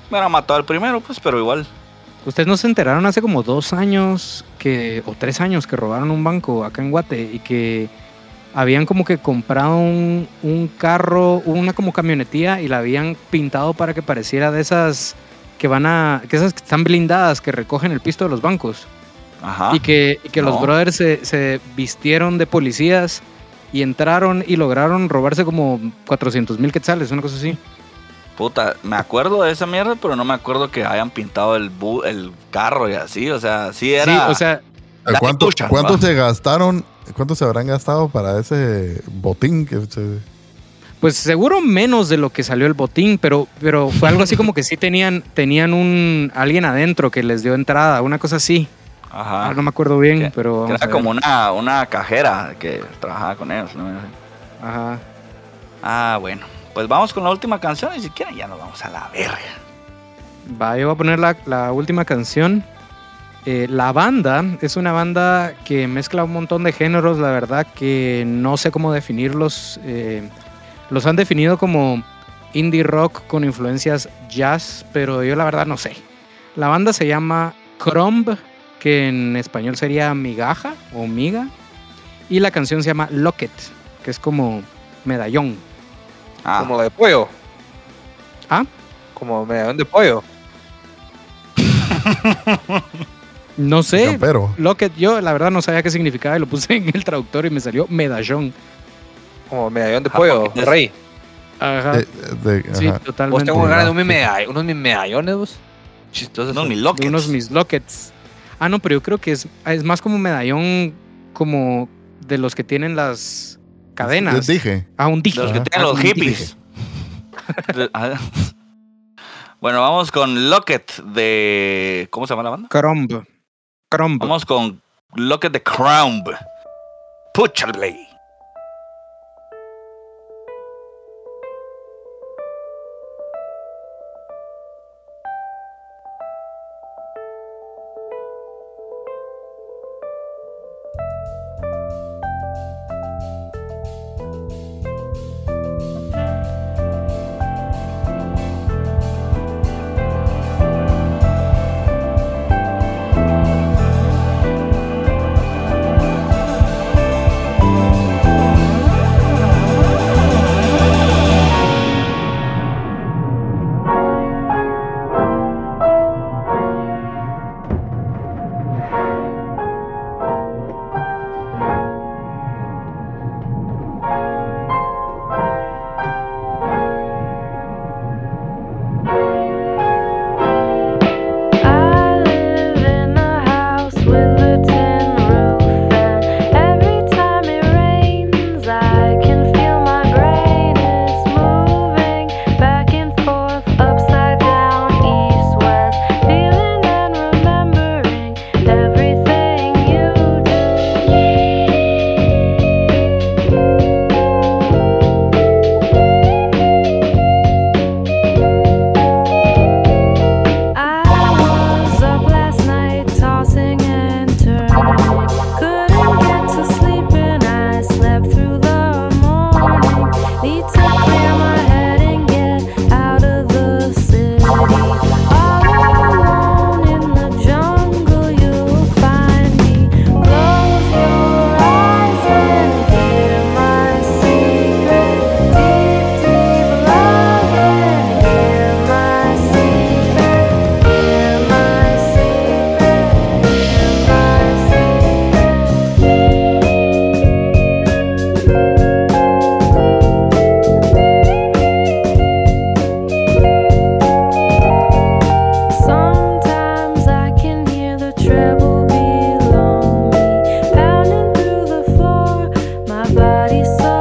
Me hubiera matado el primero, pues, pero igual. Ustedes no se enteraron hace como dos años que, o tres años que robaron un banco acá en Guate y que habían como que comprado un, un carro, una como camionetía y la habían pintado para que pareciera de esas que van a, que esas que están blindadas, que recogen el pisto de los bancos. Ajá. y que, y que los brothers se, se vistieron de policías y entraron y lograron robarse como 400 mil quetzales, una cosa así. Puta, me acuerdo de esa mierda, pero no me acuerdo que hayan pintado el, bu- el carro y así. O sea, sí era. Sí, o sea, ¿Cuánto, se gastaron? ¿Cuánto se habrán gastado para ese botín que se... pues seguro menos de lo que salió el botín, pero, pero fue algo así como que sí tenían, tenían un alguien adentro que les dio entrada, una cosa así. Ajá. Ah, no me acuerdo bien, Que- pero. que era como una, una cajera que trabajaba con ellos. ¿no? Ajá. Ah, bueno. Pues vamos con la última canción y si quieren ya nos vamos a la verga. Va, yo voy a poner la, última canción. Eh, la banda es una banda que mezcla un montón de géneros, la verdad que no sé cómo definirlos. eh, los han definido como indie rock con influencias jazz, pero yo la verdad no sé. La banda se llama Crumb, que en español sería migaja o miga, y la canción se llama Locket, que es como medallón. Ah, Como de pollo. ¿Ah? Como medallón de pollo. *laughs* No sé, Pero Locket, yo la verdad no sabía qué significaba y lo puse *laughs* en el traductor y me salió medallón. Como medallón de pollo, es- rey. Ajá. de- de- sí, ajá. Vos totalmente. tengo ganas de un medall- unos mis medallones, vos. Chistosos. no, son. ni De lockets. unos mis lockets. Ah, no, pero yo creo que es, es más como medallón como de los que tienen las cadenas. Les dije. Ah, un dije. los que Ah, los hippies. *laughs* Ah. bueno, vamos con Locket de. ¿Cómo se llama la banda? Crumb. Crumb. Vamos con Locket de Crown. Puchalblay. lugares.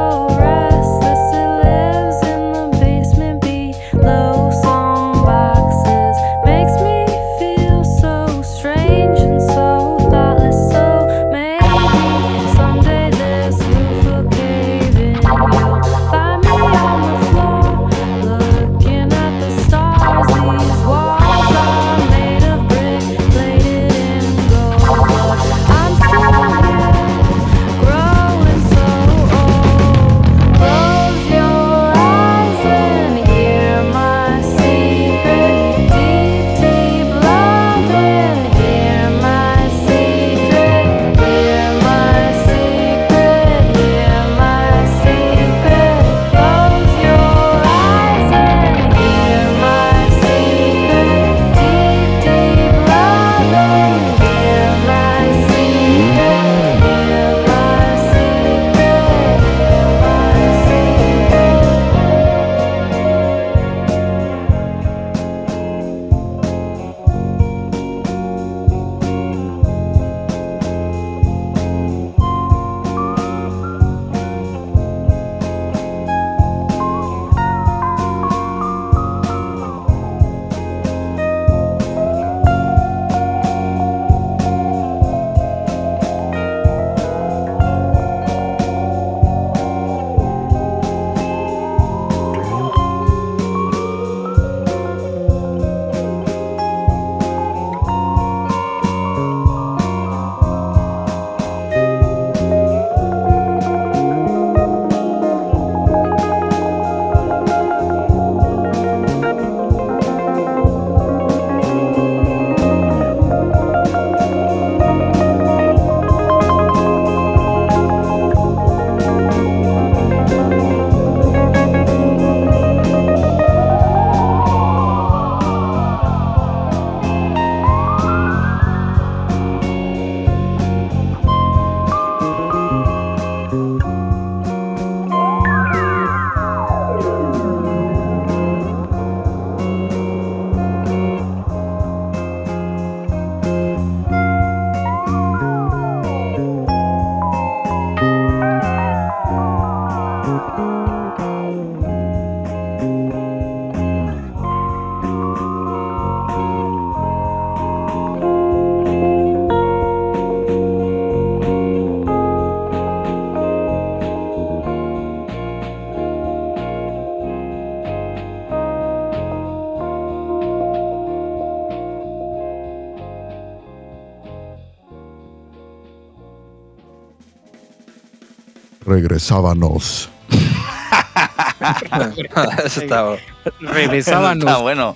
Regresábanos. *laughs* Eso está bueno. Regresábamos. Está bueno.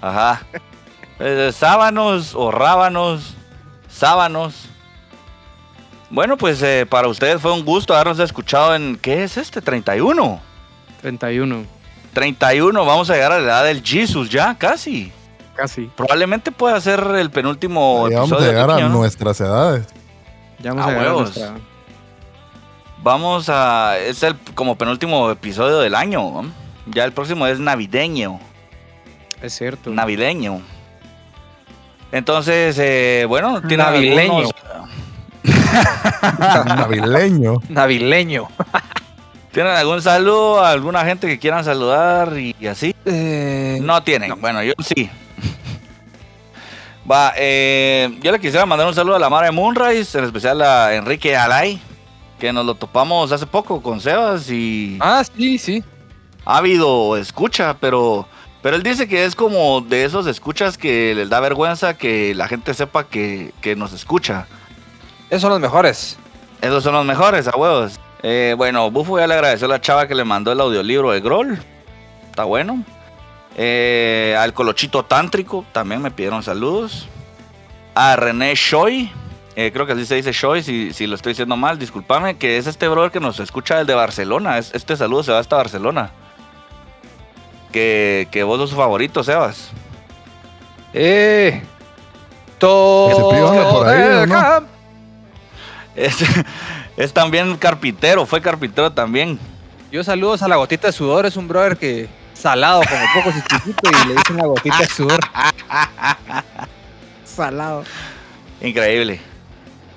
Ajá. Eh, sábanos o rábanos. Sábanos. Bueno, pues eh, para ustedes fue un gusto habernos escuchado en. ¿Qué es este? 31. 31, 31. Vamos a llegar a la edad del Jesus ya, casi. casi. Probablemente pueda ser el penúltimo Ahí vamos a episodio. llegar de a nuestras edades. Ya vamos Ah, a llegar a huevos. nuestra- Vamos a. Es el como penúltimo episodio del año. ¿no? Ya el próximo es navideño. Es cierto. Navideño. Entonces, eh, bueno, tiene Navileño. algunos- *laughs* Navileño. Navileño. ¿Tienen algún saludo? ¿Alguna gente que quieran saludar y, y así? Eh, No tienen. Bueno, yo sí. Va, eh, yo le quisiera mandar un saludo a la madre de Moonrise, en especial a Enrique Alay, que nos lo topamos hace poco con Sebas y Ah, sí, sí. ha habido escucha, pero, pero él dice que es como de esos escuchas que les da vergüenza que la gente sepa que, que nos escucha. Esos son los mejores. Esos son los mejores, a huevos. Eh, bueno, Bufo ya le agradeció a la chava que le mandó el audiolibro de Groll. Está bueno. Eh, al Colochito Tántrico también me pidieron saludos. A René Shoy. Eh, creo que así se dice Shoy, si, si lo estoy diciendo mal, discúlpame, que es este brother que nos escucha desde Barcelona. Es- este saludo se va hasta Barcelona. Que, que vos sos su favorito, Sebas. Eh. Todo. Por ahí, ¿o no? Es, *laughs* es también carpintero, fue carpintero también. Yo saludos a la gotita de sudor. Es un brother que salado como pocos chiquito y le dicen la gotita de sudor. *laughs* Salado. Increíble.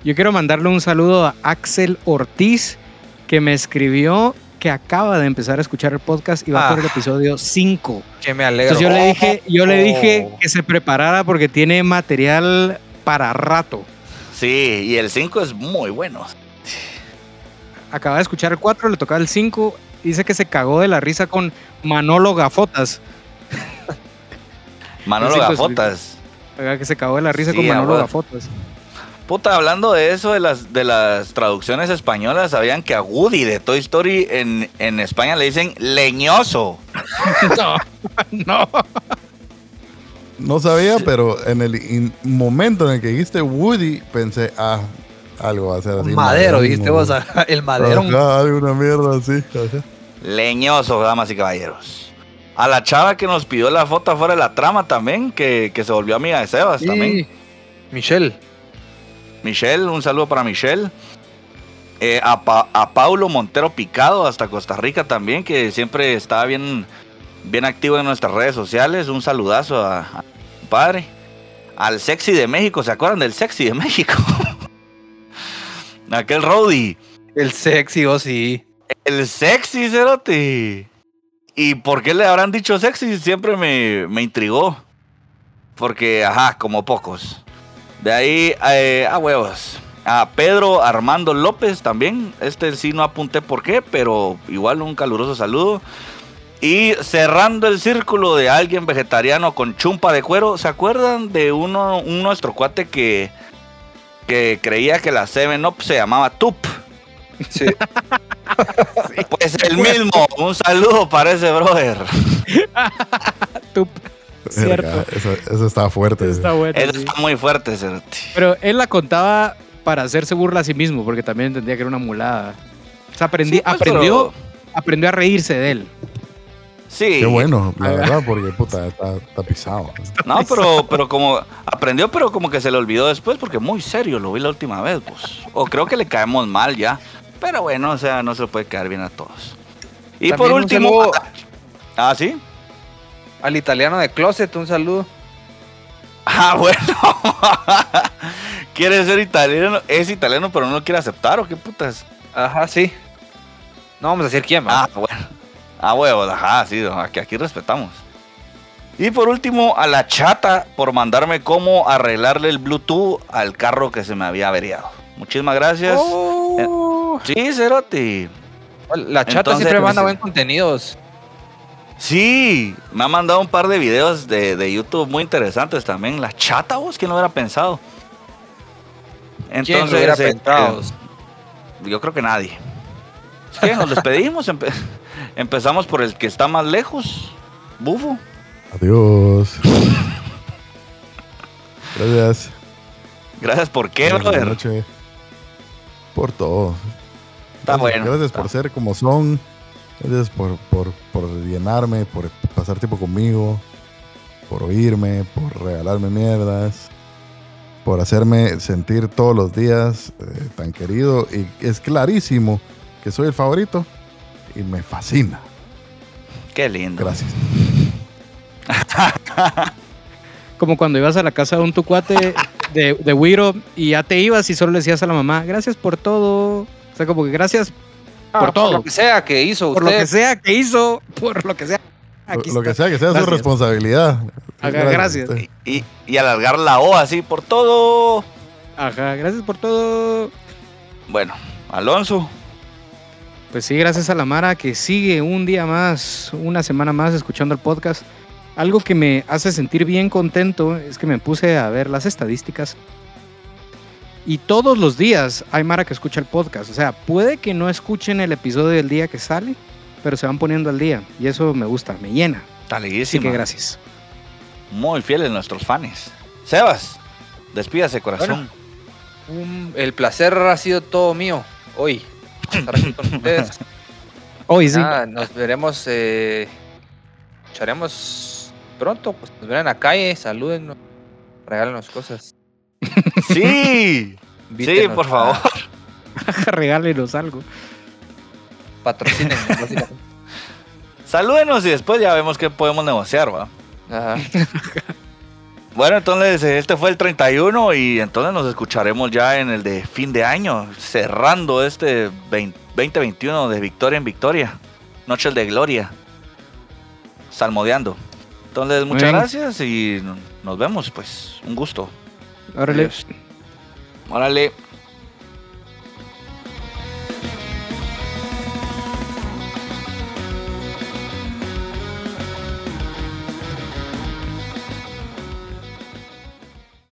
Yo quiero mandarle un saludo a Axel Ortiz, que me escribió que acaba de empezar a escuchar el podcast y va Ah. por el episodio 5. Que me alegro. Entonces yo le dije, yo le dije Oh. que se preparara porque tiene material para rato. Sí, y el 5 es muy bueno. Acaba de escuchar el 4, le tocaba el 5. Dice que se cagó de la risa con Manolo Gafotas. *laughs* Manolo Gafotas. Que se cagó de la risa Sí, con Manolo abuelo. Gafotas. Puta, hablando de eso, de las, de las traducciones españolas, sabían que a Woody de Toy Story en, en España le dicen leñoso. *laughs* No, *laughs* no. No sabía, pero en el in- momento en el que dijiste Woody, pensé, ah, algo va a ser así. Madero, madrón, dijiste vos, ajá, *laughs* el madero. Alguna mierda así. Leñoso, damas y caballeros. A la chava que nos pidió la foto fuera de la trama también, que, que se volvió amiga de Sebas también. Michelle. Michelle, un saludo para Michelle. Eh, a, Pa- a Paulo Montero Picado, hasta Costa Rica también, que siempre está bien, bien activo en nuestras redes sociales. Un saludazo a, a mi padre. Al Sexy de México, ¿se acuerdan del Sexy de México? *laughs* Aquel Rowdy. El sexy, oh sí. El Sexy, Cerote. ¿Y por qué le habrán dicho Sexy? Siempre me, me intrigó. Porque, ajá, como pocos. De ahí, eh, a huevos. A Pedro Armando López también. Este sí no apunté por qué, pero igual un caluroso saludo. Y cerrando el círculo de alguien vegetariano con chumpa de cuero, ¿se acuerdan de uno, un nuestro cuate que, que creía que la 7-Up se llamaba Tup? Sí. *laughs* Pues el mismo. Un saludo para ese brother. *laughs* Tup. Cierto. Verga, Eso, eso está fuerte. Está bueno. Eso sí. está muy fuerte, Cerote. Pero él la contaba para hacerse burla a sí mismo, porque también entendía que era una mulada. O sea, aprendí, Sí, pues, aprendió, pero- aprendió a reírse de él. Sí. Qué bueno, la verdad, porque puta, está, está pisado. No, pero, pero como aprendió, pero como que se le olvidó después, porque muy serio lo vi la última vez, pues. O creo que le caemos mal ya. Pero bueno, o sea, no se puede caer bien a todos. Y También por último. saludo Ah, sí. Al italiano de Closet, un saludo. *laughs* Ah, bueno. *laughs* quiere ser italiano, es italiano, pero no lo quiere aceptar, ¿o qué putas? Ajá, sí. No vamos a decir quién, ¿va? Ah, bueno. Ah, huevos, ajá, sí, aquí, aquí respetamos. Y por último, a la chata por mandarme cómo arreglarle el Bluetooth al carro que se me había averiado. Muchísimas gracias. Oh. Sí, Cerote. La chata Entonces, siempre manda pues, buen contenidos. Sí, me ha mandado un par de videos de, de YouTube muy interesantes también. La chata, vos, ¿quién lo hubiera pensado? ¿Quién lo hubiera eh, pensado? eh, yo creo que nadie. ¿Qué? Nos despedimos. Empe- *laughs* empezamos por el que está más lejos. Bufo. Adiós. Gracias. Gracias por qué, Buenas brother. noches. Por todo. Está Gracias, bueno. Gracias está- por ser como son. Gracias por, por, por llenarme, por pasar tiempo conmigo, por oírme, por regalarme mierdas, por hacerme sentir todos los días eh, tan querido. Y es clarísimo que soy el favorito y me fascina. Qué lindo. Gracias. *laughs* Como cuando ibas a la casa de un tu cuate de, de Wiro y ya te ibas y solo le decías a la mamá, gracias por todo. O sea, como que gracias Ah, por todo. lo que sea que hizo por usted. lo que sea que hizo, por lo que sea. Aquí Lo que sea que sea su Gracias. responsabilidad. Ajá, gracias. usted. Y, y alargar la O así por todo. Ajá, gracias por todo. Bueno, Alonso. Pues sí, gracias a la Mara que sigue un día más, una semana más escuchando el podcast. Algo que me hace sentir bien contento es que me puse a ver las estadísticas. Y todos los días hay Mara que escucha el podcast. O sea, puede que no escuchen el episodio del día que sale, pero se van poniendo al día. Y eso me gusta, me llena. Está Así que gracias. Muy fieles nuestros fans. Sebas, despídase, corazón. Un- el placer ha sido todo mío hoy. *laughs* Estar aquí con ustedes. Hoy sí. Nada, nos veremos, eh, echaremos pronto. Pues nos verán en la calle, salúdennos, regálenos cosas. Sí, *laughs* sí, por favor. *laughs* Regálenos algo. Patrocínenos, básicamente. Salúdenos y después ya vemos qué podemos negociar, va. Ajá. *laughs* Bueno, entonces este fue el 31 y entonces nos escucharemos ya en el de fin de año, cerrando este 20 2021 de victoria en victoria, noches de gloria, salmodeando. Entonces, muchas gracias y nos vemos, pues, un gusto. Órale. Órale.